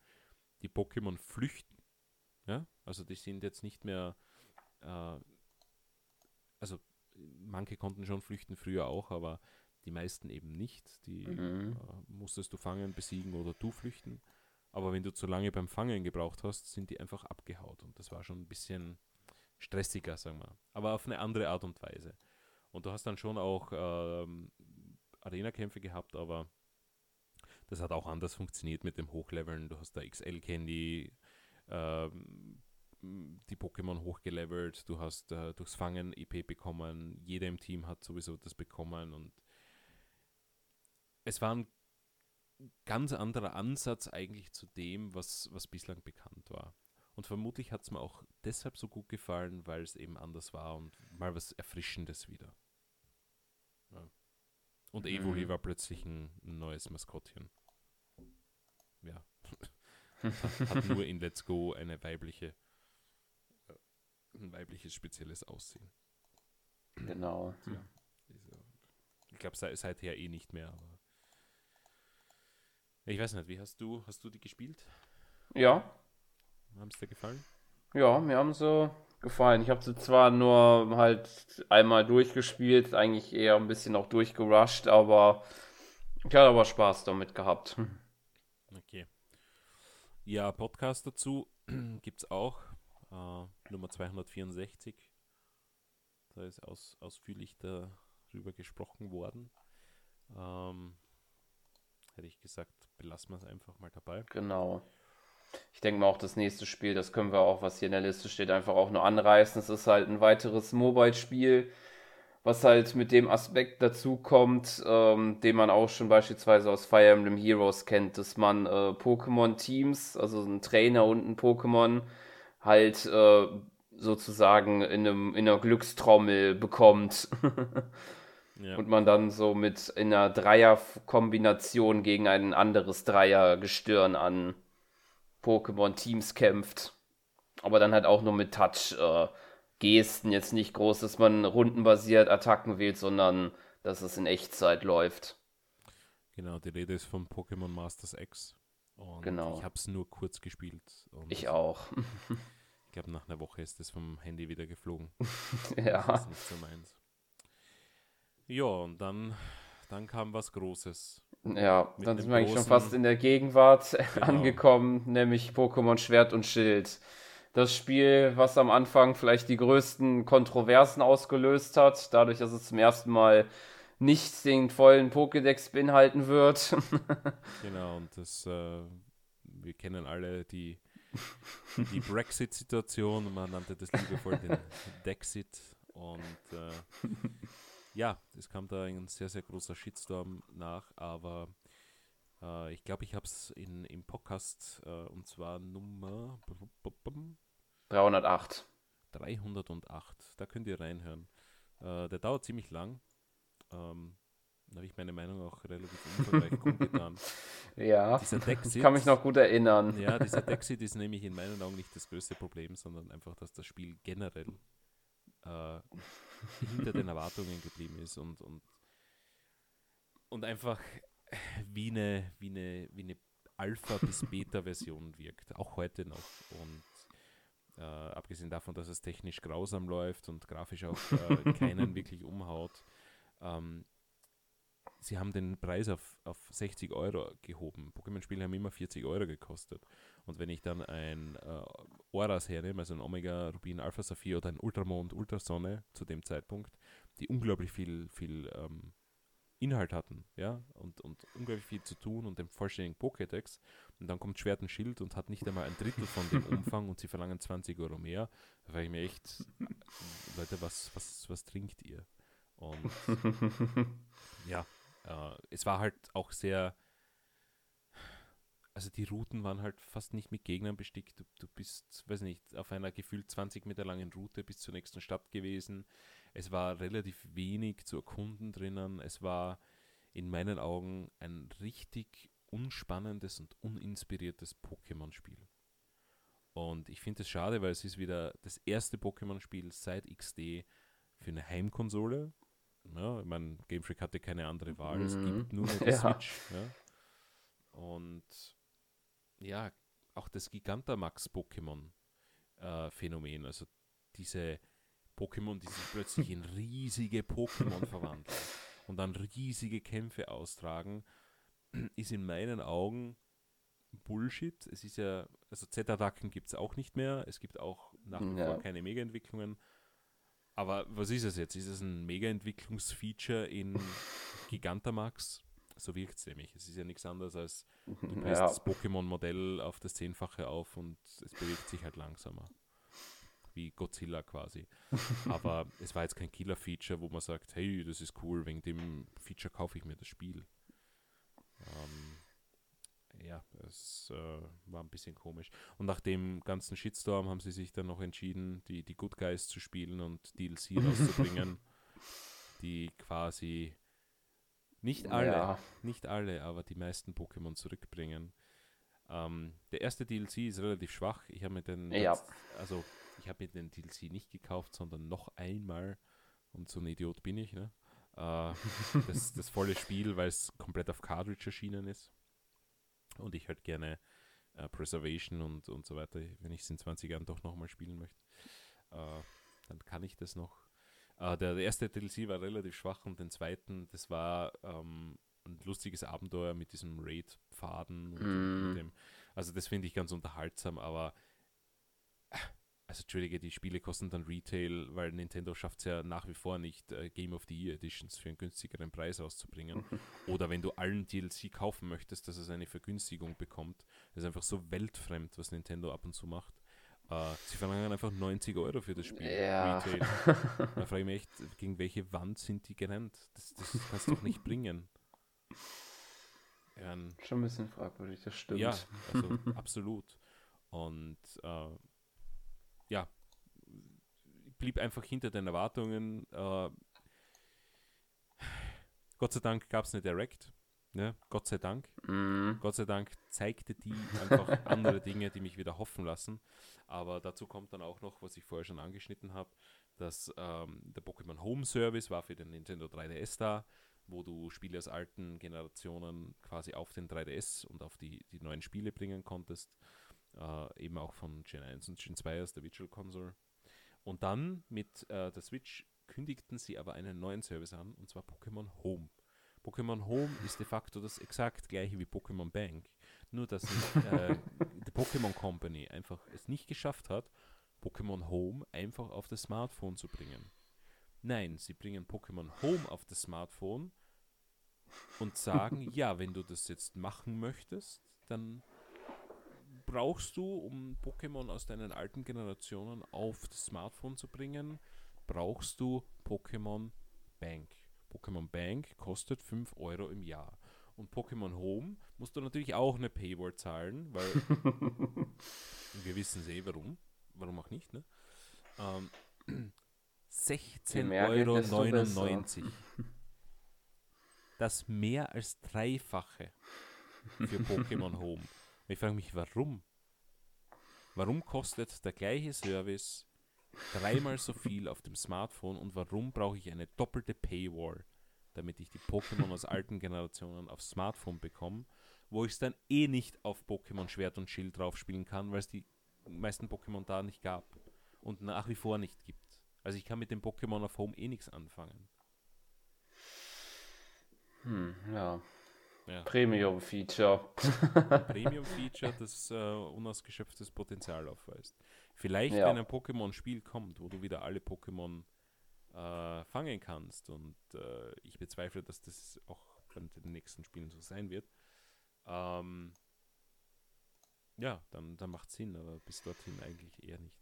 Die Pokémon flüchten. Ja? Also die sind jetzt nicht mehr, äh, also manche konnten schon flüchten, früher auch, aber die meisten eben nicht. Die mhm. äh, musstest du fangen, besiegen oder du flüchten. Aber wenn du zu lange beim Fangen gebraucht hast, sind die einfach abgehaut. Und das war schon ein bisschen stressiger, sagen wir. Aber auf eine andere Art und Weise. Und du hast dann schon auch ähm, Arena-Kämpfe gehabt, aber das hat auch anders funktioniert mit dem Hochleveln. Du hast da XL-Candy, ähm, die Pokémon hochgelevelt, du hast äh, durchs Fangen EP bekommen, jeder im Team hat sowieso das bekommen und es war ein ganz anderer Ansatz eigentlich zu dem, was, was bislang bekannt war. Und vermutlich hat es mir auch deshalb so gut gefallen, weil es eben anders war und mal was Erfrischendes wieder. Ja. Und Evoli mhm. war plötzlich ein, neues Maskottchen. Ja. hat, hat, nur in Let's Go eine weibliche, äh, ein weibliches spezielles Aussehen. Genau. Ja, ich glaube, seither eh nicht mehr, aber ich weiß nicht, wie hast du, hast du die gespielt? Ja. Haben es dir gefallen? Ja, mir haben sie gefallen. Ich habe sie zwar nur halt einmal durchgespielt, eigentlich eher ein bisschen auch durchgerusht, aber ich hatte aber Spaß damit gehabt. Okay. Ja, Podcast dazu gibt es auch. Äh, Nummer 264. Da ist aus, ausführlich darüber gesprochen worden. Ähm, hätte ich gesagt, belassen wir es einfach mal dabei. Genau. Ich denke mal auch das nächste Spiel, das können wir auch, was hier in der Liste steht, einfach auch nur anreißen. Es ist halt ein weiteres Mobile-Spiel, was halt mit dem Aspekt dazu kommt, ähm, den man auch schon beispielsweise aus Fire Emblem Heroes kennt, dass man äh, Pokémon-Teams, also ein Trainer und ein Pokémon, halt äh, sozusagen in, einem, in einer Glückstrommel bekommt. Ja. Und man dann so mit in einer Dreierkombination gegen ein anderes Dreiergestirn an Pokémon-Teams kämpft. Aber dann halt auch nur mit Touch-Gesten. Äh, jetzt nicht groß, dass man rundenbasiert Attacken wählt, sondern dass es in Echtzeit läuft. Genau, die Rede ist von Pokémon Masters X. Und genau. ich habe es nur kurz gespielt. ich auch. ich glaube, nach einer Woche ist es vom Handy wieder geflogen. ja. Das ist nicht so meins. Ja, und dann, dann kam was Großes. Ja, dann sind wir eigentlich schon fast in der Gegenwart genau. angekommen, nämlich Pokémon Schwert und Schild. Das Spiel, was am Anfang vielleicht die größten Kontroversen ausgelöst hat, dadurch, dass es zum ersten Mal nicht den vollen Pokédex beinhalten wird. genau, und das, äh, wir kennen alle die, die Brexit-Situation, man nannte das liebevoll den Dexit. Und äh, ja, es kam da ein sehr, sehr großer Shitstorm nach, aber äh, ich glaube, ich habe es im Podcast äh, und zwar Nummer 308. 308, da könnt ihr reinhören. Äh, der dauert ziemlich lang. Ähm, da habe ich meine Meinung auch relativ umfangreich kundgetan. Ja, ich kann mich noch gut erinnern. Ja, dieser Dexit ist nämlich in meinen Augen nicht das größte Problem, sondern einfach, dass das Spiel generell äh, hinter den Erwartungen geblieben ist und, und, und einfach wie eine, wie eine, wie eine Alpha- bis Beta-Version wirkt, auch heute noch. Und äh, abgesehen davon, dass es technisch grausam läuft und grafisch auch äh, keinen wirklich umhaut, ähm, sie haben den Preis auf, auf 60 Euro gehoben. Pokémon-Spiele haben immer 40 Euro gekostet. Und wenn ich dann ein äh, Auras hernehme, also ein Omega, Rubin, Alpha Saphir oder ein Ultramond, Ultrasonne zu dem Zeitpunkt, die unglaublich viel, viel ähm, Inhalt hatten, ja, und, und unglaublich viel zu tun und den vollständigen Pokédex. Und dann kommt Schwert und Schild und hat nicht einmal ein Drittel von dem Umfang und sie verlangen 20 Euro mehr. Da frage ich mir echt, Leute, was, was, was trinkt ihr? Und ja, äh, es war halt auch sehr, also die Routen waren halt fast nicht mit Gegnern bestickt. Du, du bist, weiß nicht, auf einer gefühlt 20 Meter langen Route bis zur nächsten Stadt gewesen. Es war relativ wenig zu erkunden drinnen. Es war in meinen Augen ein richtig unspannendes und uninspiriertes Pokémon-Spiel. Und ich finde es schade, weil es ist wieder das erste Pokémon-Spiel seit XD für eine Heimkonsole. Ja, ich meine, Game Freak hatte keine andere Wahl. Mhm. Es gibt nur eine ja. Switch. Ja. Und ja, auch das Gigantamax-Pokémon-Phänomen, äh, also diese Pokémon, die sich plötzlich in riesige Pokémon verwandeln und dann riesige Kämpfe austragen, ist in meinen Augen Bullshit. Es ist ja, also Z-Attacken gibt es auch nicht mehr. Es gibt auch nach wie ja. vor keine Mega-Entwicklungen. Aber was ist es jetzt? Ist es ein Mega-Entwicklungsfeature in Gigantamax? So wirkt es nämlich. Es ist ja nichts anderes als du ja. das Pokémon-Modell auf das Zehnfache auf und es bewegt sich halt langsamer. Wie Godzilla quasi. Aber es war jetzt kein Killer-Feature, wo man sagt, hey, das ist cool, wegen dem Feature kaufe ich mir das Spiel. Ähm, ja, es äh, war ein bisschen komisch. Und nach dem ganzen Shitstorm haben sie sich dann noch entschieden, die, die Good Guys zu spielen und DLC rauszubringen, die quasi nicht alle, ja. nicht alle, aber die meisten Pokémon zurückbringen. Ähm, der erste DLC ist relativ schwach. Ich habe mir den, ja. also ich habe mir den DLC nicht gekauft, sondern noch einmal. Und so ein Idiot bin ich, ne? Äh, das, das volle Spiel, weil es komplett auf Cartridge erschienen ist und ich halt gerne äh, Preservation und, und so weiter, wenn ich es in 20 Jahren doch nochmal spielen möchte, äh, dann kann ich das noch. Äh, der, der, erste DLC war relativ schwach und den zweiten, das war ähm, ein lustiges Abenteuer mit diesem Raid-Pfaden. Mm. Also das finde ich ganz unterhaltsam, aber also Entschuldige, die Spiele kosten dann Retail, weil Nintendo schafft es ja nach wie vor nicht, äh, Game of the Year Editions für einen günstigeren Preis auszubringen. Oder wenn du allen DLC kaufen möchtest, dass es eine Vergünstigung bekommt. Das ist einfach so weltfremd, was Nintendo ab und zu macht. Uh, sie verlangen einfach 90 Euro für das Spiel. Ja. Retail. da frage ich mich echt, gegen welche Wand sind die gerannt? Das, das kannst du doch nicht bringen. Ja, Schon ein bisschen fragwürdig, das stimmt. Ja, also absolut. Und uh, ja, blieb einfach hinter den Erwartungen. Äh, Gott sei Dank gab es eine Direct. Ne? Gott sei Dank. Mm. Gott sei Dank zeigte die einfach andere Dinge, die mich wieder hoffen lassen. Aber dazu kommt dann auch noch, was ich vorher schon angeschnitten habe, dass ähm, der Pokémon Home Service war für den Nintendo 3DS da, wo du Spiele aus alten Generationen quasi auf den 3DS und auf die, die neuen Spiele bringen konntest. Äh, eben auch von Gen 1 und Gen 2 aus der Virtual Console. Und dann mit äh, der Switch kündigten sie aber einen neuen Service an, und zwar Pokémon Home. Pokémon Home ist de facto das exakt gleiche wie Pokémon Bank, nur dass äh, die Pokémon Company einfach es nicht geschafft hat, Pokémon Home einfach auf das Smartphone zu bringen. Nein, sie bringen Pokémon Home auf das Smartphone und sagen, ja, wenn du das jetzt machen möchtest, dann brauchst du, um Pokémon aus deinen alten Generationen auf das Smartphone zu bringen, brauchst du Pokémon Bank. Pokémon Bank kostet 5 Euro im Jahr. Und Pokémon Home musst du natürlich auch eine Paywall zahlen, weil wir wissen eh warum. Warum auch nicht, ne? Ähm, 16,99 Euro. Das mehr als Dreifache für Pokémon Home. Ich frage mich, warum? Warum kostet der gleiche Service dreimal so viel auf dem Smartphone und warum brauche ich eine doppelte Paywall, damit ich die Pokémon aus alten Generationen aufs Smartphone bekomme, wo ich es dann eh nicht auf Pokémon Schwert und Schild drauf spielen kann, weil es die meisten Pokémon da nicht gab und nach wie vor nicht gibt. Also ich kann mit dem Pokémon auf Home eh nichts anfangen. Hm, ja. Ja. Premium-Feature. Premium-Feature, das äh, unausgeschöpftes Potenzial aufweist. Vielleicht, ja. wenn ein Pokémon-Spiel kommt, wo du wieder alle Pokémon äh, fangen kannst, und äh, ich bezweifle, dass das auch bei den nächsten Spielen so sein wird, ähm, ja, dann, dann macht Sinn, aber bis dorthin eigentlich eher nicht.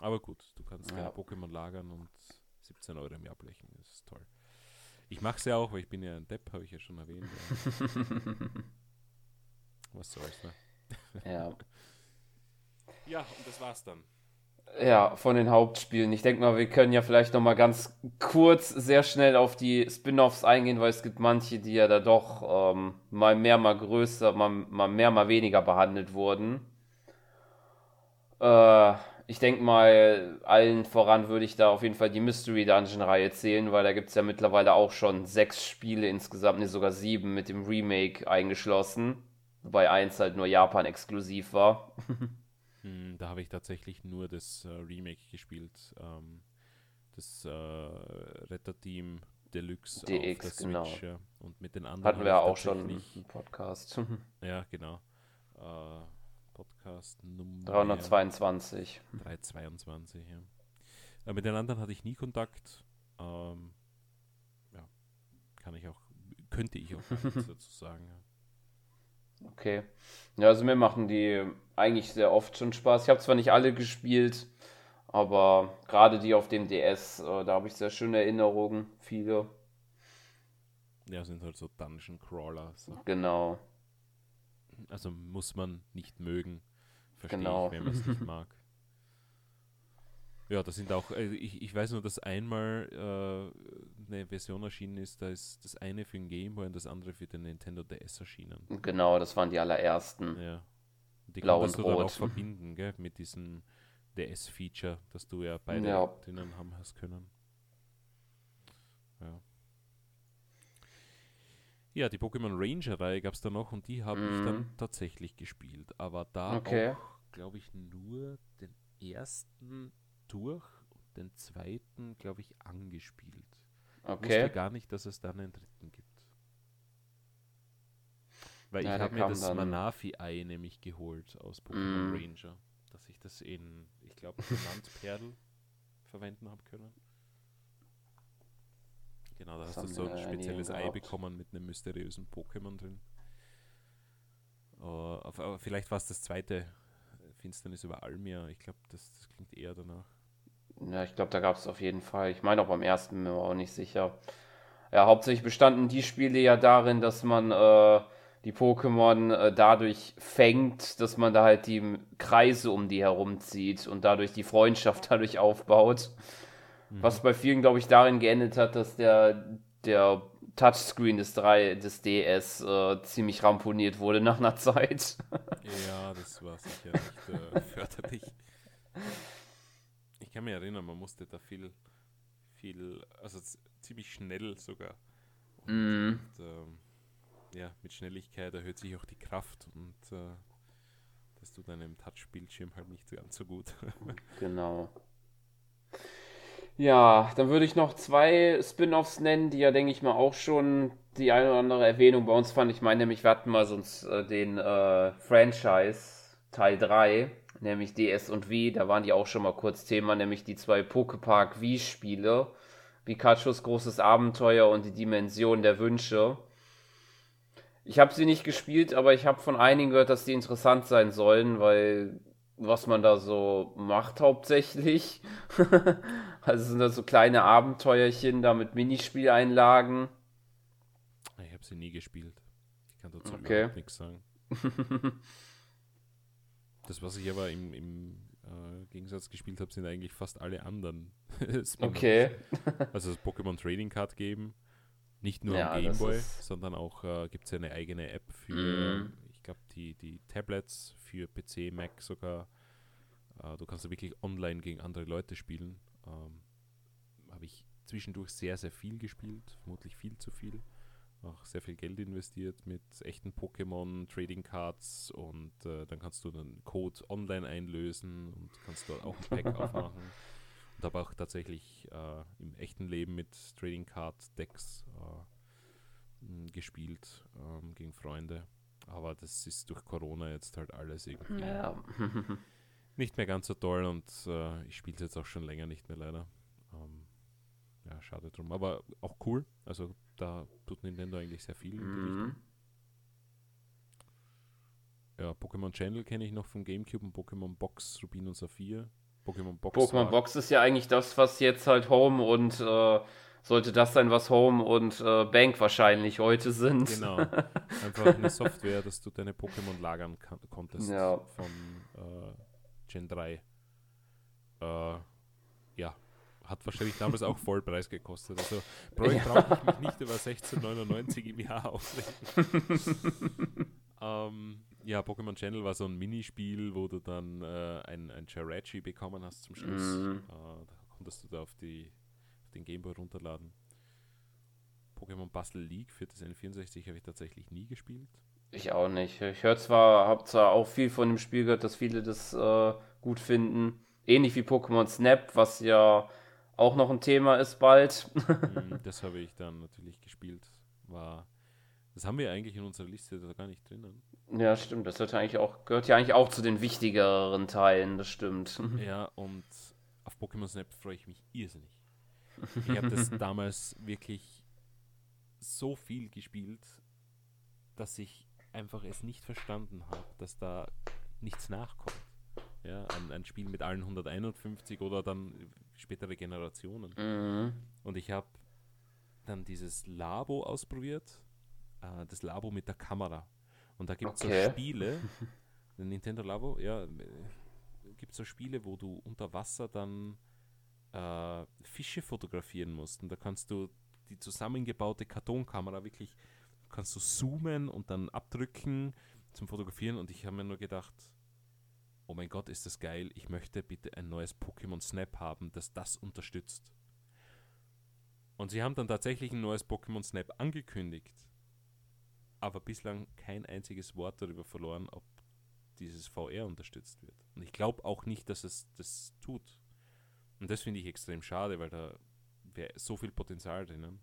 Aber gut, du kannst ja. Pokémon lagern und 17 Euro im Jahr blechen, das ist toll. Ich mache es ja auch, weil ich bin ja ein Depp, habe ich ja schon erwähnt. Ja. Was soll's, ne? Ja. ja, und das war's dann. Ja, von den Hauptspielen. Ich denke mal, wir können ja vielleicht noch mal ganz kurz, sehr schnell auf die Spin-offs eingehen, weil es gibt manche, die ja da doch ähm, mal mehr, mal größer, mal, mal mehr, mal weniger behandelt wurden. Äh, ich denke mal, allen voran würde ich da auf jeden Fall die Mystery Dungeon Reihe zählen, weil da gibt es ja mittlerweile auch schon sechs Spiele insgesamt, ne, sogar sieben mit dem Remake eingeschlossen. Wobei eins halt nur Japan exklusiv war. hm, da habe ich tatsächlich nur das äh, Remake gespielt. Ähm, das äh, Retterteam Deluxe DX, auf der genau. Switch. Ja. Und mit den anderen Hatten wir auch schon einen Podcast. Ja, genau. Äh, Podcast Nummer 322. 322, ja. Äh, mit den anderen hatte ich nie Kontakt. Ähm, ja, kann ich auch, könnte ich auch gar nichts dazu sagen. Ja. Okay. Ja, also mir machen die eigentlich sehr oft schon Spaß. Ich habe zwar nicht alle gespielt, aber gerade die auf dem DS, äh, da habe ich sehr schöne Erinnerungen. Viele. ja, sind halt so Dungeon Crawler. So. Genau. Also muss man nicht mögen. Verstehe Genau. ich, wenn man es nicht mag. Ja, da sind auch, äh, ich, ich weiß nur, dass einmal äh, eine Version erschienen ist, da ist das eine für den Game Boy und das andere für den Nintendo DS erschienen. Genau, das waren die allerersten. Ja. Die Blau konntest und du dann Rot. auch verbinden, gell, mit diesem DS-Feature, dass du ja beide Ja. drinnen haben hast können. Ja. Ja, die Pokémon Ranger-Reihe gab es da noch und die habe ich dann Mhm. tatsächlich gespielt. Aber da Okay. auch, glaube ich, nur den ersten durch und den zweiten, glaube ich, angespielt. Ich wusste Okay. gar nicht, dass es dann einen dritten gibt. Weil Ja, ich habe mir das dann- Manafi-Ei nämlich geholt aus Pokémon Mm. Ranger. Dass ich das in, ich glaube, Diamantperl verwenden habe können. Genau, da Das hast du so ein spezielles Ei bekommen mit einem mysteriösen Pokémon drin. Äh, auf- aber vielleicht war es das zweite äh, Finsternis über Almia. Ich glaube, das, das klingt eher danach. Ja, ich glaube, da gab es auf jeden Fall. Ich meine auch beim ersten, bin mir auch nicht sicher. Ja, hauptsächlich bestanden die Spiele ja darin, dass man äh, die Pokémon äh, dadurch fängt, dass man da halt die Kreise um die herumzieht und dadurch die Freundschaft dadurch aufbaut. Was bei vielen, glaube ich, darin geendet hat, dass der, der Touchscreen des, 3, des DS äh, ziemlich ramponiert wurde nach einer Zeit. Ja, das war sicher nicht äh, förderlich. Ich kann mich erinnern, man musste da viel, viel, also ziemlich schnell sogar. Mm, Und ähm, ja, mit Schnelligkeit erhöht sich auch die Kraft und äh, das tut einem Touchbildschirm halt nicht ganz so gut. Genau. Ja, dann würde ich noch zwei Spin-offs nennen, die ja, denke ich mal, auch schon die eine oder andere Erwähnung bei uns fanden. Ich meine nämlich, wir hatten mal sonst äh, den äh, Franchise Teil 3, nämlich DS und Wii, da waren die auch schon mal kurz Thema, nämlich die zwei Pokepark Wii-Spiele. Pikachus großes Abenteuer und die Dimension der Wünsche. Ich habe sie nicht gespielt, aber ich habe von einigen gehört, dass die interessant sein sollen, weil was man da so macht hauptsächlich. also sind das so kleine Abenteuerchen da mit Minispieleinlagen. ich habe sie nie gespielt. Ich kann dazu Okay. überhaupt nichts sagen. Das, was ich aber im, im äh, Gegensatz gespielt habe, sind eigentlich fast alle anderen. Okay. Also das Pokémon Trading Card geben. Nicht nur Ja, am Gameboy, sondern auch äh, gibt es ja eine eigene App für, Mhm. ich glaube, die, die Tablets, für PC, Mac sogar. Äh, du kannst da wirklich online gegen andere Leute spielen. Ähm, Habe ich zwischendurch sehr, sehr viel gespielt, vermutlich viel zu viel. Auch sehr viel Geld investiert mit echten Pokémon, Trading Cards und äh, dann kannst du den Code online einlösen und kannst dort auch ein Pack aufmachen. Und habe auch tatsächlich äh, im echten Leben mit Trading Card Decks äh, gespielt ähm, gegen Freunde. Aber das ist durch Corona jetzt halt alles irgendwie Ja. nicht mehr ganz so toll und äh, ich spiele es jetzt auch schon länger nicht mehr leider. Ähm, ja, schade drum. Aber auch cool. Also da tut Nintendo eigentlich sehr viel. Mhm. Ja, Pokémon Channel kenne ich noch vom Gamecube und Pokémon Box, Rubin und Saphir. Pokémon Box. Pokémon Box ist ja eigentlich das, was jetzt halt Home und äh, sollte das sein, was Home und äh, Bank wahrscheinlich heute sind. Genau. Einfach eine Software, dass du deine Pokémon lagern konntest. Ja. Von äh, Gen 3. Hat wahrscheinlich damals auch Vollpreis gekostet. Also brauche Ja. brauch ich mich nicht über 16,99 im Jahr aufregen. ähm, ja, Pokémon Channel war so ein Minispiel, wo du dann äh, ein, ein Jirachi bekommen hast zum Schluss. Mhm. Äh, da konntest du da auf, die, auf den Gameboy runterladen. Pokémon Puzzle League für das N64 habe ich tatsächlich nie gespielt. Ich auch nicht. Ich höre zwar, habe zwar auch viel von dem Spiel gehört, dass viele das äh, gut finden. Ähnlich wie Pokémon Snap, was ja auch noch ein Thema ist bald. Mm, das habe ich dann natürlich gespielt. War, das haben wir eigentlich in unserer Liste da gar nicht drinnen. Ja, stimmt. Das gehört, eigentlich auch, gehört ja eigentlich auch zu den wichtigeren Teilen, das stimmt. Ja, und auf Pokémon Snap freue ich mich irrsinnig. Ich habe das damals wirklich so viel gespielt, dass ich einfach es nicht verstanden habe, dass da nichts nachkommt. Ja, ein, ein, Spiel mit allen 151 oder dann spätere Generationen. Mhm. Und ich habe dann dieses Labo ausprobiert, äh, das Labo mit der Kamera. Und da gibt es okay. so Spiele, Nintendo Labo, ja, gibt es so Spiele, wo du unter Wasser dann äh, Fische fotografieren musst. Und da kannst du die zusammengebaute Kartonkamera wirklich, kannst du zoomen und dann abdrücken zum Fotografieren. Und ich habe mir nur gedacht, oh mein Gott, ist das geil, ich möchte bitte ein neues Pokémon Snap haben, das das unterstützt. Und sie haben dann tatsächlich ein neues Pokémon Snap angekündigt, aber bislang kein einziges Wort darüber verloren, ob dieses VR unterstützt wird. Und ich glaube auch nicht, dass es das tut. Und das finde ich extrem schade, weil da wäre so viel Potenzial drinnen.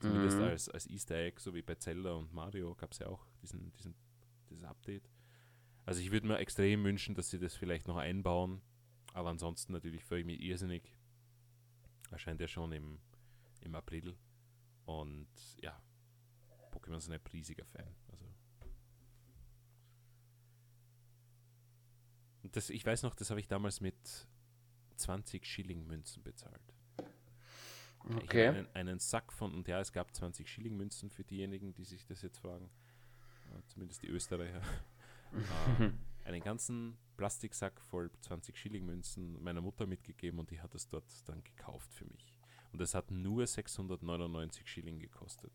Zumindest mhm. als, als Easter Egg, so wie bei Zelda und Mario gab es ja auch diesen, diesen, dieses Update. Also ich würde mir extrem wünschen, dass sie das vielleicht noch einbauen. Aber ansonsten natürlich freue ich mich irrsinnig. Erscheint ja schon im, im April. Und ja, Pokémon sind ein riesiger Fan. Also das, ich weiß noch, das habe ich damals mit 20 Schilling Münzen bezahlt. Okay. Einen, einen, Sack von, und ja, es gab 20 Schilling Münzen für diejenigen, die sich das jetzt fragen. Zumindest die Österreicher. Äh, einen ganzen Plastiksack voll 20 Schilling Münzen meiner Mutter mitgegeben und die hat es dort dann gekauft für mich. Und es hat nur 699 Schilling gekostet.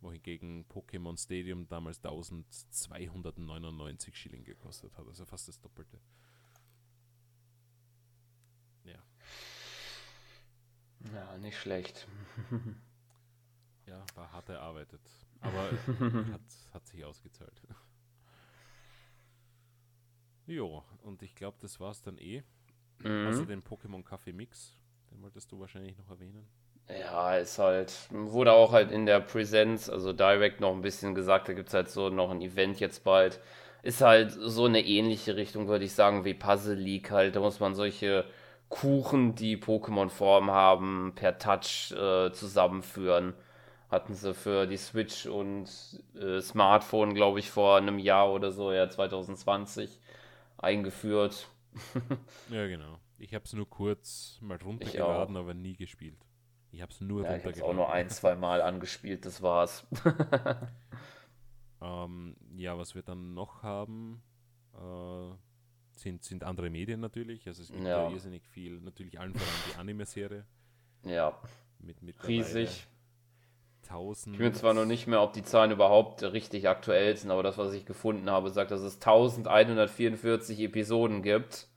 Wohingegen Pokémon Stadium damals 1299 Schilling gekostet hat, also fast das Doppelte. Ja. Ja, nicht schlecht. ja, war hart erarbeitet. Aber hat, hat sich ausgezahlt. Jo, und ich glaube, das war es dann eh. Mhm. Also den Pokémon Kaffee Mix, den wolltest du wahrscheinlich noch erwähnen. Ja, ist halt, wurde auch halt in der Präsenz, also Direct noch ein bisschen gesagt, da gibt es halt so noch ein Event jetzt bald. Ist halt so eine ähnliche Richtung, würde ich sagen, wie Puzzle League halt. Da muss man solche Kuchen, die Pokémon-Form haben, per Touch äh, zusammenführen. Hatten sie für die Switch und äh, Smartphone, glaube ich, vor einem Jahr oder so, ja, 2020 eingeführt. ja, genau. Ich habe es nur kurz mal runtergeladen, aber nie gespielt. Ich habe es nur ja, runtergeladen. Ich habe auch nur ein, zwei Mal angespielt, das war's. ähm, ja, was wir dann noch haben, äh, sind, sind andere Medien natürlich. Also es gibt ja, ja irrsinnig viel, natürlich allen voran die Anime-Serie. Ja. Mit, mit Riesig. 1000. Ich bin zwar noch nicht mehr, ob die Zahlen überhaupt richtig aktuell sind, aber das, was ich gefunden habe, sagt, dass es 1144 Episoden gibt.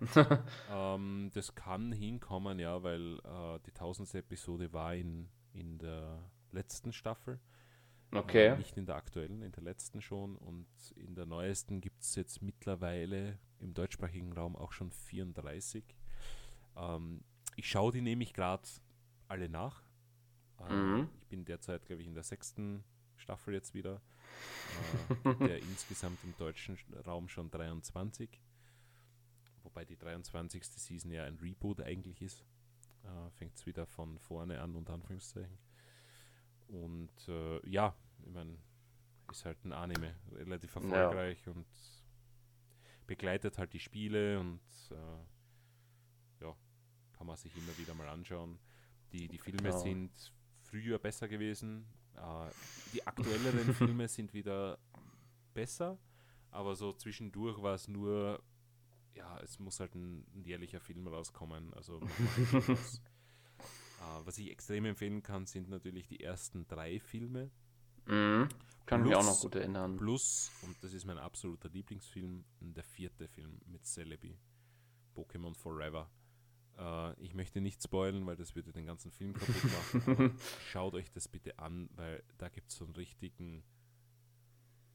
ähm, das kann hinkommen, ja, weil äh, die 1000. Episode war in, in der letzten Staffel. Okay. Äh, nicht in der aktuellen, in der letzten schon. Und in der neuesten gibt es jetzt mittlerweile im deutschsprachigen Raum auch schon 34. Ähm, ich schaue die nämlich gerade alle nach. Äh, mhm. Ich bin derzeit, glaube ich, in der sechsten Staffel jetzt wieder. Äh, der insgesamt im deutschen Raum schon 23. Wobei die 23. Season ja ein Reboot eigentlich ist. Äh, Fängt es wieder von vorne an, unter Anführungszeichen. Und äh, ja, ich meine, ist halt ein Anime, relativ erfolgreich ja. und begleitet halt die Spiele und äh, ja, kann man sich immer wieder mal anschauen. Die, die Filme genau. sind früher besser gewesen. Äh, die aktuelleren Filme sind wieder besser, aber so zwischendurch war es nur, ja, es muss halt ein, ein jährlicher Film rauskommen. Also äh, was ich extrem empfehlen kann, sind natürlich die ersten drei Filme. Mhm. Kann mich auch noch gut erinnern. Plus, und das ist mein absoluter Lieblingsfilm, der vierte Film mit Celebi, Pokémon Forever. Uh, ich möchte nicht spoilen, weil das würde den ganzen Film kaputt machen. schaut euch das bitte an, weil da gibt es so einen richtigen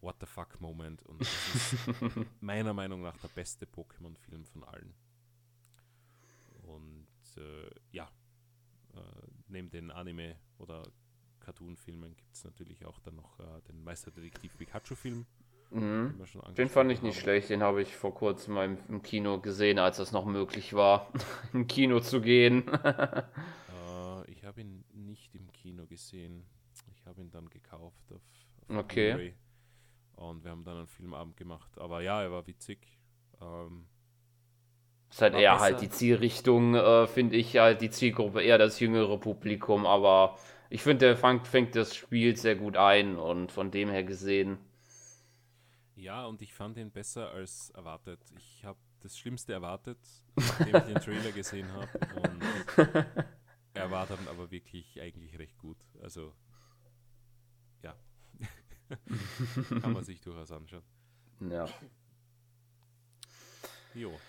What the fuck Moment und das ist meiner Meinung nach der beste Pokémon-Film von allen. Und äh, ja, äh, neben den Anime oder Cartoon-Filmen gibt es natürlich auch dann noch äh, den Meisterdetektiv Pikachu-Film. Mhm. Den fand ich nicht haben. schlecht, den habe ich vor kurzem mal im, im, Kino gesehen, als es noch möglich war, im Kino zu gehen. äh, ich habe ihn nicht im Kino gesehen. Ich habe ihn dann gekauft auf, auf Okay. Und wir haben dann einen Filmabend gemacht. Aber ja, er war witzig. Ähm, ist halt eher besser. halt die Zielrichtung, äh, finde ich, halt die Zielgruppe, eher das jüngere Publikum, aber ich finde, der fängt, fängt das Spiel sehr gut ein und von dem her gesehen. Ja, und ich fand ihn besser als erwartet. Ich habe das Schlimmste erwartet, nachdem ich den Trailer gesehen habe. Und er war dann aber wirklich eigentlich recht gut. Also, ja. Kann man sich durchaus anschauen. Ja. Jo.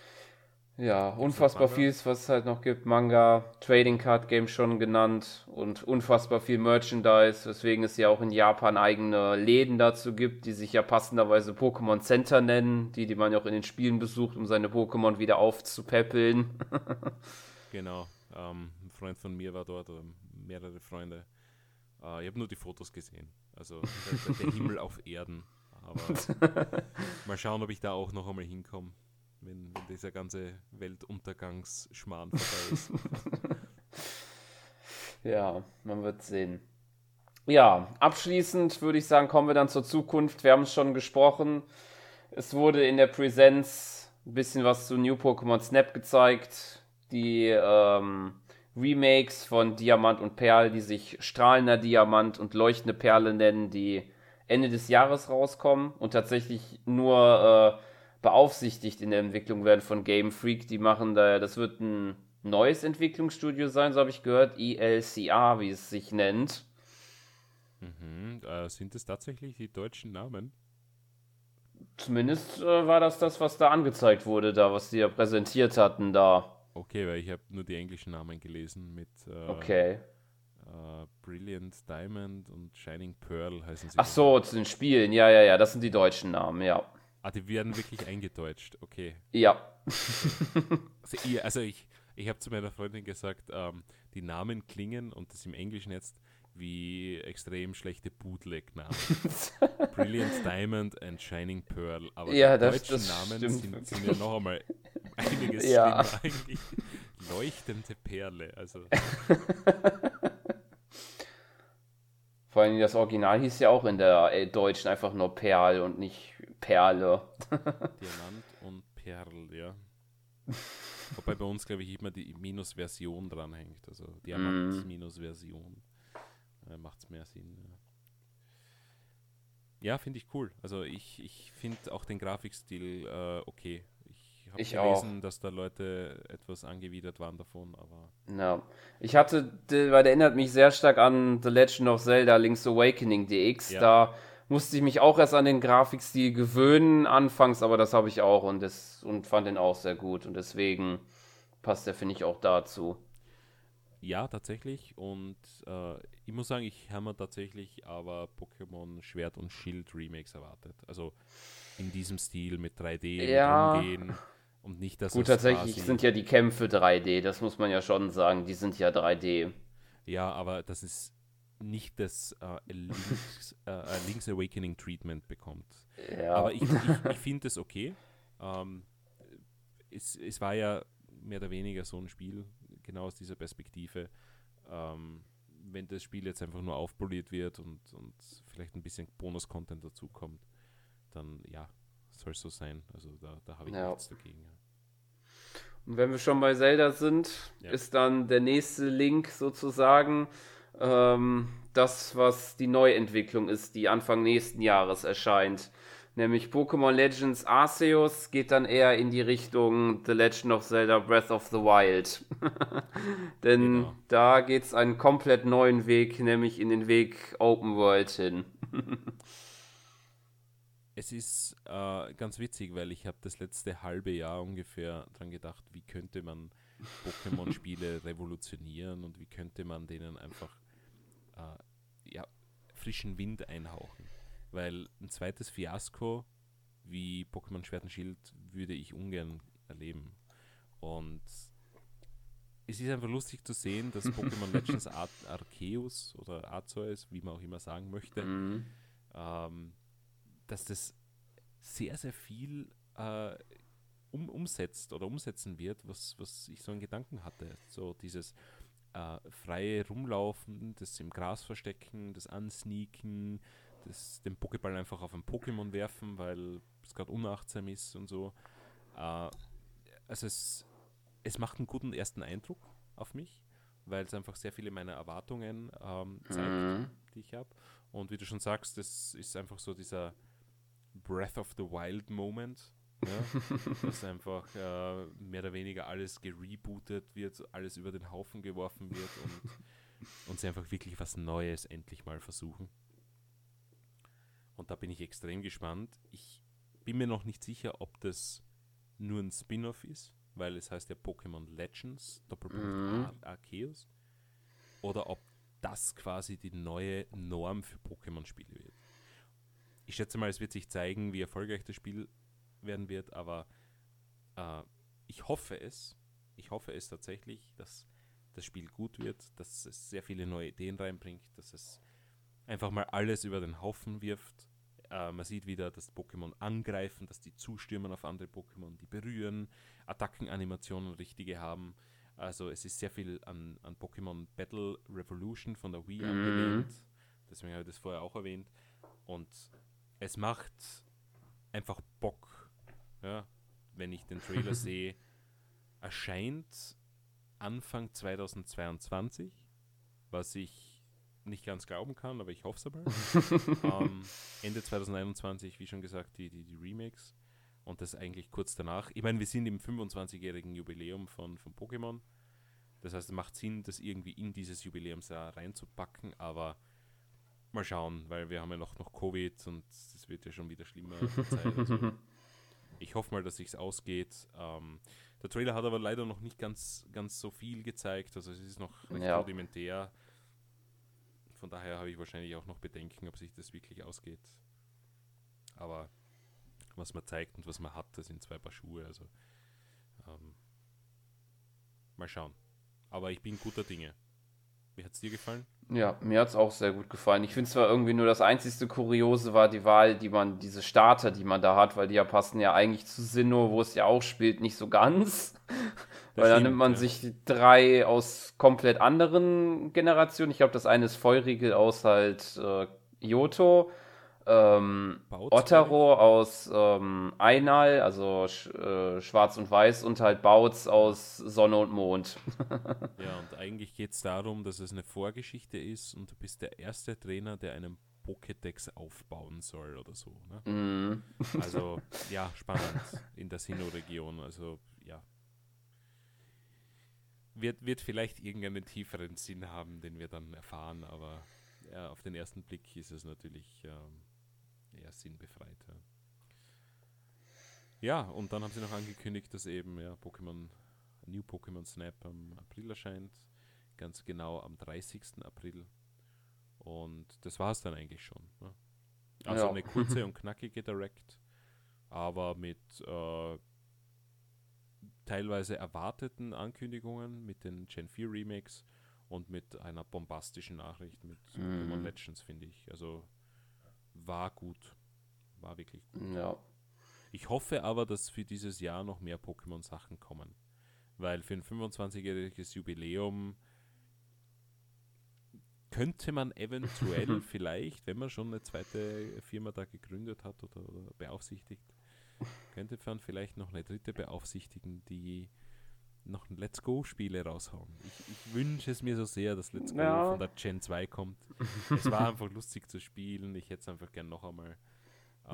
Ja, unfassbar viel, was es halt noch gibt. Manga, Trading Card Game schon genannt und unfassbar viel Merchandise, weswegen es ja auch in Japan eigene Läden dazu gibt, die sich ja passenderweise Pokémon Center nennen, die, die man ja auch in den Spielen besucht, um seine Pokémon wieder aufzupäppeln. genau. Ähm, ein Freund von mir war dort, oder mehrere Freunde. Äh, ich habe nur die Fotos gesehen. Also der, der Himmel auf Erden. Aber mal schauen, ob ich da auch noch einmal hinkomme wenn, wenn dieser ganze Weltuntergangsschmarrn vorbei ist. ja, man wird sehen. Ja, abschließend würde ich sagen, kommen wir dann zur Zukunft. Wir haben es schon gesprochen. Es wurde in der Präsenz ein bisschen was zu New Pokémon Snap gezeigt. Die ähm, Remakes von Diamant und Perl, die sich strahlender Diamant und leuchtende Perle nennen, die Ende des Jahres rauskommen und tatsächlich nur äh, beaufsichtigt in der Entwicklung werden von Game Freak. Die machen da, das wird ein neues Entwicklungsstudio sein, so habe ich gehört, ELCA, wie es sich nennt. Mhm, äh, sind es tatsächlich die deutschen Namen? Zumindest äh, war das das, was da angezeigt wurde, da, was die ja präsentiert hatten da. Okay, weil ich habe nur die englischen Namen gelesen mit äh, okay. Äh, Brilliant Diamond und Shining Pearl heißen sie. Ach so, zu den Spielen, ja, ja, ja, das sind die deutschen Namen, ja. Ah, die werden wirklich eingedeutscht, okay. Ja. Also, ich, also ich, ich habe zu meiner Freundin gesagt, ähm, die Namen klingen, und das im Englischen jetzt, wie extrem schlechte Bootleg-Namen. Brilliant Diamond and Shining Pearl. Aber ja, die das, deutschen das Namen sind, sind, ja noch einmal einiges ja. schlimmer eigentlich. Leuchtende Perle, also. Vor allem das Original hieß ja auch in der äh, Deutschen einfach nur Perl und nicht Perle. Diamant und Perl, ja. Wobei bei uns, glaube ich, immer die Minus-Version dranhängt. Also Diamant mm. Äh, Macht es mehr Sinn. Ja, ja finde ich cool. Also ich, ich finde auch den Grafikstil äh, okay. Ich habe gelesen, auch. dass da Leute etwas angewidert waren davon, aber. Ja. Ich hatte, weil der erinnert mich sehr stark an The Legend of Zelda Link's Awakening DX. Ja. Da musste ich mich auch erst an den Grafikstil gewöhnen anfangs, aber das habe ich auch und, das, und fand den auch sehr gut und deswegen passt der, finde ich, auch dazu. Ja, tatsächlich und äh, ich muss sagen, ich habe mir tatsächlich aber Pokémon Schwert und Schild Remakes erwartet. Also in diesem Stil mit 3D ja. umgehen und nicht, dass Gut, tatsächlich sind ja die Kämpfe 3D, das muss man ja schon sagen, die sind ja 3D. Ja, aber das ist nicht das äh, Links, äh, Links, Awakening Treatment bekommt. Ja. Aber ich, ich, ich finde es okay. Ähm, es, es war ja mehr oder weniger so ein Spiel, genau aus dieser Perspektive. Ähm, wenn das Spiel jetzt einfach nur aufpoliert wird und, und vielleicht ein bisschen Bonus-Content dazukommt, dann ja, soll so sein. Also da, da habe ich ja. nichts dagegen. Ja. Und wenn wir schon bei Zelda sind, ja. ist dann der nächste Link sozusagen ähm, das, was die Neuentwicklung ist, die Anfang nächsten Jahres erscheint. Nämlich Pokémon Legends Arceus geht dann eher in die Richtung The Legend of Zelda Breath of the Wild. Denn genau. da geht es einen komplett neuen Weg, nämlich in den Weg Open World hin. es ist äh, ganz witzig, weil ich habe das letzte halbe Jahr ungefähr dran gedacht, wie könnte man Pokémon-Spiele revolutionieren und wie könnte man denen einfach äh, ja, frischen Wind einhauchen. Weil ein zweites Fiasko wie Pokémon Schwert und Schild würde ich ungern erleben. Und es ist einfach lustig zu sehen, dass Pokémon Legends Ar Arceus oder Arceus, wie man auch immer sagen möchte, mhm. ähm, dass das sehr, sehr viel äh, um, umsetzt oder umsetzen wird, was, was ich so in Gedanken hatte. So dieses äh, freie Rumlaufen, das im Gras verstecken, das Ansneaken, das, den Pokéball einfach auf ein Pokémon werfen, weil es gerade unachtsam ist und so. Äh, also es, es macht einen guten ersten Eindruck auf mich, weil es einfach sehr viele meiner Erwartungen ähm, zeigt, mhm. die ich habe. Und wie du schon sagst, das ist einfach so dieser Breath of the Wild Moment. Ja, dass einfach äh, mehr oder weniger alles gerebootet wird, alles über den Haufen geworfen wird und, und sie einfach wirklich was Neues endlich mal versuchen. Und da bin ich extrem gespannt. Ich bin mir noch nicht sicher, ob das nur ein Spin-off ist, weil es heißt ja Pokémon Legends, Doppelpunkt mhm. Arceus, oder ob das quasi die neue Norm für Pokémon-Spiele wird. Ich schätze mal, es wird sich zeigen, wie erfolgreich das Spiel werden wird, aber äh, ich hoffe es, ich hoffe es tatsächlich, dass das Spiel gut wird, dass es sehr viele neue Ideen reinbringt, dass es einfach mal alles über den Haufen wirft. Äh, man sieht wieder, dass Pokémon angreifen, dass die zustürmen auf andere Pokémon, die berühren, Attackenanimationen richtige haben. Also es ist sehr viel an, an Pokémon Battle Revolution von der Wii mhm. angelehnt. Deswegen habe ich das vorher auch erwähnt. Und es macht einfach Bock, ja, wenn ich den Trailer sehe. Erscheint Anfang 2022, was ich nicht ganz glauben kann, aber ich hoffe es aber. ähm, Ende 2021, wie schon gesagt, die, die, die Remakes. Und das eigentlich kurz danach. Ich meine, wir sind im 25-jährigen Jubiläum von, von Pokémon. Das heißt, es macht Sinn, das irgendwie in dieses Jubiläumsjahr reinzupacken, aber mal schauen, weil wir haben ja noch, noch Covid und es wird ja schon wieder schlimmer. Also ich hoffe mal, dass sich's ausgeht. Ähm, der Trailer hat aber leider noch nicht ganz, ganz so viel gezeigt, also es ist noch recht ja. rudimentär. Von daher habe ich wahrscheinlich auch noch Bedenken, ob sich das wirklich ausgeht. Aber was man zeigt und was man hat, das sind zwei Paar Schuhe. Also ähm, mal schauen. Aber ich bin guter Dinge. Wie hat es dir gefallen? Ja, mir hat es auch sehr gut gefallen. Ich finde zwar irgendwie nur das einzigste Kuriose war die Wahl, die man, diese Starter, die man da hat, weil die ja passen ja eigentlich zu Sinnoh, wo es ja auch spielt, nicht so ganz. weil da nimmt man ja. sich drei aus komplett anderen Generationen. Ich glaube, das eine ist Feurigel aus halt äh, Yoto ähm, Otaro aus ähm, Einal, also sch äh, Schwarz und Weiß und halt Bautz aus Sonne und Mond. ja, und eigentlich geht es darum, dass es eine Vorgeschichte ist und du bist der erste Trainer, der einen Pokédex aufbauen soll oder so. Ne? Mm. Also, ja, spannend in der Sinnoh-Region. Also, ja. Wird, wird vielleicht irgendeinen tieferen Sinn haben, den wir dann erfahren, aber ja, auf den ersten Blick ist es natürlich. Ähm, eher sinnbefreit. Ja. und dann haben sie noch angekündigt, dass eben ja, Pokémon, New Pokémon Snap am April erscheint. Ganz genau am 30. April. Und das war es dann eigentlich schon. Ne? Also ja. eine kurze und knackige Direct, aber mit äh, teilweise erwarteten Ankündigungen, mit den Gen 4 Remakes und mit einer bombastischen Nachricht mit mm. Pokémon Legends, finde ich. Also war gut. War wirklich gut. Ja. Ich hoffe aber, dass für dieses Jahr noch mehr Pokémon-Sachen kommen. Weil für ein 25-jähriges Jubiläum könnte man eventuell vielleicht, wenn man schon eine zweite Firma da gegründet hat oder, oder beaufsichtigt, könnte man vielleicht noch eine dritte beaufsichtigen, die noch ein Let's Go-Spiele raushauen. Ich, ich, wünsche es mir so sehr, dass Let's Go ja. von der Gen 2 kommt. es war einfach lustig zu spielen. Ich hätte es einfach gern noch einmal.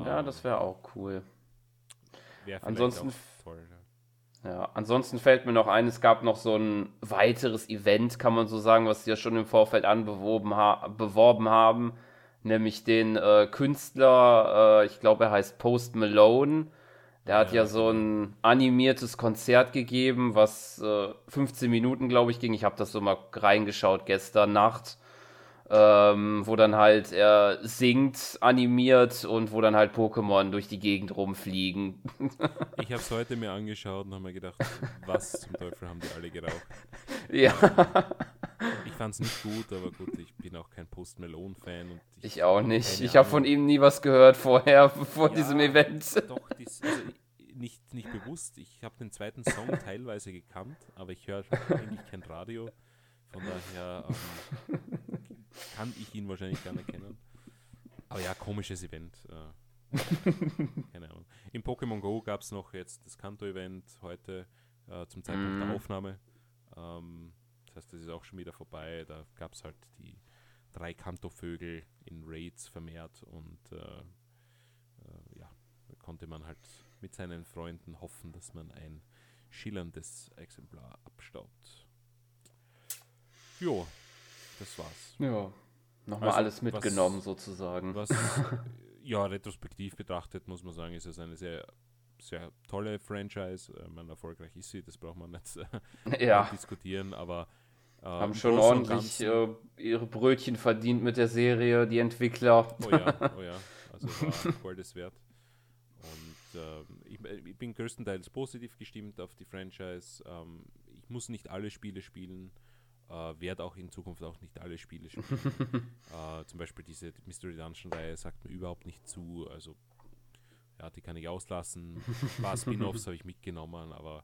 Ja, um, das wäre auch cool. ansonsten, toll, ja. ja. ansonsten fällt mir noch ein, es gab noch so ein weiteres Event, kann man so sagen, was sie ja schon im Vorfeld anbeworben ha beworben haben. Nämlich den äh, Künstler, äh, ich glaube, er heißt Post Malone der hat ja, ja so ein animiertes Konzert gegeben, was äh, 15 Minuten, glaube ich, ging. Ich habe das so mal reingeschaut gestern Nacht, ähm, wo dann halt er singt, animiert und wo dann halt Pokémon durch die Gegend rumfliegen. ich habe es heute mir angeschaut und habe mir gedacht, was zum Teufel haben die alle geraucht? Ja. Ich fand es nicht gut, aber gut, ich bin auch kein Post Malone-Fan. Ich, ich, auch nicht. Ich habe von ihm nie was gehört vorher, vor ja, diesem Event. Doch, dies, also nicht, nicht bewusst. Ich habe den zweiten Song teilweise gekannt, aber ich höre eigentlich kein Radio. Von daher ähm, kann ich ihn wahrscheinlich gar nicht kennen. Aber ja, komisches Event. Äh, keine Ahnung. Im Pokémon Go gab es noch jetzt das Kanto-Event heute äh, zum Zeitpunkt mm. der Aufnahme. Ähm, das heißt, das ist auch schon wieder vorbei. Da gab es halt die drei Kanto-Vögel in Raids vermehrt und äh, äh, ja, da konnte man halt mit seinen Freunden hoffen, dass man ein schillerndes Exemplar abstaubt. Jo, das war's. Ja, nochmal also, alles mitgenommen was, sozusagen. Was, ja, retrospektiv betrachtet muss man sagen, ist es eine sehr, sehr tolle Franchise. Äh, man erfolgreich ist sie, das braucht man nicht äh, ja. diskutieren, aber haben schon ordentlich äh, ihre Brötchen verdient mit der Serie, die Entwickler. Oh ja, oh ja, also war Goldes wert. Und ähm, ich, ich, bin größtenteils positiv gestimmt auf die Franchise. Ähm, ich muss nicht alle Spiele spielen. Äh, werde auch in Zukunft auch nicht alle Spiele spielen. äh, zum Beispiel diese Mystery Dungeon Reihe sagt mir überhaupt nicht zu. Also ja, die kann ich auslassen. Ein paar Spin-offs habe ich mitgenommen, aber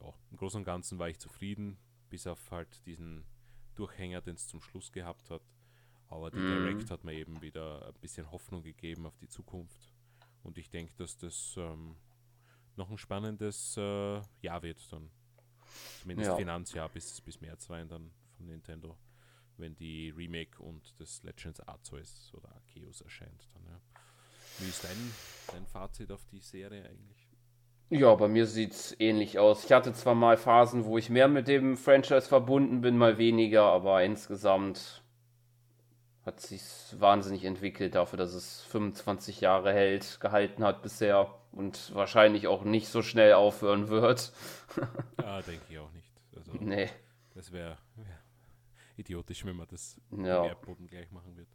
ja, im Großen und Ganzen war ich zufrieden, bis auf halt diesen Durchhänger, den es zum Schluss gehabt hat. Aber die mm. Direct hat mir eben wieder ein bisschen Hoffnung gegeben auf die Zukunft. Und ich denke, dass das ähm, noch ein spannendes äh, Jahr wird dann. Zumindest ja. Finanzjahr bis, bis März rein dann von Nintendo, wenn die Remake und das Legends Arceus oder Arceus erscheint dann, ja. Wie ist dein, dein Fazit auf die Serie eigentlich? Ja, bei mir sieht es ähnlich aus. Ich hatte zwar mal Phasen, wo ich mehr mit dem Franchise verbunden bin, mal weniger, aber insgesamt hat sich wahnsinnig entwickelt dafür, dass es 25 Jahre hält, gehalten hat bisher und wahrscheinlich auch nicht so schnell aufhören wird. ja, denke ich auch nicht. Also, nee. Das wäre wär idiotisch, wenn man das ja. im Erdboden gleich machen wird.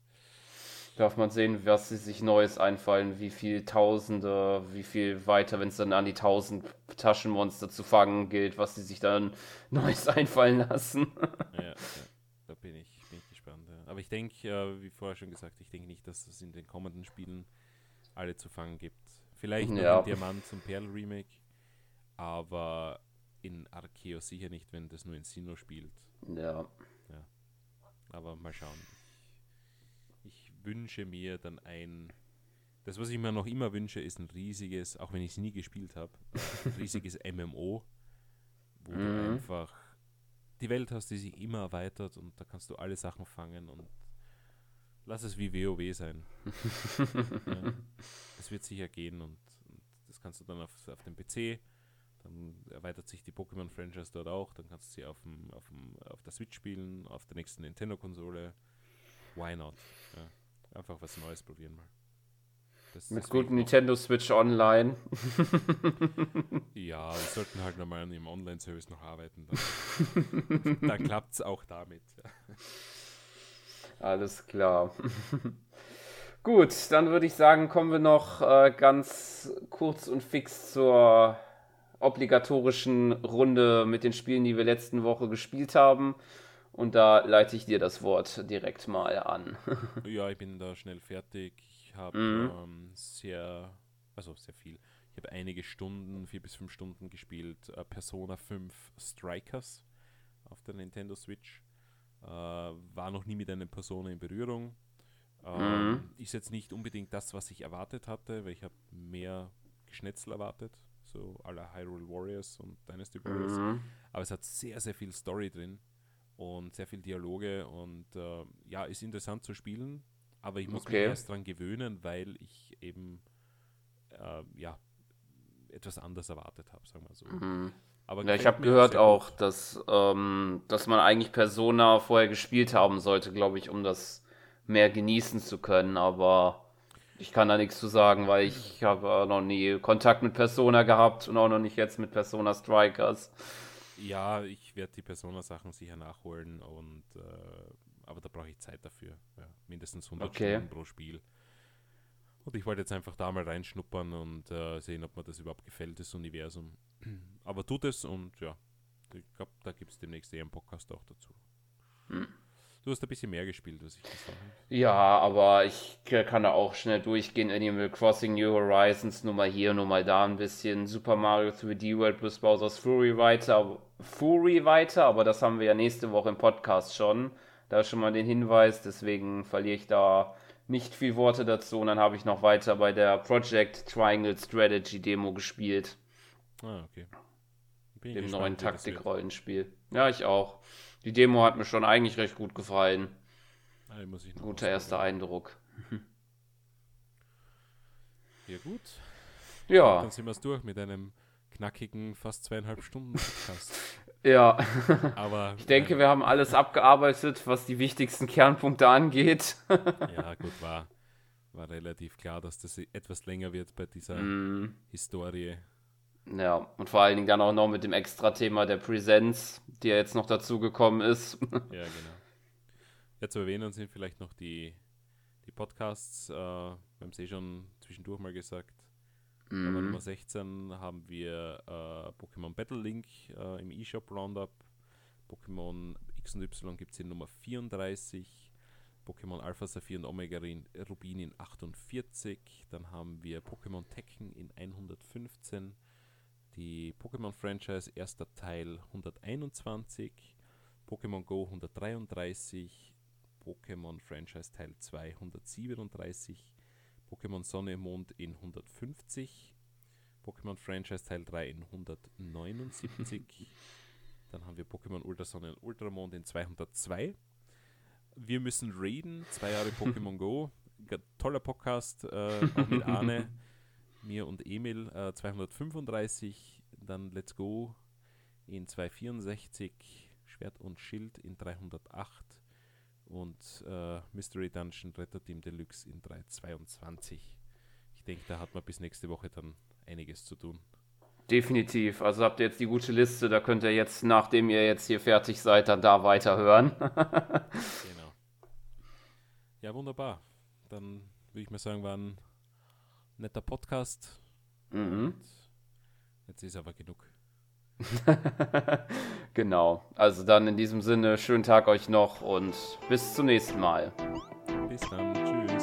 Darf man sehen, was sie sich Neues einfallen, wie viel Tausende, wie viel weiter, wenn es dann an die tausend Taschenmonster zu fangen gilt, was sie sich dann Neues einfallen lassen. ja, ja, da bin ich, bin ich gespannt. Ja. Aber ich denke, äh, wie vorher schon gesagt, ich denke nicht, dass es in den kommenden Spielen alle zu fangen gibt. Vielleicht noch ja. ein Diamant zum Perl Remake, aber in Arkeo sicher nicht, wenn das nur in Sinnoh spielt. Ja. ja. Aber mal schauen. Wünsche mir dann ein. Das, was ich mir noch immer wünsche, ist ein riesiges, auch wenn ich es nie gespielt habe, ein riesiges MMO, wo mhm. du einfach die Welt hast, die sich immer erweitert und da kannst du alle Sachen fangen und lass es wie WoW sein. ja. Das wird sicher gehen und, und, das kannst du dann auf, auf dem PC. Dann erweitert sich die Pokémon-Franchise dort auch. Dann kannst du sie auf, dem, auf, dem, auf der Switch spielen, auf der nächsten Nintendo-Konsole. Why not? Ja. Einfach was Neues probieren mal. Das, Mit gutem Nintendo Switch Online. ja, wir sollten halt nochmal im Online-Service noch arbeiten. Dann, dann klappt es auch damit. Alles klar. Gut, dann würde ich sagen, kommen wir noch äh, ganz kurz und fix zur obligatorischen Runde mit den Spielen, die wir letzten Woche gespielt haben. Und da leite ich dir das Wort direkt mal an. ja, ich bin da schnell fertig. Ich habe mhm. ähm, sehr, also sehr viel. Ich habe einige Stunden, vier bis fünf Stunden gespielt. Äh, Persona 5 Strikers auf der Nintendo Switch. Äh, war noch nie mit einer Persona in Berührung. Ähm, mhm. Ist jetzt nicht unbedingt das, was ich erwartet hatte, weil ich habe mehr Geschnetzel erwartet, so aller Hyrule Warriors und Dynasty Warriors. Mhm. Aber es hat sehr, sehr viel Story drin und sehr viel Dialoge und äh, ja, ist interessant zu spielen, aber ich muss okay. mich erst dran gewöhnen, weil ich eben äh, ja etwas anders erwartet habe, sagen wir so. Mhm. Aber ja, ich habe gehört auch, dass, ähm, dass man eigentlich Persona vorher gespielt haben sollte, glaube ich, um das mehr genießen zu können. Aber ich kann da nichts zu sagen, weil ich habe noch nie Kontakt mit Persona gehabt und auch noch nicht jetzt mit Persona Strikers. Ja, ich werde die Persona-Sachen sicher nachholen und äh, aber da brauche ich Zeit dafür. Ja, mindestens 100 okay. Stunden pro Spiel. Und ich wollte jetzt einfach da mal reinschnuppern und äh, sehen, ob mir das überhaupt gefällt, das Universum. Aber tut es und ja, ich glaube, da gibt es demnächst eher einen Podcast auch dazu. Hm. Du hast ein bisschen mehr gespielt, was ich gesagt habe. Ja, aber ich kann da auch schnell durchgehen. Animal Crossing New Horizons, nur mal hier, nur mal da ein bisschen. Super Mario 3D World plus Bowser's Fury weiter, Fury weiter, aber das haben wir ja nächste Woche im Podcast schon. Da schon mal den Hinweis, deswegen verliere ich da nicht viel Worte dazu. Und dann habe ich noch weiter bei der Project Triangle Strategy Demo gespielt. Ah, okay. Dem neuen Taktik-Rollenspiel. Ja, ich auch. Die Demo hat mir schon eigentlich recht gut gefallen. Ah, Guter erster Eindruck. Ja, gut. Ja. Dann sind wir es durch mit einem knackigen, fast zweieinhalb Stunden Podcast. ja. Aber. Ich denke, äh, wir haben alles abgearbeitet, was die wichtigsten Kernpunkte angeht. ja, gut, war, war relativ klar, dass das etwas länger wird bei dieser mm. Historie. Ja, und vor allen Dingen dann auch noch mit dem Extra-Thema der Präsenz, die ja jetzt noch dazugekommen ist. ja, genau. Zu erwähnen sind vielleicht noch die, die Podcasts. Äh, wir haben es eh schon zwischendurch mal gesagt. Mhm. Aber Nummer 16 haben wir äh, Pokémon Battle Link äh, im eShop Roundup. Pokémon X und Y gibt es in Nummer 34. Pokémon Alpha Saphir und Omega Rubin in 48. Dann haben wir Pokémon Tekken in 115 die Pokémon-Franchise erster Teil 121, Pokémon Go 133, Pokémon Franchise Teil 2 137, Pokémon Sonne Mond in 150, Pokémon Franchise Teil 3 in 179, dann haben wir Pokémon Ultrasonne und Ultramond in 202. Wir müssen raiden, zwei Jahre Pokémon Go, toller Podcast, äh, auch mit Arne mir und Emil äh, 235, dann Let's Go in 264, Schwert und Schild in 308 und äh, Mystery Dungeon Retter Team Deluxe in 322. Ich denke, da hat man bis nächste Woche dann einiges zu tun. Definitiv. Also habt ihr jetzt die gute Liste, da könnt ihr jetzt, nachdem ihr jetzt hier fertig seid, dann da weiterhören. genau. Ja, wunderbar. Dann würde ich mal sagen, waren netter Podcast. Mhm. Jetzt ist aber genug. genau. Also dann in diesem Sinne, schönen Tag euch noch und bis zum nächsten Mal. Bis dann. Tschüss.